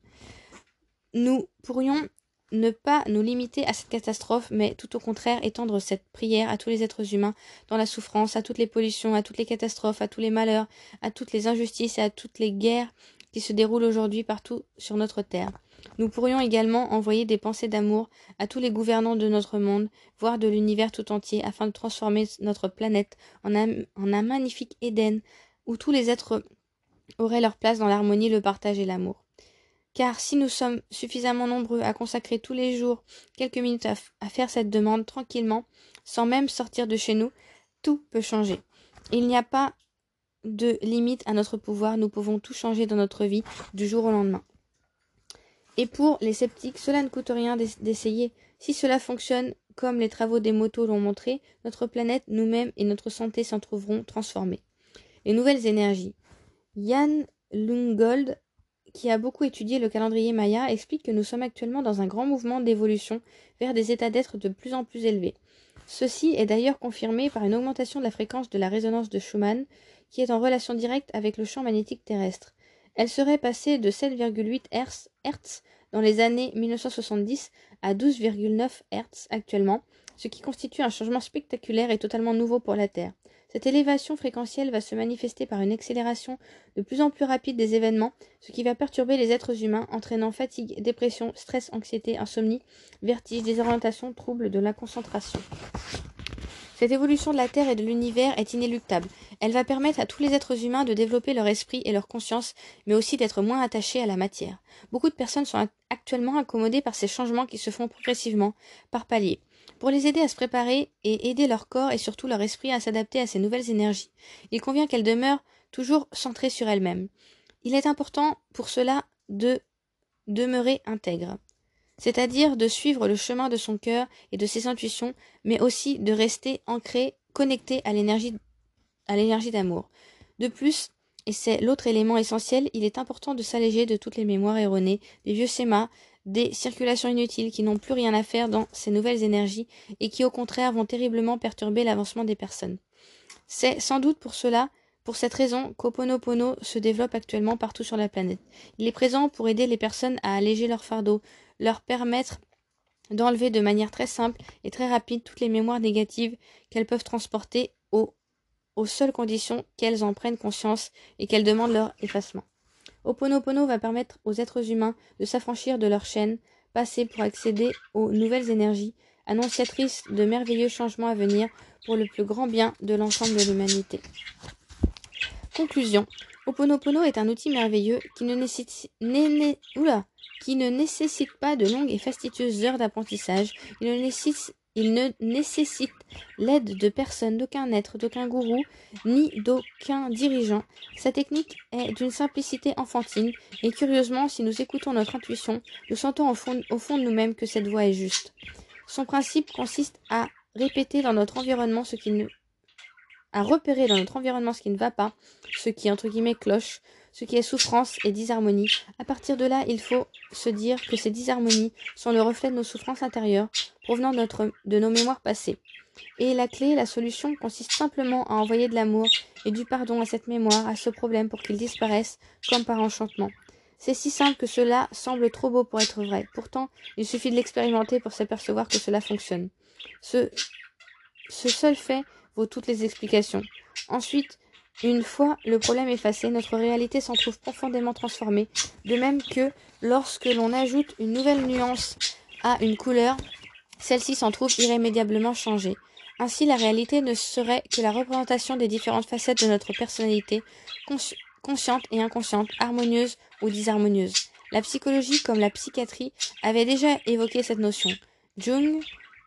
S1: Nous pourrions ne pas nous limiter à cette catastrophe, mais tout au contraire étendre cette prière à tous les êtres humains dans la souffrance, à toutes les pollutions, à toutes les catastrophes, à tous les malheurs, à toutes les injustices et à toutes les guerres qui se déroulent aujourd'hui partout sur notre terre. Nous pourrions également envoyer des pensées d'amour à tous les gouvernants de notre monde, voire de l'univers tout entier, afin de transformer notre planète en un, magnifique Éden où tous les êtres auraient leur place dans l'harmonie, le partage et l'amour. Car si nous sommes suffisamment nombreux à consacrer tous les jours quelques minutes à, faire cette demande tranquillement, sans même sortir de chez nous, tout peut changer. Il n'y a pas de limite à notre pouvoir, nous pouvons tout changer dans notre vie du jour au lendemain. Et pour les sceptiques, cela ne coûte rien d'essayer. Si cela fonctionne, comme les travaux des motos l'ont montré, notre planète, nous-mêmes et notre santé s'en trouveront transformées. Les nouvelles énergies. Yann Lungold qui a beaucoup étudié le calendrier maya, explique que nous sommes actuellement dans un grand mouvement d'évolution vers des états d'être de plus en plus élevés. Ceci est d'ailleurs confirmé par une augmentation de la fréquence de la résonance de Schumann, qui est en relation directe avec le champ magnétique terrestre. Elle serait passée de 7,8 Hz dans les années 1970 à 12,9 Hz actuellement, ce qui constitue un changement spectaculaire et totalement nouveau pour la Terre. Cette élévation fréquentielle va se manifester par une accélération de plus en plus rapide des événements, ce qui va perturber les êtres humains, entraînant fatigue, dépression, stress, anxiété, insomnie, vertige, désorientation, troubles de la concentration. Cette évolution de la Terre et de l'univers est inéluctable. Elle va permettre à tous les êtres humains de développer leur esprit et leur conscience, mais aussi d'être moins attachés à la matière. Beaucoup de personnes sont actuellement accommodées par ces changements qui se font progressivement, par paliers pour les aider à se préparer et aider leur corps et surtout leur esprit à s'adapter à ces nouvelles énergies. Il convient qu'elles demeurent toujours centrées sur elles-mêmes. Il est important pour cela de demeurer intègre, c'est-à-dire de suivre le chemin de son cœur et de ses intuitions, mais aussi de rester ancré, connecté à l'énergie d'amour. De plus, et c'est l'autre élément essentiel, il est important de s'alléger de toutes les mémoires erronées, des vieux schémas, des circulations inutiles qui n'ont plus rien à faire dans ces nouvelles énergies et qui au contraire vont terriblement perturber l'avancement des personnes. C'est sans doute pour cela, pour cette raison, qu'Oponopono se développe actuellement partout sur la planète. Il est présent pour aider les personnes à alléger leur fardeau, leur permettre d'enlever de manière très simple et très rapide toutes les mémoires négatives qu'elles peuvent transporter aux, aux seules conditions qu'elles en prennent conscience et qu'elles demandent leur effacement. Oponopono va permettre aux êtres humains de s'affranchir de leur chaîne, passer pour accéder aux nouvelles énergies, annonciatrices de merveilleux changements à venir pour le plus grand bien de l'ensemble de l'humanité. Conclusion. Oponopono est un outil merveilleux qui ne, nécessite, pas de longues et fastidieuses heures d'apprentissage. Il ne il ne nécessite l'aide de personne, d'aucun être, d'aucun gourou, ni d'aucun dirigeant. Sa technique est d'une simplicité enfantine, et curieusement, si nous écoutons notre intuition, nous sentons au fond, de nous-mêmes que cette voie est juste. Son principe consiste à répéter dans notre environnement ce qui ne à repérer dans notre environnement ce qui ne va pas, ce qui entre guillemets cloche, ce qui est souffrance et disharmonie. À partir de là, il faut se dire que ces disharmonies sont le reflet de nos souffrances intérieures, provenant de, nos mémoires passées. Et la clé, la solution consiste simplement à envoyer de l'amour et du pardon à cette mémoire, à ce problème pour qu'il disparaisse comme par enchantement. C'est si simple que cela semble trop beau pour être vrai. Pourtant, il suffit de l'expérimenter pour s'apercevoir que cela fonctionne. Ce seul fait vaut toutes les explications. Ensuite, une fois le problème effacé, notre réalité s'en trouve profondément transformée, de même que lorsque l'on ajoute une nouvelle nuance à une couleur, celle-ci s'en trouve irrémédiablement changée. Ainsi, la réalité ne serait que la représentation des différentes facettes de notre personnalité, consciente et inconsciente, harmonieuse ou disharmonieuse. La psychologie, comme la psychiatrie, avait déjà évoqué cette notion. Jung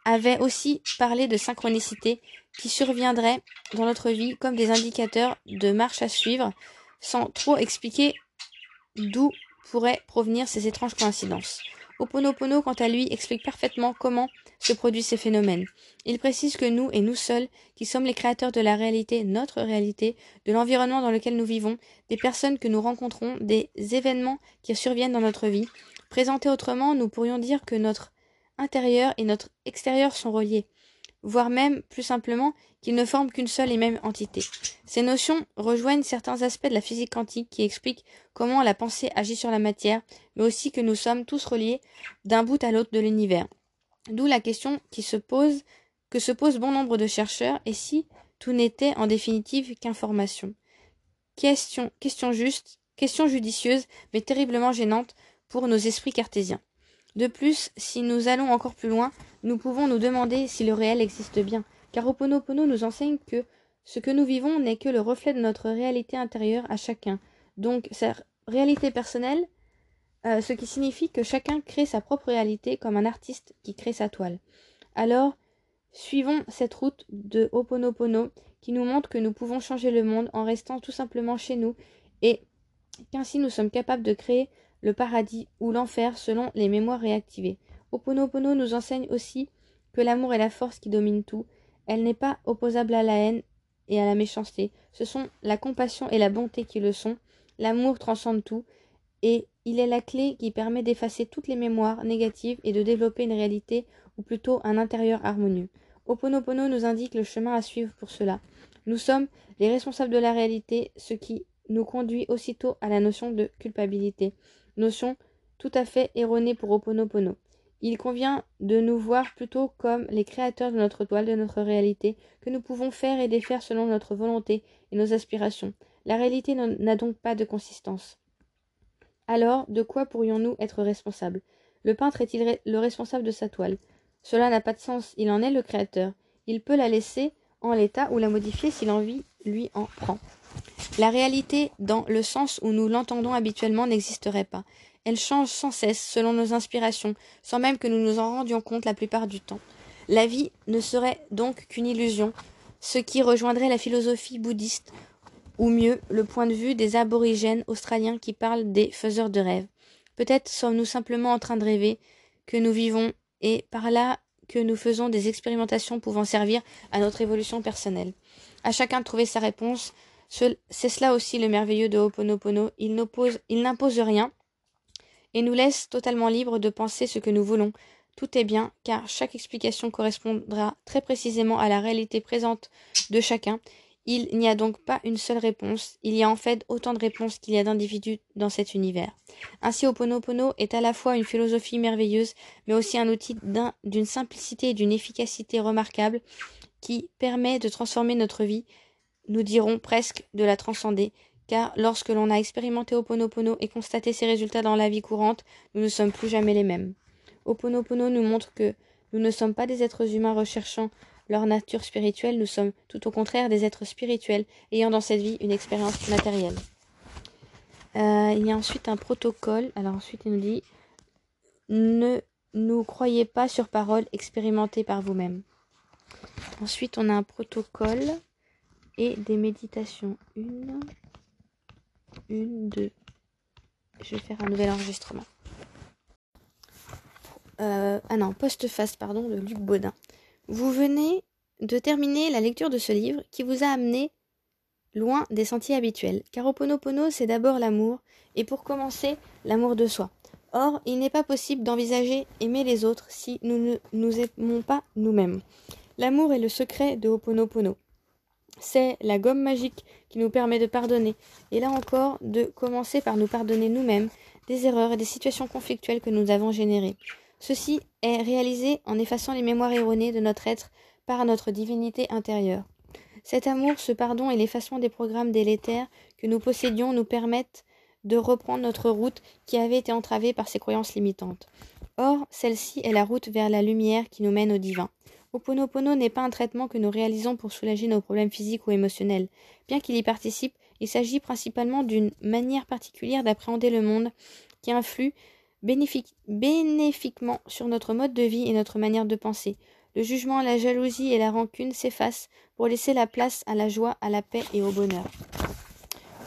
S1: avait aussi parlé de synchronicité qui surviendraient dans notre vie comme des indicateurs de marche à suivre, sans trop expliquer d'où pourraient provenir ces étranges coïncidences. Oponopono, quant à lui, explique parfaitement comment se produisent ces phénomènes. Il précise que nous et nous seuls, qui sommes les créateurs de la réalité, notre réalité, de l'environnement dans lequel nous vivons, des personnes que nous rencontrons, des événements qui surviennent dans notre vie. Présentés autrement, nous pourrions dire que notre intérieur et notre extérieur sont reliés. Voire même plus simplement qu'ils ne forment qu'une seule et même entité. Ces notions rejoignent certains aspects de la physique quantique qui expliquent comment la pensée agit sur la matière, mais aussi que nous sommes tous reliés d'un bout à l'autre de l'univers. D'où la question qui se pose, que se posent bon nombre de chercheurs, et si tout n'était en définitive qu'information? Question, question juste, question judicieuse, mais terriblement gênante pour nos esprits cartésiens. De plus, si nous allons encore plus loin, nous pouvons nous demander si le réel existe bien, car Oponopono nous enseigne que ce que nous vivons n'est que le reflet de notre réalité intérieure à chacun. Donc, sa réalité personnelle, euh, ce qui signifie que chacun crée sa propre réalité comme un artiste qui crée sa toile. Alors, suivons cette route de Oponopono qui nous montre que nous pouvons changer le monde en restant tout simplement chez nous et qu'ainsi nous sommes capables de créer le paradis ou l'enfer selon les mémoires réactivées. Oponopono nous enseigne aussi que l'amour est la force qui domine tout. Elle n'est pas opposable à la haine et à la méchanceté. Ce sont la compassion et la bonté qui le sont. L'amour transcende tout et il est la clé qui permet d'effacer toutes les mémoires négatives et de développer une réalité ou plutôt un intérieur harmonieux. Oponopono nous indique le chemin à suivre pour cela. Nous sommes les responsables de la réalité, ce qui nous conduit aussitôt à la notion de culpabilité notion tout à fait erronée pour Oponopono. Il convient de nous voir plutôt comme les créateurs de notre toile, de notre réalité, que nous pouvons faire et défaire selon notre volonté et nos aspirations. La réalité n'a donc pas de consistance. Alors, de quoi pourrions-nous être responsables? Le peintre est-il le responsable de sa toile? Cela n'a pas de sens, il en est le créateur. Il peut la laisser en l'état ou la modifier si l'envie lui en prend. La réalité, dans le sens où nous l'entendons habituellement, n'existerait pas. Elle change sans cesse selon nos inspirations, sans même que nous nous en rendions compte la plupart du temps. La vie ne serait donc qu'une illusion, ce qui rejoindrait la philosophie bouddhiste, ou mieux le point de vue des aborigènes australiens qui parlent des faiseurs de rêves. Peut-être sommes-nous simplement en train de rêver, que nous vivons, et par là que nous faisons des expérimentations pouvant servir à notre évolution personnelle. À chacun de trouver sa réponse, c'est cela aussi le merveilleux de Ho'oponopono. Il n'impose rien et nous laisse totalement libres de penser ce que nous voulons. Tout est bien, car chaque explication correspondra très précisément à la réalité présente de chacun. Il n'y a donc pas une seule réponse, il y a en fait autant de réponses qu'il y a d'individus dans cet univers. Ainsi Ho'oponopono est à la fois une philosophie merveilleuse, mais aussi un outil d'une simplicité et d'une efficacité remarquables qui permet de transformer notre vie nous dirons presque de la transcender, car lorsque l'on a expérimenté Oponopono et constaté ses résultats dans la vie courante, nous ne sommes plus jamais les mêmes. Oponopono nous montre que nous ne sommes pas des êtres humains recherchant leur nature spirituelle, nous sommes tout au contraire des êtres spirituels ayant dans cette vie une expérience matérielle. Euh, il y a ensuite un protocole. Alors ensuite il nous dit ne nous croyez pas sur parole, expérimentez par vous-même. Ensuite on a un protocole et des méditations. Une, une, deux. Je vais faire un nouvel enregistrement. Euh, ah non, post-face, pardon, de Luc Baudin. Vous venez de terminer la lecture de ce livre qui vous a amené loin des sentiers habituels. Car Oponopono, c'est d'abord l'amour, et pour commencer, l'amour de soi. Or, il n'est pas possible d'envisager aimer les autres si nous ne nous aimons pas nous-mêmes. L'amour est le secret de Oponopono. C'est la gomme magique qui nous permet de pardonner, et là encore de commencer par nous pardonner nous-mêmes des erreurs et des situations conflictuelles que nous avons générées. Ceci est réalisé en effaçant les mémoires erronées de notre être par notre divinité intérieure. Cet amour, ce pardon et l'effacement des programmes délétères que nous possédions nous permettent de reprendre notre route qui avait été entravée par ces croyances limitantes. Or, celle-ci est la route vers la lumière qui nous mène au divin. Oponopono n'est pas un traitement que nous réalisons pour soulager nos problèmes physiques ou émotionnels. Bien qu'il y participe, il s'agit principalement d'une manière particulière d'appréhender le monde qui influe bénéfiquement sur notre mode de vie et notre manière de penser. Le jugement, la jalousie et la rancune s'effacent pour laisser la place à la joie, à la paix et au bonheur.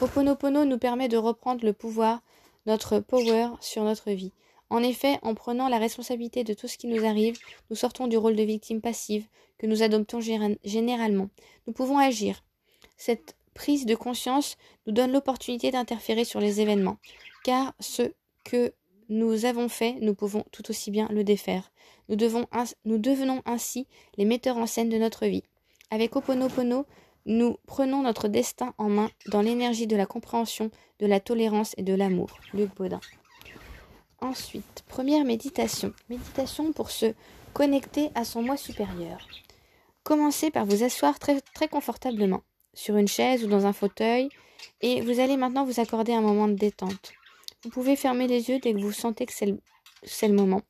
S1: Oponopono nous permet de reprendre le pouvoir, notre power sur notre vie. En effet, en prenant la responsabilité de tout ce qui nous arrive, nous sortons du rôle de victime passive que nous adoptons généralement. Nous pouvons agir. Cette prise de conscience nous donne l'opportunité d'interférer sur les événements, car ce que nous avons fait, nous pouvons tout aussi bien le défaire. Nous, devenons ainsi les metteurs en scène de notre vie. Avec Oponopono, nous prenons notre destin en main dans l'énergie de la compréhension, de la tolérance et de l'amour. Luc Baudin. Ensuite, première méditation. Méditation pour se connecter à son moi supérieur. Commencez par vous asseoir très, confortablement sur une chaise ou dans un fauteuil et vous allez maintenant vous accorder un moment de détente. Vous pouvez fermer les yeux dès que vous sentez que c'est le, le moment.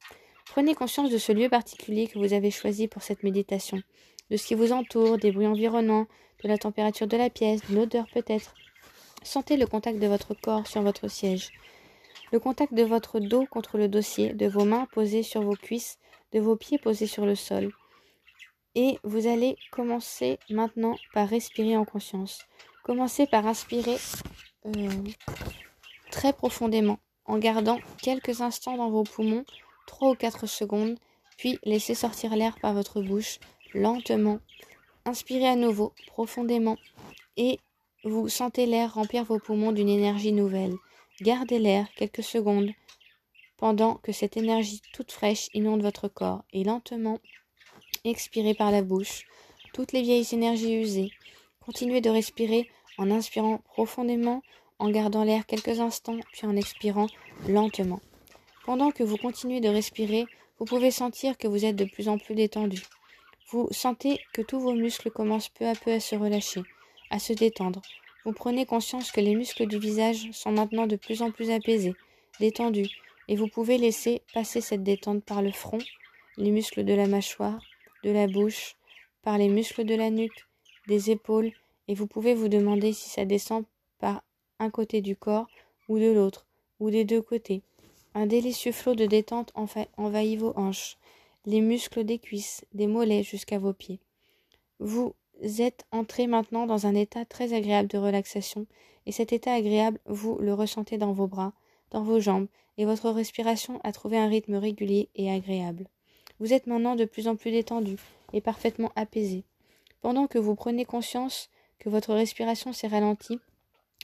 S1: Prenez conscience de ce lieu particulier que vous avez choisi pour cette méditation, de ce qui vous entoure, des bruits environnants, de la température de la pièce, d'une odeur peut-être. Sentez le contact de votre corps sur votre siège, le contact de votre dos contre le dossier, de vos mains posées sur vos cuisses, de vos pieds posés sur le sol. Et vous allez commencer maintenant par respirer en conscience. Commencez par inspirer euh, très profondément en gardant quelques instants dans vos poumons, 3 ou 4 secondes, puis laissez sortir l'air par votre bouche lentement. Inspirez à nouveau profondément et vous sentez l'air remplir vos poumons d'une énergie nouvelle. Gardez l'air quelques secondes pendant que cette énergie toute fraîche inonde votre corps et lentement expirez par la bouche toutes les vieilles énergies usées. Continuez de respirer en inspirant profondément, en gardant l'air quelques instants, puis en expirant lentement. Pendant que vous continuez de respirer, vous pouvez sentir que vous êtes de plus en plus détendu. Vous sentez que tous vos muscles commencent peu à peu à se relâcher, à se détendre. Vous prenez conscience que les muscles du visage sont maintenant de plus en plus apaisés, détendus, et vous pouvez laisser passer cette détente par le front, les muscles de la mâchoire, de la bouche, par les muscles de la nuque, des épaules, et vous pouvez vous demander si ça descend par un côté du corps ou de l'autre, ou des deux côtés. Un délicieux flot de détente envahit vos hanches, les muscles des cuisses, des mollets jusqu'à vos pieds. Vous êtes entré maintenant dans un état très agréable de relaxation, et cet état agréable, vous le ressentez dans vos bras, dans vos jambes, et votre respiration a trouvé un rythme régulier et agréable. Vous êtes maintenant de plus en plus détendu et parfaitement apaisé. Pendant que vous prenez conscience que votre respiration s'est ralentie,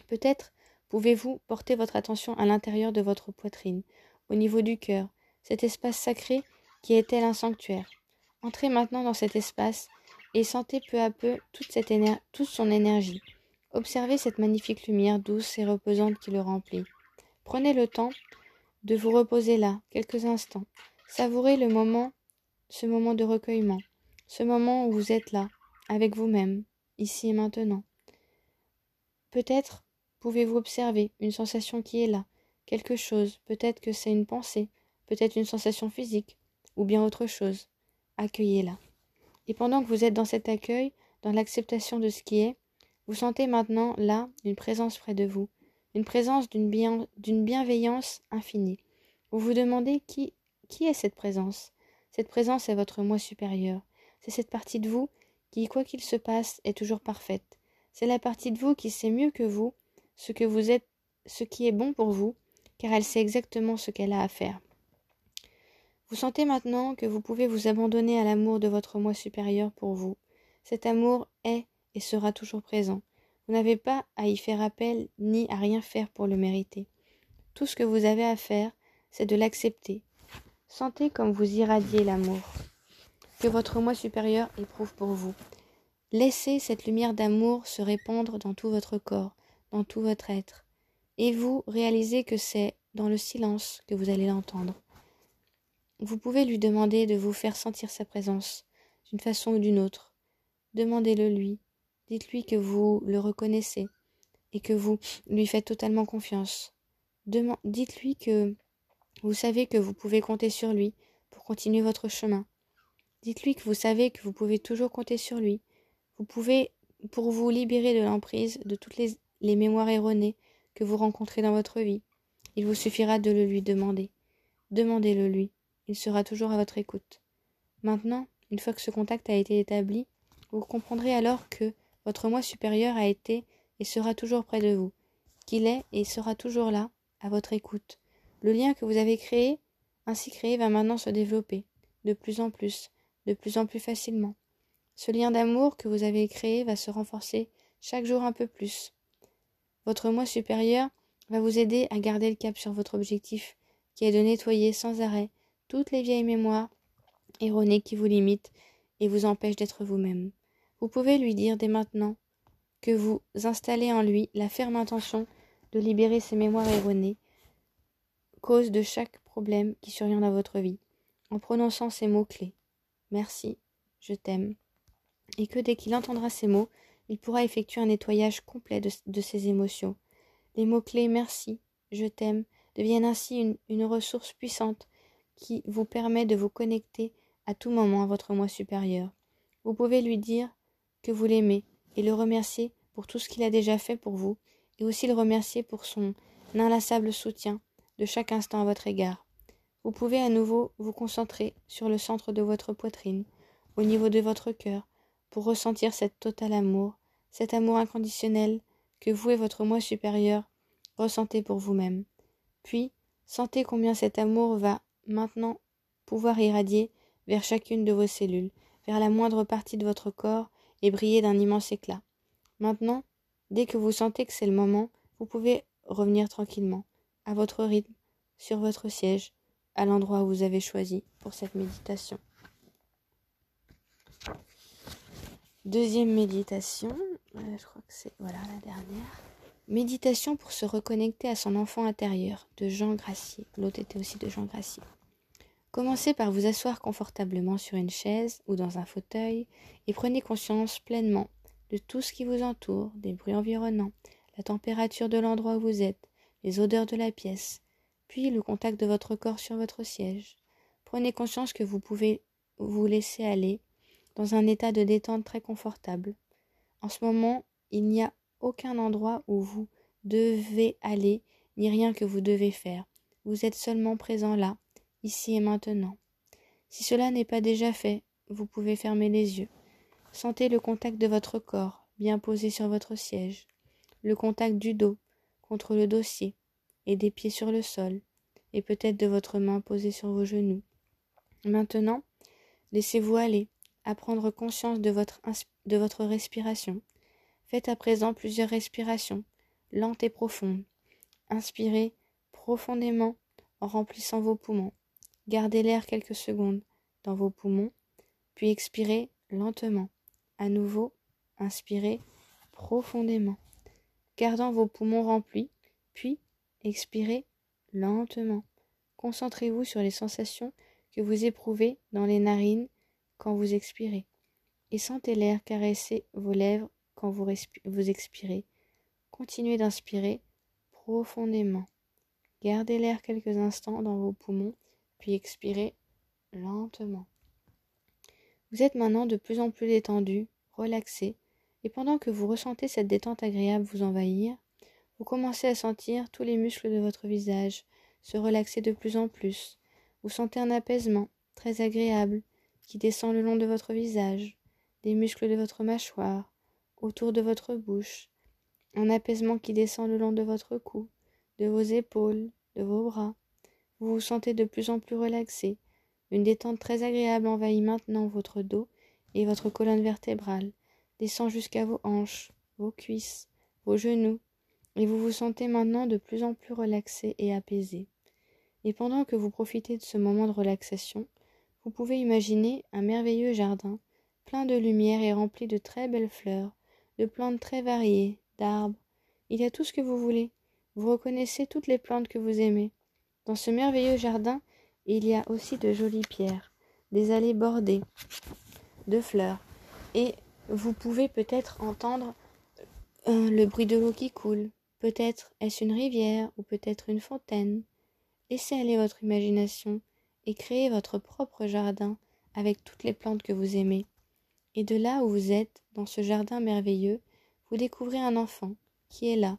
S1: peut-être pouvez-vous porter votre attention à l'intérieur de votre poitrine, au niveau du cœur, cet espace sacré qui est tel un sanctuaire. Entrez maintenant dans cet espace et sentez peu à peu toute, cette toute son énergie. Observez cette magnifique lumière douce et reposante qui le remplit. Prenez le temps de vous reposer là, quelques instants. Savourez le moment, ce moment de recueillement, ce moment où vous êtes là, avec vous-même, ici et maintenant. Peut-être pouvez-vous observer une sensation qui est là, quelque chose, peut-être que c'est une pensée, peut-être une sensation physique, ou bien autre chose. Accueillez-la. Et pendant que vous êtes dans cet accueil, dans l'acceptation de ce qui est, vous sentez maintenant là une présence près de vous, une présence d'une bienveillance infinie. Vous vous demandez qui, qui est cette présence? Cette présence est votre moi supérieur. C'est cette partie de vous qui, quoi qu'il se passe, est toujours parfaite. C'est la partie de vous qui sait mieux que vous ce que vous êtes, ce qui est bon pour vous, car elle sait exactement ce qu'elle a à faire. Vous sentez maintenant que vous pouvez vous abandonner à l'amour de votre moi supérieur pour vous. Cet amour est et sera toujours présent. Vous n'avez pas à y faire appel ni à rien faire pour le mériter. Tout ce que vous avez à faire, c'est de l'accepter. Sentez comme vous irradiez l'amour que votre moi supérieur éprouve pour vous. Laissez cette lumière d'amour se répandre dans tout votre corps, dans tout votre être, et vous réalisez que c'est dans le silence que vous allez l'entendre. Vous pouvez lui demander de vous faire sentir sa présence, d'une façon ou d'une autre. Demandez-le lui. Dites-lui que vous le reconnaissez et que vous lui faites totalement confiance. Dites-lui que vous savez que vous pouvez compter sur lui pour continuer votre chemin. Dites-lui que vous savez que vous pouvez toujours compter sur lui. Vous pouvez, pour vous libérer de l'emprise de toutes les, mémoires erronées que vous rencontrez dans votre vie, il vous suffira de le lui demander. Demandez-le lui il sera toujours à votre écoute. Maintenant, une fois que ce contact a été établi, vous comprendrez alors que votre moi supérieur a été et sera toujours près de vous, qu'il est et sera toujours là, à votre écoute. Le lien que vous avez créé, ainsi créé, va maintenant se développer, de plus en plus, de plus en plus facilement. Ce lien d'amour que vous avez créé va se renforcer chaque jour un peu plus. Votre moi supérieur va vous aider à garder le cap sur votre objectif, qui est de nettoyer sans arrêt toutes les vieilles mémoires erronées qui vous limitent et vous empêchent d'être vous-même. Vous pouvez lui dire dès maintenant que vous installez en lui la ferme intention de libérer ces mémoires erronées, cause de chaque problème qui survient dans votre vie, en prononçant ces mots-clés. Merci, je t'aime. Et que dès qu'il entendra ces mots, il pourra effectuer un nettoyage complet de, ses émotions. Les mots-clés merci, je t'aime deviennent ainsi une, une ressource puissante qui vous permet de vous connecter à tout moment à votre moi supérieur. Vous pouvez lui dire que vous l'aimez et le remercier pour tout ce qu'il a déjà fait pour vous et aussi le remercier pour son inlassable soutien de chaque instant à votre égard. Vous pouvez à nouveau vous concentrer sur le centre de votre poitrine, au niveau de votre cœur, pour ressentir cet total amour, cet amour inconditionnel que vous et votre moi supérieur ressentez pour vous-même. Puis, sentez combien cet amour va maintenant pouvoir irradier vers chacune de vos cellules, vers la moindre partie de votre corps et briller d'un immense éclat. Maintenant, dès que vous sentez que c'est le moment, vous pouvez revenir tranquillement, à votre rythme, sur votre siège, à l'endroit où vous avez choisi pour cette méditation. Deuxième méditation, euh, je crois que c'est voilà la dernière. Méditation pour se reconnecter à son enfant intérieur de Jean Gracier. L'autre était aussi de Jean Gracier. Commencez par vous asseoir confortablement sur une chaise ou dans un fauteuil et prenez conscience pleinement de tout ce qui vous entoure, des bruits environnants, la température de l'endroit où vous êtes, les odeurs de la pièce, puis le contact de votre corps sur votre siège. Prenez conscience que vous pouvez vous laisser aller dans un état de détente très confortable. En ce moment, il n'y a aucun endroit où vous devez aller, ni rien que vous devez faire. Vous êtes seulement présent là, ici et maintenant. Si cela n'est pas déjà fait, vous pouvez fermer les yeux. Sentez le contact de votre corps, bien posé sur votre siège, le contact du dos contre le dossier, et des pieds sur le sol, et peut-être de votre main posée sur vos genoux. Maintenant, laissez-vous aller, à prendre conscience de votre, respiration. Faites à présent plusieurs respirations, lentes et profondes. Inspirez profondément en remplissant vos poumons. Gardez l'air quelques secondes dans vos poumons, puis expirez lentement. À nouveau, inspirez profondément, gardant vos poumons remplis, puis expirez lentement. Concentrez-vous sur les sensations que vous éprouvez dans les narines quand vous expirez, et sentez l'air caresser vos lèvres quand vous, vous expirez. Continuez d'inspirer profondément. Gardez l'air quelques instants dans vos poumons, puis expirez lentement. Vous êtes maintenant de plus en plus détendu, relaxé, et pendant que vous ressentez cette détente agréable vous envahir, vous commencez à sentir tous les muscles de votre visage se relaxer de plus en plus. Vous sentez un apaisement très agréable qui descend le long de votre visage, des muscles de votre mâchoire, autour de votre bouche, un apaisement qui descend le long de votre cou, de vos épaules, de vos bras. Vous vous sentez de plus en plus relaxé. Une détente très agréable envahit maintenant votre dos et votre colonne vertébrale, descend jusqu'à vos hanches, vos cuisses, vos genoux, et vous vous sentez maintenant de plus en plus relaxé et apaisé. Et pendant que vous profitez de ce moment de relaxation, vous pouvez imaginer un merveilleux jardin, plein de lumière et rempli de très belles fleurs, de plantes très variées, d'arbres. Il y a tout ce que vous voulez. Vous reconnaissez toutes les plantes que vous aimez. Dans ce merveilleux jardin, il y a aussi de jolies pierres, des allées bordées de fleurs, et vous pouvez peut-être entendre euh, le bruit de l'eau qui coule. Peut-être est-ce une rivière ou peut-être une fontaine. Laissez aller votre imagination et créez votre propre jardin avec toutes les plantes que vous aimez. Et de là où vous êtes, dans ce jardin merveilleux, vous découvrez un enfant qui est là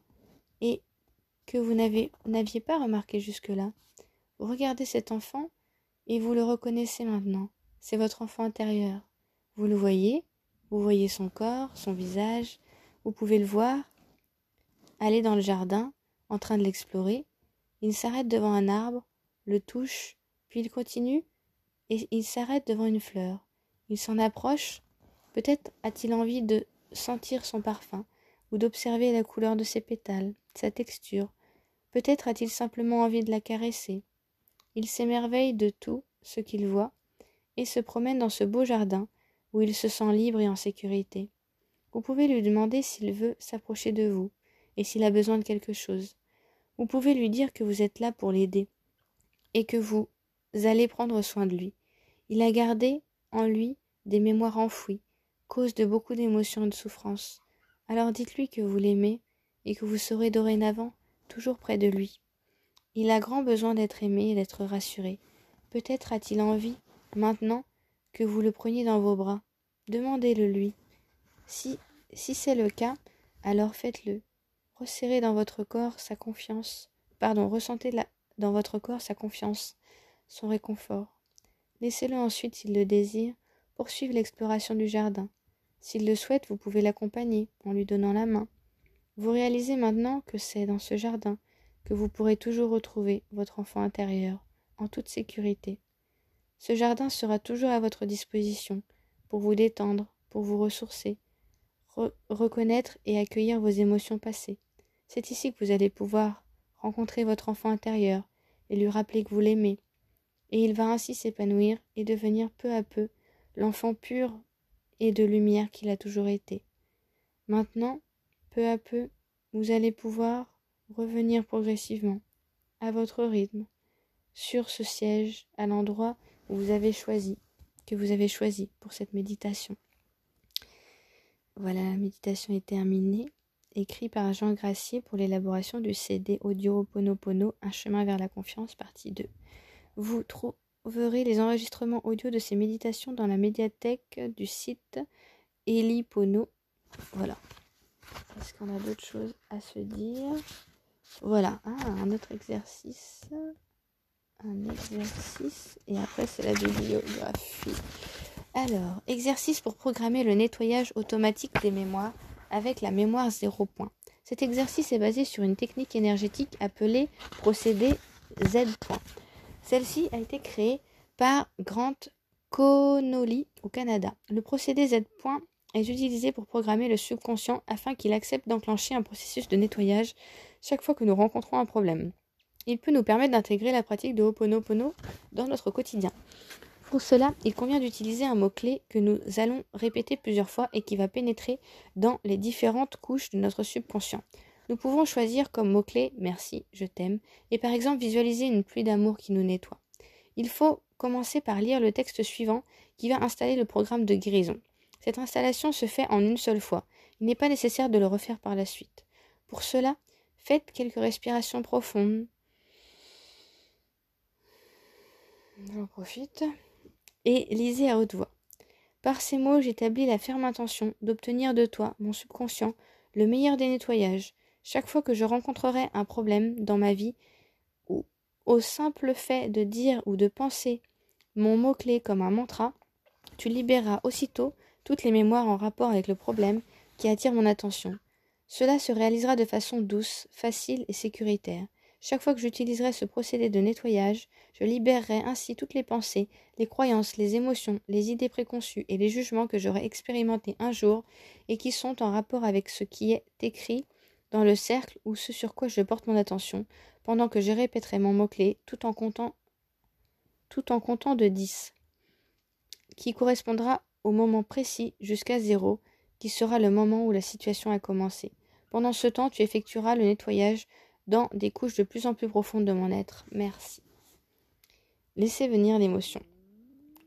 S1: que vous n'aviez pas remarqué jusque-là. Regardez cet enfant et vous le reconnaissez maintenant. C'est votre enfant intérieur. Vous le voyez, vous voyez son corps, son visage, vous pouvez le voir aller dans le jardin, en train de l'explorer. Il s'arrête devant un arbre, le touche, puis il continue et il s'arrête devant une fleur. Il s'en approche. Peut-être a-t-il envie de sentir son parfum ou d'observer la couleur de ses pétales, sa texture. Peut-être a-t-il simplement envie de la caresser. Il s'émerveille de tout ce qu'il voit et se promène dans ce beau jardin où il se sent libre et en sécurité. Vous pouvez lui demander s'il veut s'approcher de vous et s'il a besoin de quelque chose. Vous pouvez lui dire que vous êtes là pour l'aider et que vous allez prendre soin de lui. Il a gardé en lui des mémoires enfouies, cause de beaucoup d'émotions et de souffrances. Alors dites-lui que vous l'aimez et que vous serez dorénavant toujours près de lui. Il a grand besoin d'être aimé et d'être rassuré. Peut-être a-t-il envie, maintenant, que vous le preniez dans vos bras. Demandez-le lui. Si, si c'est le cas, alors faites-le. Resserrez dans votre corps sa confiance. Pardon, ressentez dans votre corps sa confiance, son réconfort. Laissez-le ensuite, s'il le désire, poursuivre l'exploration du jardin. S'il le souhaite, vous pouvez l'accompagner en lui donnant la main. Vous réalisez maintenant que c'est dans ce jardin que vous pourrez toujours retrouver votre enfant intérieur, en toute sécurité. Ce jardin sera toujours à votre disposition, pour vous détendre, pour vous ressourcer, reconnaître et accueillir vos émotions passées. C'est ici que vous allez pouvoir rencontrer votre enfant intérieur et lui rappeler que vous l'aimez. Et il va ainsi s'épanouir et devenir peu à peu l'enfant pur et de lumière qu'il a toujours été. Maintenant, peu à peu, vous allez pouvoir revenir progressivement, à votre rythme, sur ce siège, à l'endroit où vous avez choisi, que vous avez choisi pour cette méditation. Voilà, la méditation est terminée. Écrit par Jean Gracier pour l'élaboration du CD audio Ponopono, Un chemin vers la confiance, partie 2. Vous trouverez les enregistrements audio de ces méditations dans la médiathèque du site Elipono. Voilà. Est-ce qu'on a d'autres choses à se dire? Voilà. Ah, un autre exercice. Un exercice. Et après, c'est la bibliographie. Alors, exercice pour programmer le nettoyage automatique des mémoires avec la mémoire zéro point. Cet exercice est basé sur une technique énergétique appelée procédé Z point. Celle-ci a été créée par Grant Connolly au Canada. Le procédé Z point est utilisé pour programmer le subconscient afin qu'il accepte d'enclencher un processus de nettoyage chaque fois que nous rencontrons un problème. Il peut nous permettre d'intégrer la pratique de Ho'oponopono dans notre quotidien. Pour cela, il convient d'utiliser un mot-clé que nous allons répéter plusieurs fois et qui va pénétrer dans les différentes couches de notre subconscient. Nous pouvons choisir comme mot-clé merci, je t'aime, et par exemple visualiser une pluie d'amour qui nous nettoie. Il faut commencer par lire le texte suivant qui va installer le programme de guérison. Cette installation se fait en une seule fois. Il n'est pas nécessaire de le refaire par la suite. Pour cela, faites quelques respirations profondes. J'en profite. Et lisez à haute voix. Par ces mots, j'établis la ferme intention d'obtenir de toi, mon subconscient, le meilleur des nettoyages. Chaque fois que je rencontrerai un problème dans ma vie, ou au simple fait de dire ou de penser mon mot-clé comme un mantra, tu libéreras aussitôt toutes les mémoires en rapport avec le problème qui attire mon attention. Cela se réalisera de façon douce, facile et sécuritaire. Chaque fois que j'utiliserai ce procédé de nettoyage, je libérerai ainsi toutes les pensées, les croyances, les émotions, les idées préconçues et les jugements que j'aurai expérimentés un jour et qui sont en rapport avec ce qui est écrit dans le cercle ou ce sur quoi je porte mon attention, pendant que je répéterai mon mot-clé tout en comptant tout en comptant de 10, qui correspondra au moment précis jusqu'à zéro, qui sera le moment où la situation a commencé. Pendant ce temps, tu effectueras le nettoyage dans des couches de plus en plus profondes de mon être. Merci. Laissez venir l'émotion.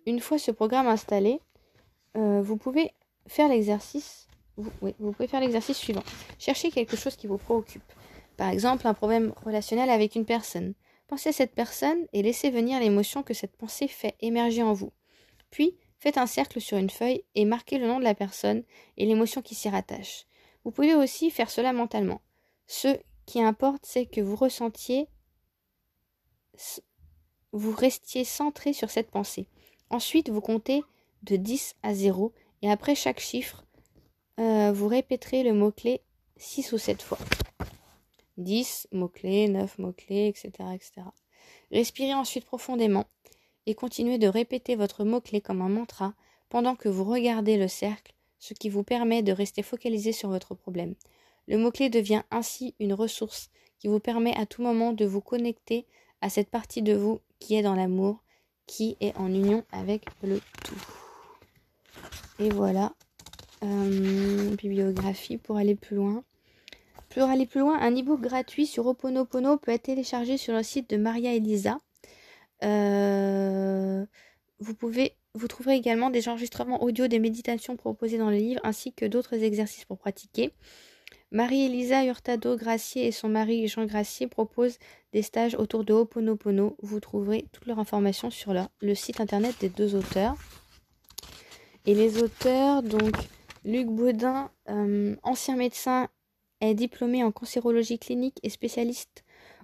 S1: Une fois ce programme installé, euh, vous pouvez faire l'exercice. Vous, vous pouvez faire l'exercice suivant. Cherchez quelque chose qui vous préoccupe. Par exemple, un problème relationnel avec une personne. Pensez à cette personne et laissez venir l'émotion que cette pensée fait émerger en vous. Puis, Faites un cercle sur une feuille et marquez le nom de la personne et l'émotion qui s'y rattache. Vous pouvez aussi faire cela mentalement. Ce qui importe, c'est que vous ressentiez, vous restiez centré sur cette pensée. Ensuite, vous comptez de 10 à 0 et après chaque chiffre, euh, vous répéterez le mot-clé 6 ou 7 fois. 10 mots-clés, 9 mots-clés, etc., etc. Respirez ensuite profondément et continuez de répéter votre mot-clé comme un mantra pendant que vous regardez le cercle, ce qui vous permet de rester focalisé sur votre problème. Le mot-clé devient ainsi une ressource qui vous permet à tout moment de vous connecter à cette partie de vous qui est dans l'amour, qui est en union avec le tout. Et voilà, euh, bibliographie pour aller plus loin. Pour aller plus loin, un e-book gratuit sur Oponopono peut être téléchargé sur le site de Maria Elisa. Euh, vous pouvez vous trouverez également des enregistrements audio des méditations proposées dans le livre ainsi que d'autres exercices pour pratiquer. Marie-Elisa Hurtado Gracier et son mari Jean Gracier proposent des stages autour de Ho'oponopono. Vous trouverez toutes leurs informations sur le site internet des deux auteurs. Et les auteurs, donc Luc Baudin, euh, ancien médecin, est diplômé en cancérologie clinique et spécialiste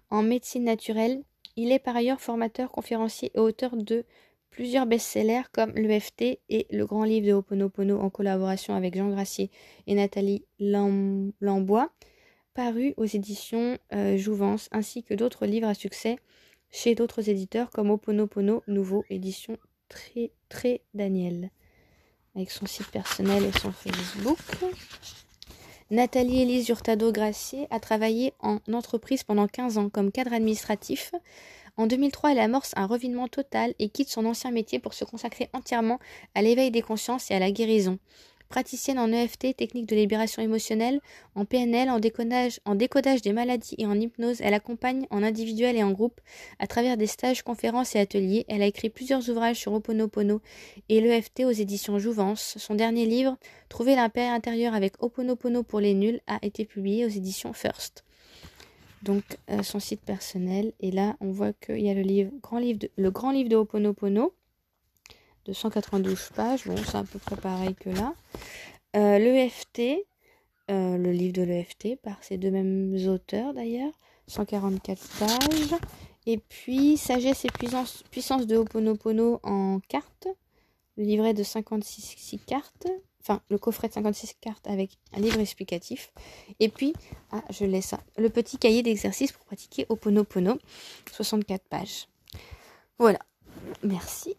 S1: en médecine naturelle. Il est par ailleurs formateur, conférencier et auteur de Plusieurs best-sellers comme l'EFT et le grand livre de Ho'oponopono en collaboration avec Jean Gracier et Nathalie Lambois, paru aux éditions euh, Jouvence, ainsi que d'autres livres à succès chez d'autres éditeurs comme Ho'oponopono Nouveau, édition très, très Daniel, avec son site personnel et son Facebook. Nathalie Elise Hurtado Gracier a travaillé en entreprise pendant 15 ans comme cadre administratif en 2003, elle amorce un revinement total et quitte son ancien métier pour se consacrer entièrement à l'éveil des consciences et à la guérison. Praticienne en EFT, technique de libération émotionnelle, en PNL, en décodage, des maladies et en hypnose, elle accompagne en individuel et en groupe à travers des stages, conférences et ateliers. Elle a écrit plusieurs ouvrages sur Oponopono et l'EFT aux éditions Jouvence. Son dernier livre, Trouver l'impère intérieur avec Oponopono pour les nuls, a été publié aux éditions First donc euh, son site personnel. Et là, on voit qu'il y a le, grand livre de, Ho'oponopono de 192 pages. Bon, c'est à peu près pareil que là. Euh, L'EFT, euh, le livre de l'EFT, par ces deux mêmes auteurs d'ailleurs, 144 pages. Et puis, Sagesse et puissance, de Ho'oponopono en cartes, le livret de 56 cartes, enfin le coffret de 56 cartes avec un livre explicatif. Et puis, ah, je laisse ça, le petit cahier d'exercice pour pratiquer Oponopono, 64 pages. Voilà, merci.